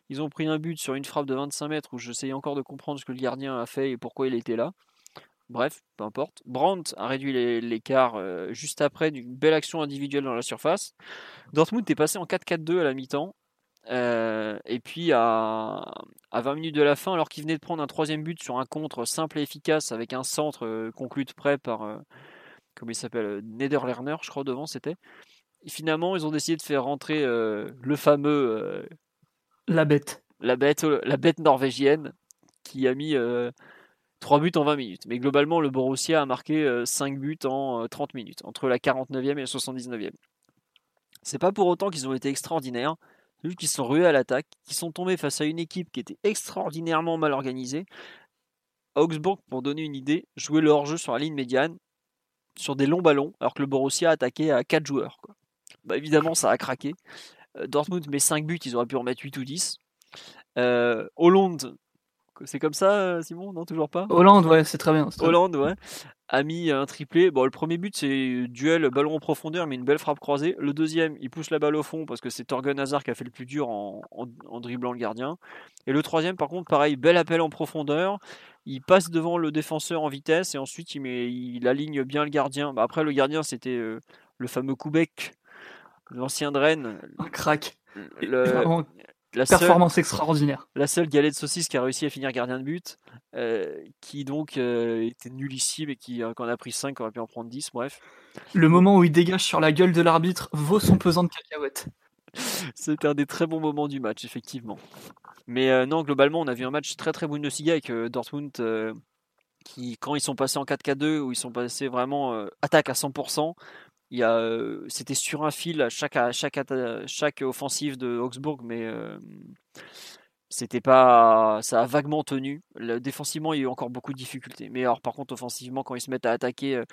ils ont pris un but sur une frappe de 25 mètres où j'essayais encore de comprendre ce que le gardien a fait et pourquoi il était là. Bref, peu importe. Brandt a réduit l'écart euh, juste après d'une belle action individuelle dans la surface. Dortmund est passé en 4-4-2 à la mi-temps. Euh, et puis à, 20 minutes de la fin, alors qu'il venait de prendre un troisième but sur un contre simple et efficace avec un centre euh, conclu de près par, comment il s'appelle, Nederlerner, je crois, devant c'était. finalement, ils ont décidé de faire rentrer le fameux. la bête. La bête, la bête norvégienne qui a mis 3 buts en 20 minutes. Mais globalement, le Borussia a marqué 5 euh, buts en 30 euh, minutes, entre la 49e et la 79e. C'est pas pour autant qu'ils ont été extraordinaires, c'est juste qu'ils sont rués à l'attaque, qu'ils sont tombés face à une équipe qui était extraordinairement mal organisée. Augsburg, pour donner une idée, jouait le hors-jeu sur la ligne médiane, sur des longs ballons, alors que le Borussia attaquait à 4 joueurs. Bah, évidemment, ça a craqué. Euh, Dortmund met 5 buts, ils auraient pu en mettre 8 ou 10. Hollande c'est comme ça, euh, Simon? Non, toujours pas? Hollande, ouais, c'est très bien. Hollande, ouais. A mis un triplé. Bon, le premier but, c'est duel ballon en profondeur, mais une belle frappe croisée. Le deuxième, il pousse la balle au fond parce que c'est Torgen Hazard qui a fait le plus dur en, dribblant le gardien. Et le troisième, par contre, pareil, bel appel en profondeur. Il passe devant le défenseur en vitesse et ensuite il, met, il aligne bien le gardien. Bah, après, le gardien, c'était euh, le fameux Koubek, l'ancien de Rennes. Un crack. Le, la Performance extraordinaire. La seule galette de saucisse qui a réussi à finir gardien de but, euh, qui donc euh, était nullissime et qui, euh, quand on a pris 5, aurait pu en prendre 10, bref. Le moment où il dégage sur la gueule de l'arbitre vaut son pesant de cacahuètes. C'est un des très bons moments du match, effectivement. Mais non, globalement, on a vu un match très très Bundesliga avec Dortmund qui, quand ils sont passés en 4K2, où ils sont passés vraiment attaque à 100%, il y a, c'était sur un fil chaque, chaque, chaque offensive de Augsburg, mais c'était pas, ça a vaguement tenu. Défensivement, il y a eu encore beaucoup de difficultés. Mais alors, par contre, offensivement, quand ils se mettent à attaquer,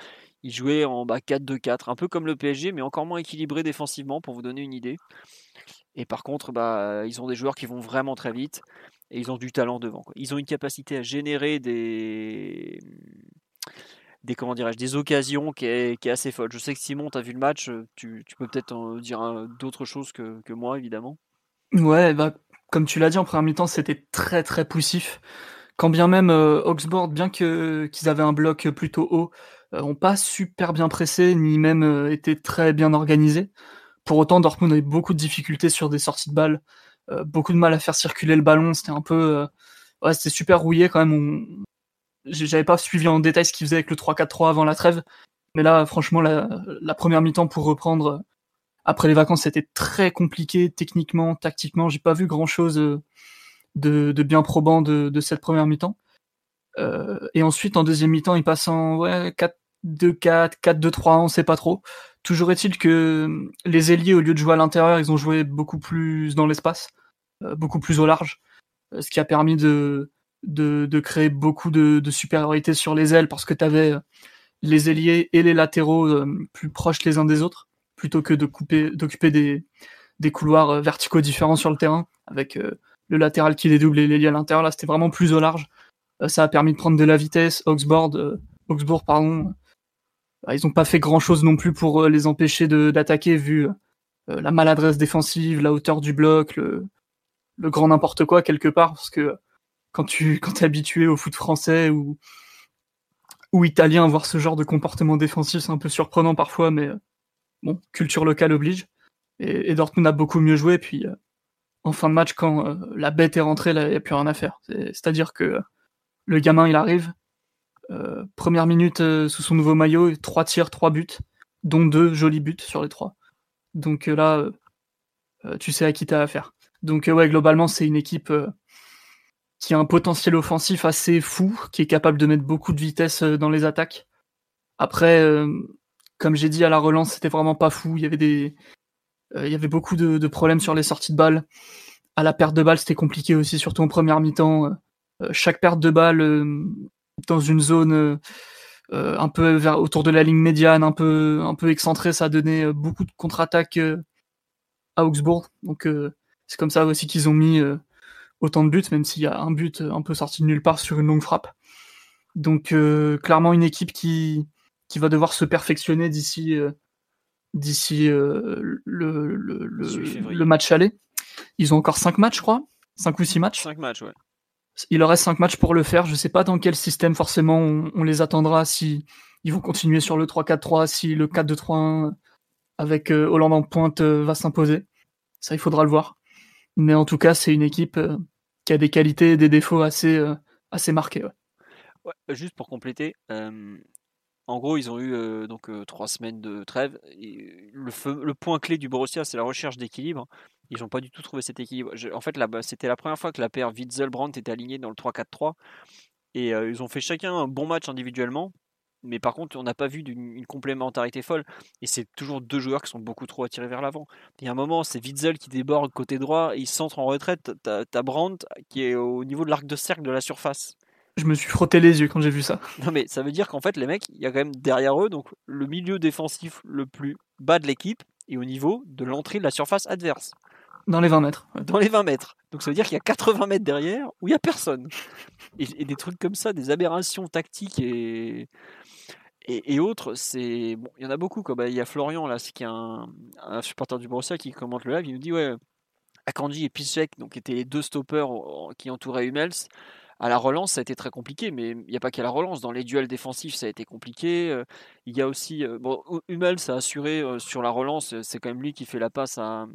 ils jouaient en bas 4-2-4, un peu comme le PSG, mais encore moins équilibré défensivement, pour vous donner une idée. Et par contre, bah, ils ont des joueurs qui vont vraiment très vite et ils ont du talent devant. Ils ont une capacité à générer des des comment dirais-je des occasions qui est, qui est, assez folle. Je sais que Simon, tu as vu le match, euh, tu, tu peux peut-être dire d'autres choses que, que, moi, évidemment. Ouais, bah, comme tu l'as dit en première mi-temps, c'était très très poussif. Quand bien même euh, Oxford, bien qu'ils avaient un bloc plutôt haut, euh, pas super bien pressé, ni même euh, été très bien organisés. Pour autant, Dortmund avait beaucoup de difficultés sur des sorties de balles, beaucoup de mal à faire circuler le ballon. C'était un peu, ouais, c'était super rouillé quand même. On, j'avais pas suivi en détail ce qu'ils faisaient avec le 3-4-3 avant la trêve. Mais là, franchement, la, première mi-temps pour reprendre après les vacances, c'était très compliqué techniquement, tactiquement. J'ai pas vu grand chose euh, de, bien probant de, cette première mi-temps. Euh, et ensuite, en deuxième mi-temps, il passe en ouais, 4-2-4, 4-2-3, on sait pas trop. Toujours est-il que les ailiers, au lieu de jouer à l'intérieur, ils ont joué beaucoup plus dans l'espace, euh, beaucoup plus au large, ce qui a permis de, de, de créer beaucoup de, de, supériorité sur les ailes parce que tu avais euh, les ailiers et les latéraux euh, plus proches les uns des autres plutôt que de couper d'occuper des, des couloirs euh, verticaux différents sur le terrain avec le latéral qui les double et l'ailier à l'intérieur. Là c'était vraiment plus au large. Ça a permis de prendre de la vitesse. Augsbourg Augsbourg pardon bah, ils ont pas fait grand chose non plus pour les empêcher d'attaquer vu la maladresse défensive la hauteur du bloc le, le grand n'importe quoi quelque part parce que quand tu es habitué au foot français ou, ou italien, voir ce genre de comportement défensif, c'est un peu surprenant parfois, mais euh, bon, culture locale oblige. Et, et Dortmund a beaucoup mieux joué, puis euh, en fin de match, quand euh, la bête est rentrée, il n'y a plus rien à faire. C'est-à-dire que le gamin, il arrive, première minute sous son nouveau maillot, trois tirs, trois buts, dont deux jolis buts sur les trois. Donc là, tu sais à qui t'as affaire. Donc ouais, globalement, c'est une équipe qui a un potentiel offensif assez fou, qui est capable de mettre beaucoup de vitesse dans les attaques. Après, comme j'ai dit à la relance, c'était vraiment pas fou. Il y avait des, il y avait beaucoup de, problèmes sur les sorties de balles. À la perte de balles, c'était compliqué aussi, surtout en première mi-temps. chaque perte de balle dans une zone un peu autour de la ligne médiane, un peu, un peu excentrée, ça a donné beaucoup de contre-attaques à Augsbourg. Donc c'est comme ça aussi qu'ils ont mis autant de buts, même s'il y a un but un peu sorti de nulle part sur une longue frappe. Donc clairement une équipe qui, qui va devoir se perfectionner d'ici d'ici le, le, le, match aller. Ils ont encore 5 matchs, je crois. 5 ou 6 matchs. 5 matchs, ouais. Il leur reste 5 matchs pour le faire. Je sais pas dans quel système forcément on, les attendra, si ils vont continuer sur le 3-4-3, si le 4-2-3-1 avec Hollande en pointe va s'imposer. Ça, il faudra le voir. Mais en tout cas, c'est une équipe qui a des qualités et des défauts assez, assez marqués. Ouais. juste pour compléter, en gros, ils ont eu donc trois semaines de trêve. Le, point clé du Borussia, c'est la recherche d'équilibre. Ils n'ont pas du tout trouvé cet équilibre. en fait, c'était la première fois que la paire Witzel-Brandt était alignée dans le 3-4-3. Et ils ont fait chacun un bon match individuellement. Mais par contre, on n'a pas vu d'une complémentarité folle. Et c'est toujours deux joueurs qui sont beaucoup trop attirés vers l'avant. Il y a un moment, c'est Witzel qui déborde côté droit et il centre en retraite. T'as as Brandt qui est au niveau de l'arc de cercle de la surface. Je me suis frotté les yeux quand j'ai vu ça. Non mais ça veut dire qu'en fait les mecs, il y a quand même derrière eux donc le milieu défensif le plus bas de l'équipe et au niveau de l'entrée de la surface adverse. Dans les 20 mètres. Dans les 20 mètres. Donc ça veut dire qu'il y a 80 mètres derrière où il n'y a personne. Et, des trucs comme ça, des aberrations tactiques et, et, autres, c'est bon, il y en a beaucoup. Quoi. Bah, il y a Florian là, qui est un, supporter du Borussia qui commente le live. Il nous dit ouais, Akanji et Piszczek, donc étaient les deux stoppers qui entouraient Hummels. À la relance, ça a été très compliqué, mais il n'y a pas qu'à la relance. Dans les duels défensifs, ça a été compliqué. Euh, il y a aussi. Euh, Hummels a assuré euh, sur la relance, c'est quand même lui qui fait la passe à.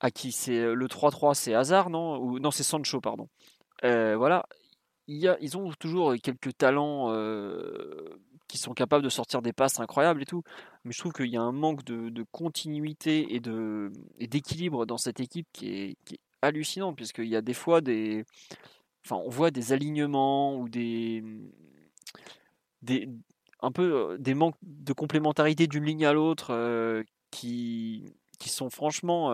À qui? C'est le 3-3, c'est Hazard, non? Ou non, c'est Sancho, pardon. voilà, ils ont toujours quelques talents qui sont capables de sortir des passes incroyables et tout, mais je trouve qu'il y a un manque de, continuité et d'équilibre dans cette équipe qui est, qui est hallucinant, puisqu'il y a des fois des, enfin, on voit des alignements ou des, des un peu des manques de complémentarité d'une ligne à l'autre qui, qui sont franchement.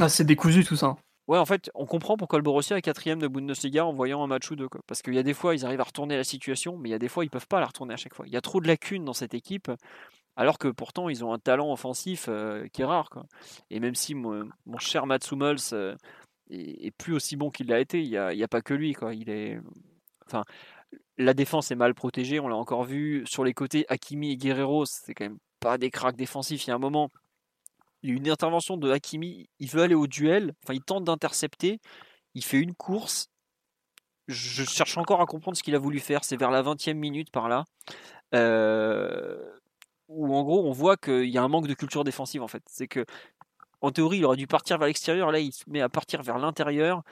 Ah, c'est décousu tout ça. Ouais, en fait, on comprend pourquoi le Borussia est quatrième de Bundesliga en voyant un match ou deux. Quoi. Parce qu'il y a des fois, ils arrivent à retourner la situation, mais il y a des fois, ils peuvent pas la retourner à chaque fois. Il y a trop de lacunes dans cette équipe, alors que pourtant, ils ont un talent offensif qui est rare. Quoi. Et même si mon, cher Mats Hummels est, plus aussi bon qu'il l'a été. Il n'y a, a, pas que lui. Quoi. Il est... enfin, la défense est mal protégée, on l'a encore vu. Sur les côtés, Hakimi et Guerrero, c'est quand même pas des cracks défensifs. Il y a un moment, il y a une intervention de Hakimi, il veut aller au duel, enfin, il tente d'intercepter, il fait une course. Je cherche encore à comprendre ce qu'il a voulu faire. C'est vers la 20e minute par là. Euh, où en gros on voit qu'il y a un manque de culture défensive en fait. C'est que en théorie, il aurait dû partir vers l'extérieur. Là, il se met à partir vers l'intérieur.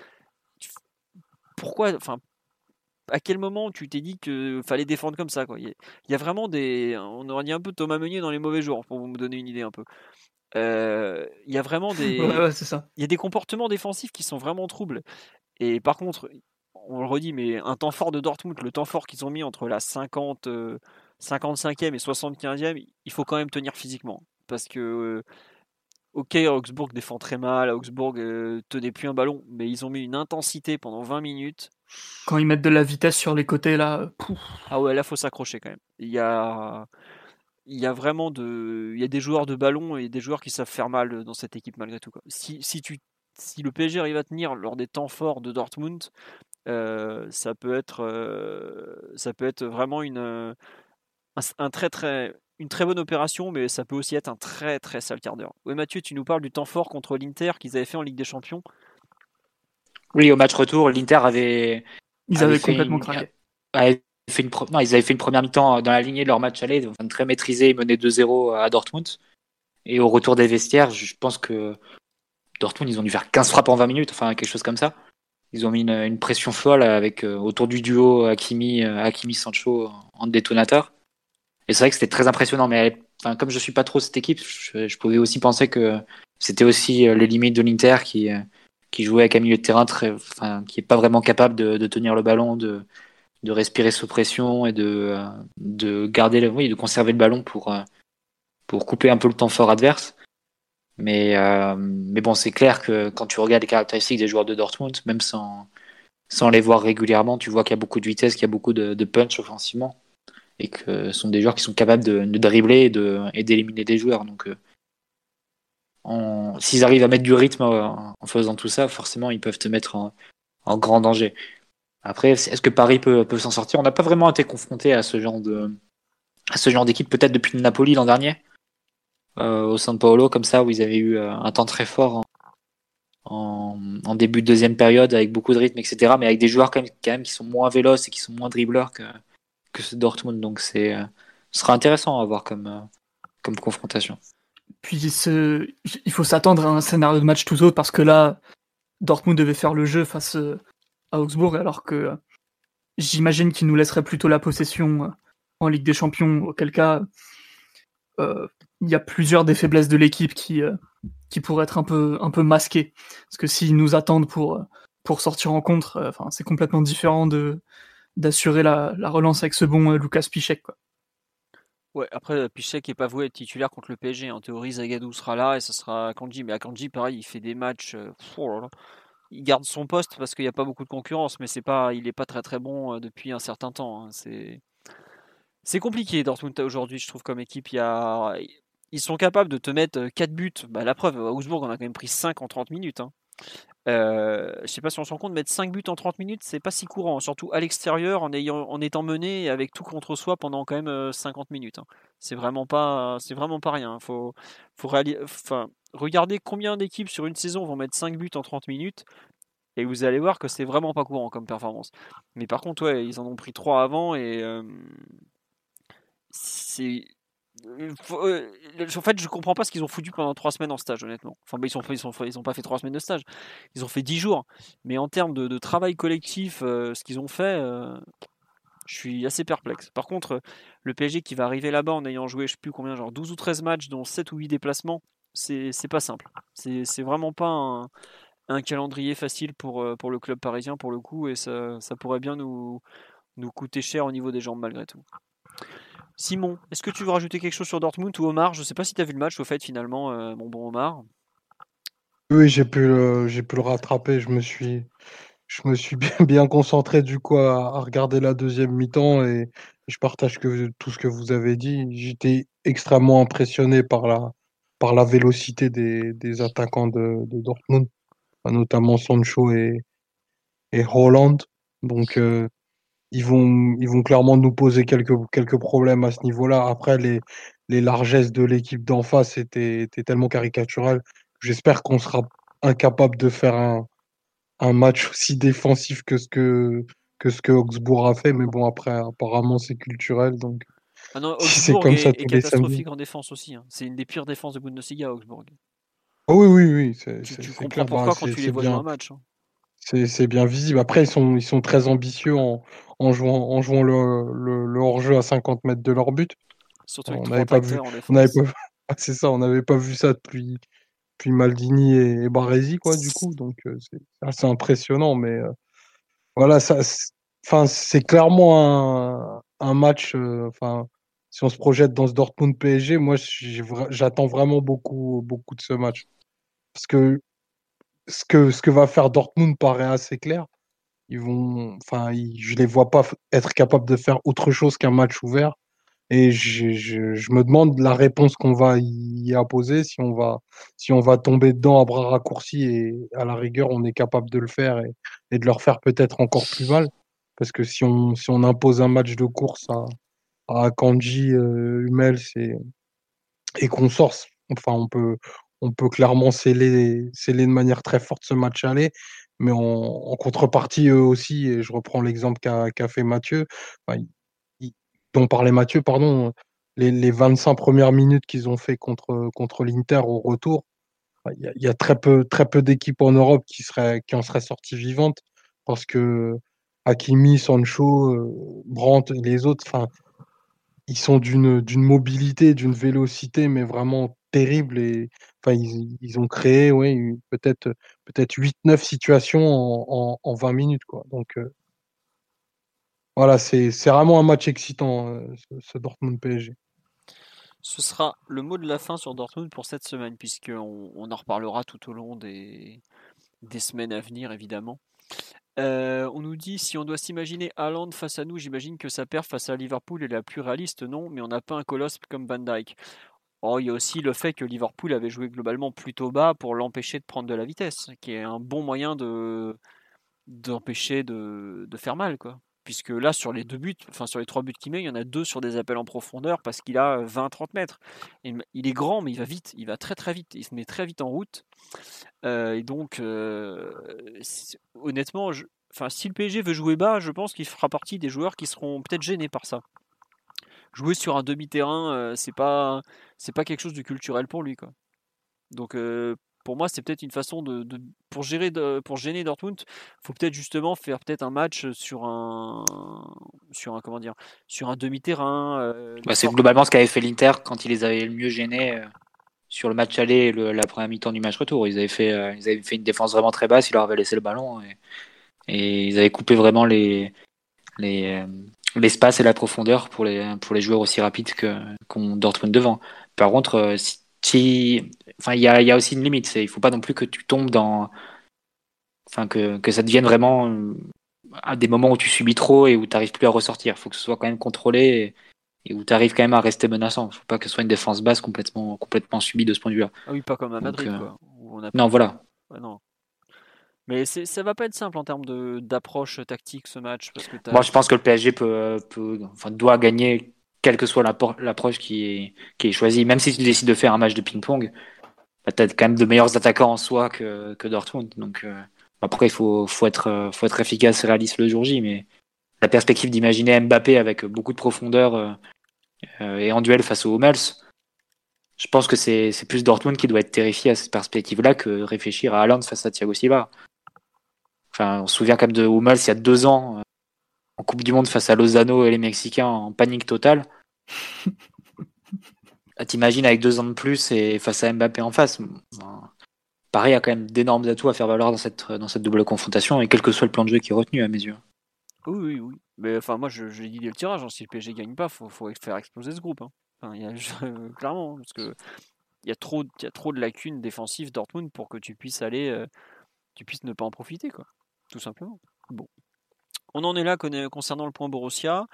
Pourquoi Enfin, à quel moment tu t'es dit qu'il fallait défendre comme ça il, y a, vraiment des. On aurait dit un peu Thomas Meunier dans les mauvais jours, pour vous donner une idée un peu. Euh, il y a vraiment des. ça. Il y a des comportements défensifs qui sont vraiment troubles. Et par contre, on le redit, mais un temps fort de Dortmund, le temps fort qu'ils ont mis entre la 50, 55e euh, et 75e, il faut quand même tenir physiquement. Parce que Ok, Augsbourg défend très mal, Augsbourg euh, tenait plus un ballon, mais ils ont mis une intensité pendant 20 minutes. Quand ils mettent de la vitesse sur les côtés, là. Ah ouais, là, faut s'accrocher quand même. Il y a, il y a vraiment de, il y a des joueurs de ballon et des joueurs qui savent faire mal dans cette équipe malgré tout. Si, si, tu, si le PSG arrive à tenir lors des temps forts de Dortmund, euh, ça peut être, euh, ça peut être vraiment une, un très très une très bonne opération, mais ça peut aussi être un très très sale quart d'heure. Oui, Mathieu, tu nous parles du temps fort contre l'Inter qu'ils avaient fait en Ligue des Champions. Oui, au match retour, l'Inter avait. Ils avaient complètement craqué. Ils avaient fait une première mi-temps dans la lignée de leur match aller, très maîtrisé, ils menaient 2-0 à Dortmund. Et au retour des vestiaires, je pense que Dortmund, ils ont dû faire 15 frappes en 20 minutes, enfin quelque chose comme ça. Ils ont mis une, pression folle avec euh, autour du duo Hakimi, euh, Hakimi Sancho en détonateur. Et c'est vrai que c'était très impressionnant. Mais enfin, comme je suis pas trop cette équipe, je, pouvais aussi penser que c'était aussi les limites de l'Inter qui, qui jouait avec un milieu de terrain enfin, qui est pas vraiment capable de, de tenir le ballon, de, de respirer sous pression et de, de garder, le, oui, de conserver le ballon pour, pour couper un peu le temps fort adverse. Mais, euh, mais bon, c'est clair que quand tu regardes les caractéristiques des joueurs de Dortmund, même sans, sans les voir régulièrement, tu vois qu'il y a beaucoup de vitesse, qu'il y a beaucoup de, de, punch offensivement. Et que ce sont des joueurs qui sont capables de, de dribbler et d'éliminer des joueurs. Donc, euh, s'ils arrivent à mettre du rythme en, faisant tout ça, forcément, ils peuvent te mettre en, en grand danger. Après, est-ce que Paris peut, peut s'en sortir? On n'a pas vraiment été confronté à ce genre de à ce genre d'équipe, peut-être depuis Napoli l'an dernier. Euh, au San Paolo, comme ça, où ils avaient eu euh, un temps très fort en, début de deuxième période, avec beaucoup de rythme, etc. Mais avec des joueurs quand même, qui sont moins véloces et qui sont moins dribbleurs que, que ce Dortmund. Donc c'est, euh, ce sera intéressant à voir comme, comme confrontation. Puis il faut s'attendre à un scénario de match tout autre parce que là, Dortmund devait faire le jeu face à alors que j'imagine qu'il nous laisserait plutôt la possession en Ligue des Champions, auquel cas euh, il y a plusieurs des faiblesses de l'équipe qui, euh, qui pourraient être un peu, un peu masquées. Parce que s'ils nous attendent pour, sortir en contre, euh, c'est complètement différent d'assurer la, la, relance avec ce bon Lucas Pichek. Ouais, après, Pichek n'est pas voué à être titulaire contre le PSG. En théorie, Zagadou sera là et ça sera Akanji. Mais Akanji, pareil, il fait des matchs. Oh il garde son poste parce qu'il n'y a pas beaucoup de concurrence, mais c'est pas, il n'est pas très très bon depuis un certain temps. Hein. C'est c'est compliqué Dortmund aujourd'hui, je trouve, comme équipe. Il y a... Ils sont capables de te mettre 4 buts. Bah, la preuve, à Augsbourg, on a quand même pris 5 en 30 minutes. Hein. Je sais pas si on se rend compte, mettre 5 buts en 30 minutes, c'est pas si courant, surtout à l'extérieur, en, ayant, en étant mené avec tout contre soi pendant quand même 50 minutes. Hein. C'est vraiment pas, c'est vraiment pas rien. Faut, faut enfin, regarder combien d'équipes sur une saison vont mettre 5 buts en 30 minutes, et vous allez voir que c'est vraiment pas courant comme performance. Mais par contre, ouais, ils en ont pris 3 avant et euh, c'est euh, en fait, je comprends pas ce qu'ils ont foutu pendant trois semaines en stage, honnêtement. Enfin, ils, sont, ils, sont, ils ont pas fait trois semaines de stage, ils ont fait dix jours. Mais en termes de, travail collectif, euh, ce qu'ils ont fait, je suis assez perplexe. Par contre, le PSG qui va arriver là-bas en ayant joué, je sais plus combien, genre 12 ou 13 matchs, dont 7 ou 8 déplacements, c'est pas simple. C'est vraiment pas un, calendrier facile pour, pour le club parisien, pour le coup, et ça, ça pourrait bien nous, nous coûter cher au niveau des jambes malgré tout. Simon, est-ce que tu veux rajouter quelque chose sur Dortmund ou Omar? Je ne sais pas si tu as vu le match au fait finalement, euh, mon bon Omar. Oui, j'ai pu, le, pu le rattraper. Je me suis, je me suis bien, bien concentré du coup à, regarder la deuxième mi-temps et je partage que, tout ce que vous avez dit. J'étais extrêmement impressionné par la, par la vélocité des, des attaquants de, Dortmund, notamment Sancho et, et Holland. Donc, euh, ils vont, ils vont clairement nous poser quelques, quelques problèmes à ce niveau-là. Après, les, les largesses de l'équipe d'en face étaient, étaient, tellement caricaturales. J'espère qu'on sera incapable de faire un, un, match aussi défensif que ce que, que ce que Augsbourg a fait. Mais bon, après, apparemment, c'est culturel. Donc, ah non, c'est comme est, ça est catastrophique en défense aussi. Hein. C'est une des pires défenses de Bundesliga, Augsbourg. Oh oui, oui, oui. Tu, tu comprends pourquoi bah, quand tu les vois bien. dans un match. Hein. C'est bien visible. Après, ils sont, ils sont très ambitieux en, en jouant, en jouant le, le, le hors-jeu à 50 mètres de leur but. Surtout on n'avait pas vu. On avait pas, c'est ça, on n'avait pas vu ça depuis, depuis Maldini et, Baresi, quoi, du coup. Donc, euh, c'est assez impressionnant. Mais euh, voilà, ça, enfin, c'est clairement un, un match. Euh, enfin, si on se projette dans ce Dortmund PSG, moi, j'attends vraiment beaucoup, beaucoup de ce match. Parce que ce que, ce que va faire Dortmund paraît assez clair. Ils vont, enfin, je les vois pas être capables de faire autre chose qu'un match ouvert. Et je, je, me demande la réponse qu'on va y apposer, si on va, si on va tomber dedans à bras raccourcis et à la rigueur, on est capable de le faire et, et de leur faire peut-être encore plus mal. Parce que si on, si on impose un match de course à, à Kanji, euh, Hummel, et sort, enfin, on peut, on peut clairement sceller, sceller de manière très forte ce match aller. Mais en, contrepartie, eux aussi, et je reprends l'exemple qu'a fait Mathieu, dont parlait Mathieu, pardon, les, les 25 premières minutes qu'ils ont fait contre, contre l'Inter au retour, il y, a très peu, très peu d'équipes en Europe qui, qui en seraient sorties vivantes parce que Hakimi, Sancho, euh, Brandt et les autres, enfin, ils sont d'une mobilité, d'une vélocité, mais vraiment terrible et enfin ils, ont créé ouais, peut-être peut-être 8-9 situations en, en, 20 minutes quoi. Donc voilà, c'est vraiment un match excitant ce, Dortmund PSG. Ce sera le mot de la fin sur Dortmund pour cette semaine, puisqu'on on en reparlera tout au long des, des semaines à venir, évidemment. Euh, on nous dit si on doit s'imaginer Haaland face à nous, j'imagine que sa paire face à Liverpool est la plus réaliste. Non, mais on n'a pas un colosse comme Van Dyke. Oh, il y a aussi le fait que Liverpool avait joué globalement plutôt bas pour l'empêcher de prendre de la vitesse, qui est un bon moyen de d'empêcher de, de, faire mal, quoi. Puisque là, sur les deux buts, enfin sur les trois buts qu'il met, il y en a deux sur des appels en profondeur parce qu'il a 20-30 mètres. il est grand, mais il va vite, il va très très vite, il se met très vite en route. Euh, et donc, euh, honnêtement, si le PSG veut jouer bas, je pense qu'il fera partie des joueurs qui seront peut-être gênés par ça. Jouer sur un demi-terrain, euh, c'est pas, c'est pas quelque chose de culturel pour lui, quoi. Donc, pour moi, c'est peut-être une façon de, pour gérer, pour gêner Dortmund, faut peut-être justement faire peut-être un match sur un, sur un comment dire, sur un demi-terrain. Bah, c'est globalement ce qu'avait fait l'Inter quand il les avait le mieux gênés sur le match aller et la première mi-temps du match retour. Ils avaient, fait, euh, ils avaient fait une défense vraiment très basse, ils leur avaient laissé le ballon et, ils avaient coupé vraiment les, les, euh, l'espace et la profondeur pour les, pour les joueurs aussi rapides que, qu'on Dortmund devant. Par contre, euh, enfin, il y a, y a aussi une limite. Il faut pas non plus que tu tombes dans, enfin, que, que ça devienne vraiment à des moments où tu subis trop et où tu n'arrives plus à ressortir. Il faut que ce soit quand même contrôlé et où tu arrives quand même à rester menaçant. Faut pas que ce soit une défense basse complètement, complètement subie de ce point de vue-là. Ah oui, pas comme à Madrid. Euh, quoi, Non, voilà. non. Mais ça va pas être simple en termes d'approche tactique ce match. Parce que Moi, je pense que le PSG peut, peut, enfin, doit gagner, quelle que soit l'approche qui est, choisie. Même si tu décides de faire un match de ping-pong, bah, tu as quand même de meilleurs attaquants en soi que, Dortmund. Donc, euh, après, il faut, faut, être, efficace et réaliste le jour J. Mais la perspective d'imaginer Mbappé avec beaucoup de profondeur euh, euh, et en duel face aux Hummels, je pense que c'est plus Dortmund qui doit être terrifié à cette perspective-là que réfléchir à Haaland face à Thiago Silva. Enfin, on se souvient quand même de Hummels il y a deux ans, euh, en Coupe du Monde face à Lozano et les Mexicains en panique totale. Ah, t'imagines avec deux ans de plus et face à Mbappé en face. Paris a quand même d'énormes atouts à faire valoir dans cette, dans cette double confrontation et quel que soit le plan de jeu qui est retenu à mes yeux. Oui, oui, oui. Mais enfin, moi, je, dit le tirage. Hein. Si le PSG gagne pas, faut, faut faire exploser ce groupe. Hein. Enfin, y a, clairement, parce que il y a trop, y a trop de lacunes défensives Dortmund pour que tu puisses aller, euh, tu puisses ne pas en profiter, quoi. Tout simplement. Bon, on en est là concernant le point Borussia.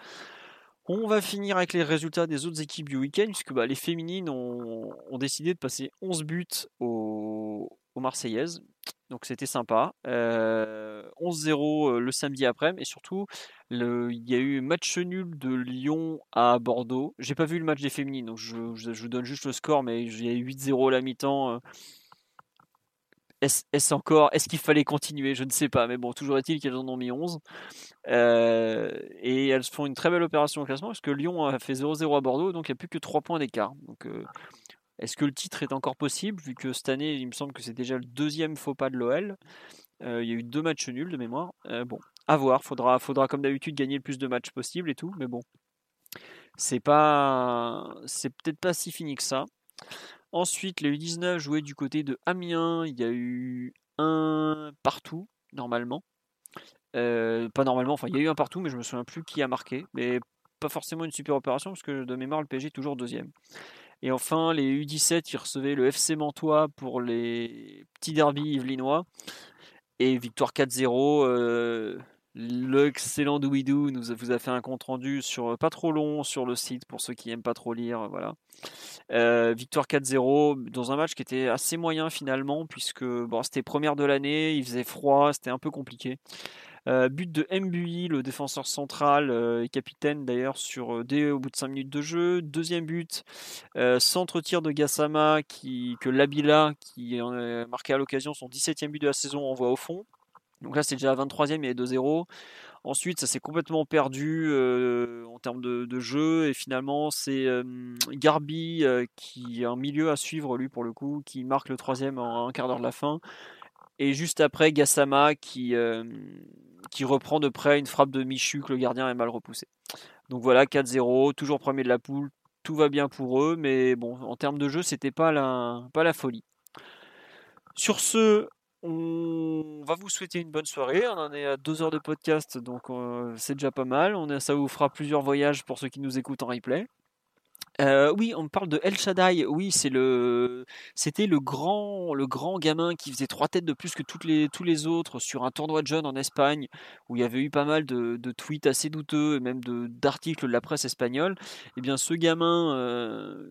On va finir avec les résultats des autres équipes du week-end, puisque bah, les féminines ont, décidé de passer 11 buts aux, Marseillaises. Donc c'était sympa. 11-0 euh, euh, le samedi après, et surtout il y a eu match nul de Lyon à Bordeaux. J'ai pas vu le match des féminines, donc je, vous donne juste le score, mais il y a eu 8-0 à la mi-temps. Euh. Est-ce encore, est-ce qu'il fallait continuer? Je ne sais pas, mais bon, toujours est-il qu'elles en ont mis 11. et elles font une très belle opération au classement, parce que Lyon a fait 0-0 à Bordeaux, donc il n'y a plus que 3 points d'écart. Donc est-ce que le titre est encore possible, vu que cette année, il me semble que c'est déjà le deuxième faux pas de l'OL euh, Il y a eu deux matchs nuls de mémoire. Euh, bon, à voir. Faudra, faudra comme d'habitude gagner le plus de matchs possible et tout, mais bon, c'est pas, c'est peut-être pas si fini que ça. Ensuite, les U19 jouaient du côté de Amiens. Il y a eu un partout normalement. Euh, pas normalement, enfin il y a eu un partout, mais je me souviens plus qui a marqué. Mais pas forcément une super opération parce que de mémoire le PSG est toujours deuxième. Et enfin, les U17, ils recevaient le FC Mantois pour les petits derbies yvelinois. Et victoire 4-0. Euh, L'excellent Douidou nous vous a fait un compte rendu sur pas trop long sur le site pour ceux qui aiment pas trop lire. Voilà. Euh, victoire 4-0 dans un match qui était assez moyen finalement puisque bon, c'était première de l'année, il faisait froid, c'était un peu compliqué. Euh, but de Mbui, le défenseur central euh, et capitaine d'ailleurs sur dès au bout de 5 minutes de jeu. Deuxième but, centre tir de Gassama qui, que Labila qui a marqué à l'occasion son 17e but de la saison envoie au fond. Donc là c'est déjà 23e et 2-0. Ensuite, ça s'est complètement perdu en termes de, jeu et finalement c'est Garbi qui est un milieu à suivre lui pour le coup, qui marque le troisième en un quart d'heure de la fin. Et juste après, Gassama qui, reprend de près une frappe de Michu que le gardien est mal repoussé. Donc voilà, 4-0, toujours premier de la poule, tout va bien pour eux, mais bon, en termes de jeu, c'était la, pas la folie. Sur ce, on va vous souhaiter une bonne soirée. On en est à deux heures de podcast, donc euh, c'est déjà pas mal. On ça vous fera plusieurs voyages pour ceux qui nous écoutent en replay. Euh, oui, on parle de El Shaddai. Oui, c'est le, c'était le grand, le grand gamin qui faisait trois têtes de plus que toutes les, tous les autres sur un tournoi de jeunes en Espagne, où il y avait eu pas mal de, tweets assez douteux et même d'articles de la presse espagnole. Eh bien, ce gamin. Euh,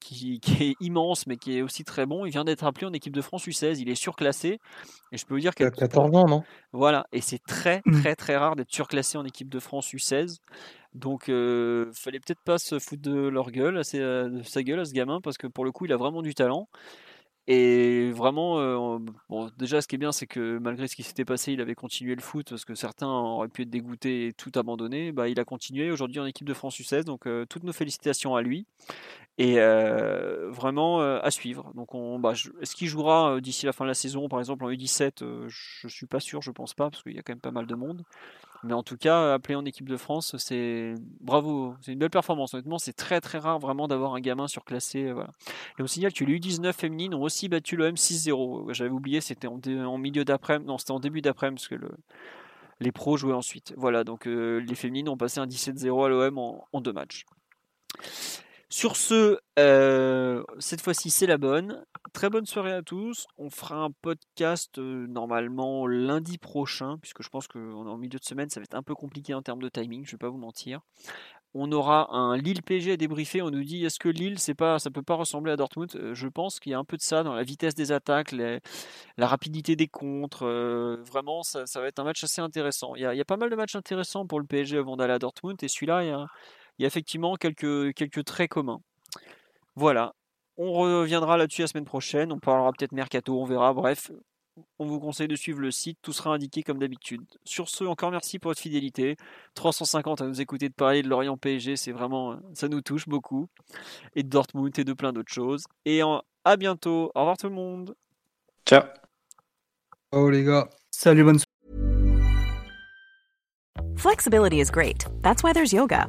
qui, est immense mais qui est aussi très bon. Il vient d'être appelé en équipe de France U16. Il est surclassé. Et je peux vous dire qu'il a 14 ans, non? Voilà. Et c'est très, mmh. très, très rare d'être surclassé en équipe de France U16. Donc, euh, fallait peut-être pas se foutre de leur gueule, euh, de sa gueule à ce gamin, parce que pour le coup, il a vraiment du talent. Et vraiment, euh, bon, déjà, ce qui est bien, c'est que malgré ce qui s'était passé, il avait continué le foot parce que certains auraient pu être dégoûtés et tout abandonné. Bah, il a continué aujourd'hui en équipe de France U16, donc euh, toutes nos félicitations à lui. Et euh, vraiment à suivre. Donc, on, bah, est-ce qu'il jouera d'ici la fin de la saison, par exemple en U17 Je suis pas sûr, je pense pas, parce qu'il y a quand même pas mal de monde. Mais en tout cas, appelé en équipe de France, c'est bravo, c'est une belle performance. Honnêtement, c'est très très rare vraiment d'avoir un gamin surclassé. Et on signale que les U19 féminines ont aussi battu l'OM 6-0. J'avais oublié, c'était en, milieu d'après-midi, non, c'était en début d'après-midi parce que le, les pros jouaient ensuite. Voilà, donc euh, les féminines ont passé un 17-0 à l'OM en, deux matchs. Sur ce, euh, cette fois-ci, c'est la bonne. Très bonne soirée à tous. On fera un podcast euh, normalement lundi prochain, puisque je pense qu'en en milieu de semaine, ça va être un peu compliqué en termes de timing, je ne vais pas vous mentir. On aura un Lille PG à débriefer. On nous dit est-ce que Lille, c'est pas, ça peut pas ressembler à Dortmund? Euh, Je pense qu'il y a un peu de ça dans la vitesse des attaques, la rapidité des contres. vraiment, ça, va être un match assez intéressant. Il y, a, il y, a, pas mal de matchs intéressants pour le PSG avant d'aller à Dortmund, et celui-là, il y a il y a effectivement quelques, quelques traits communs. Voilà. On reviendra là-dessus la semaine prochaine. On parlera peut-être mercato, on verra. Bref, on vous conseille de suivre le site. Tout sera indiqué comme d'habitude. Sur ce, encore merci pour votre fidélité. 350 à nous écouter de parler de Lorient PSG, c'est vraiment, ça nous touche beaucoup. Et de Dortmund et de plein d'autres choses. Et à bientôt. Au revoir tout le monde. Ciao. Ciao les gars. Salut, bonne Flexibility is great. That's why there's yoga.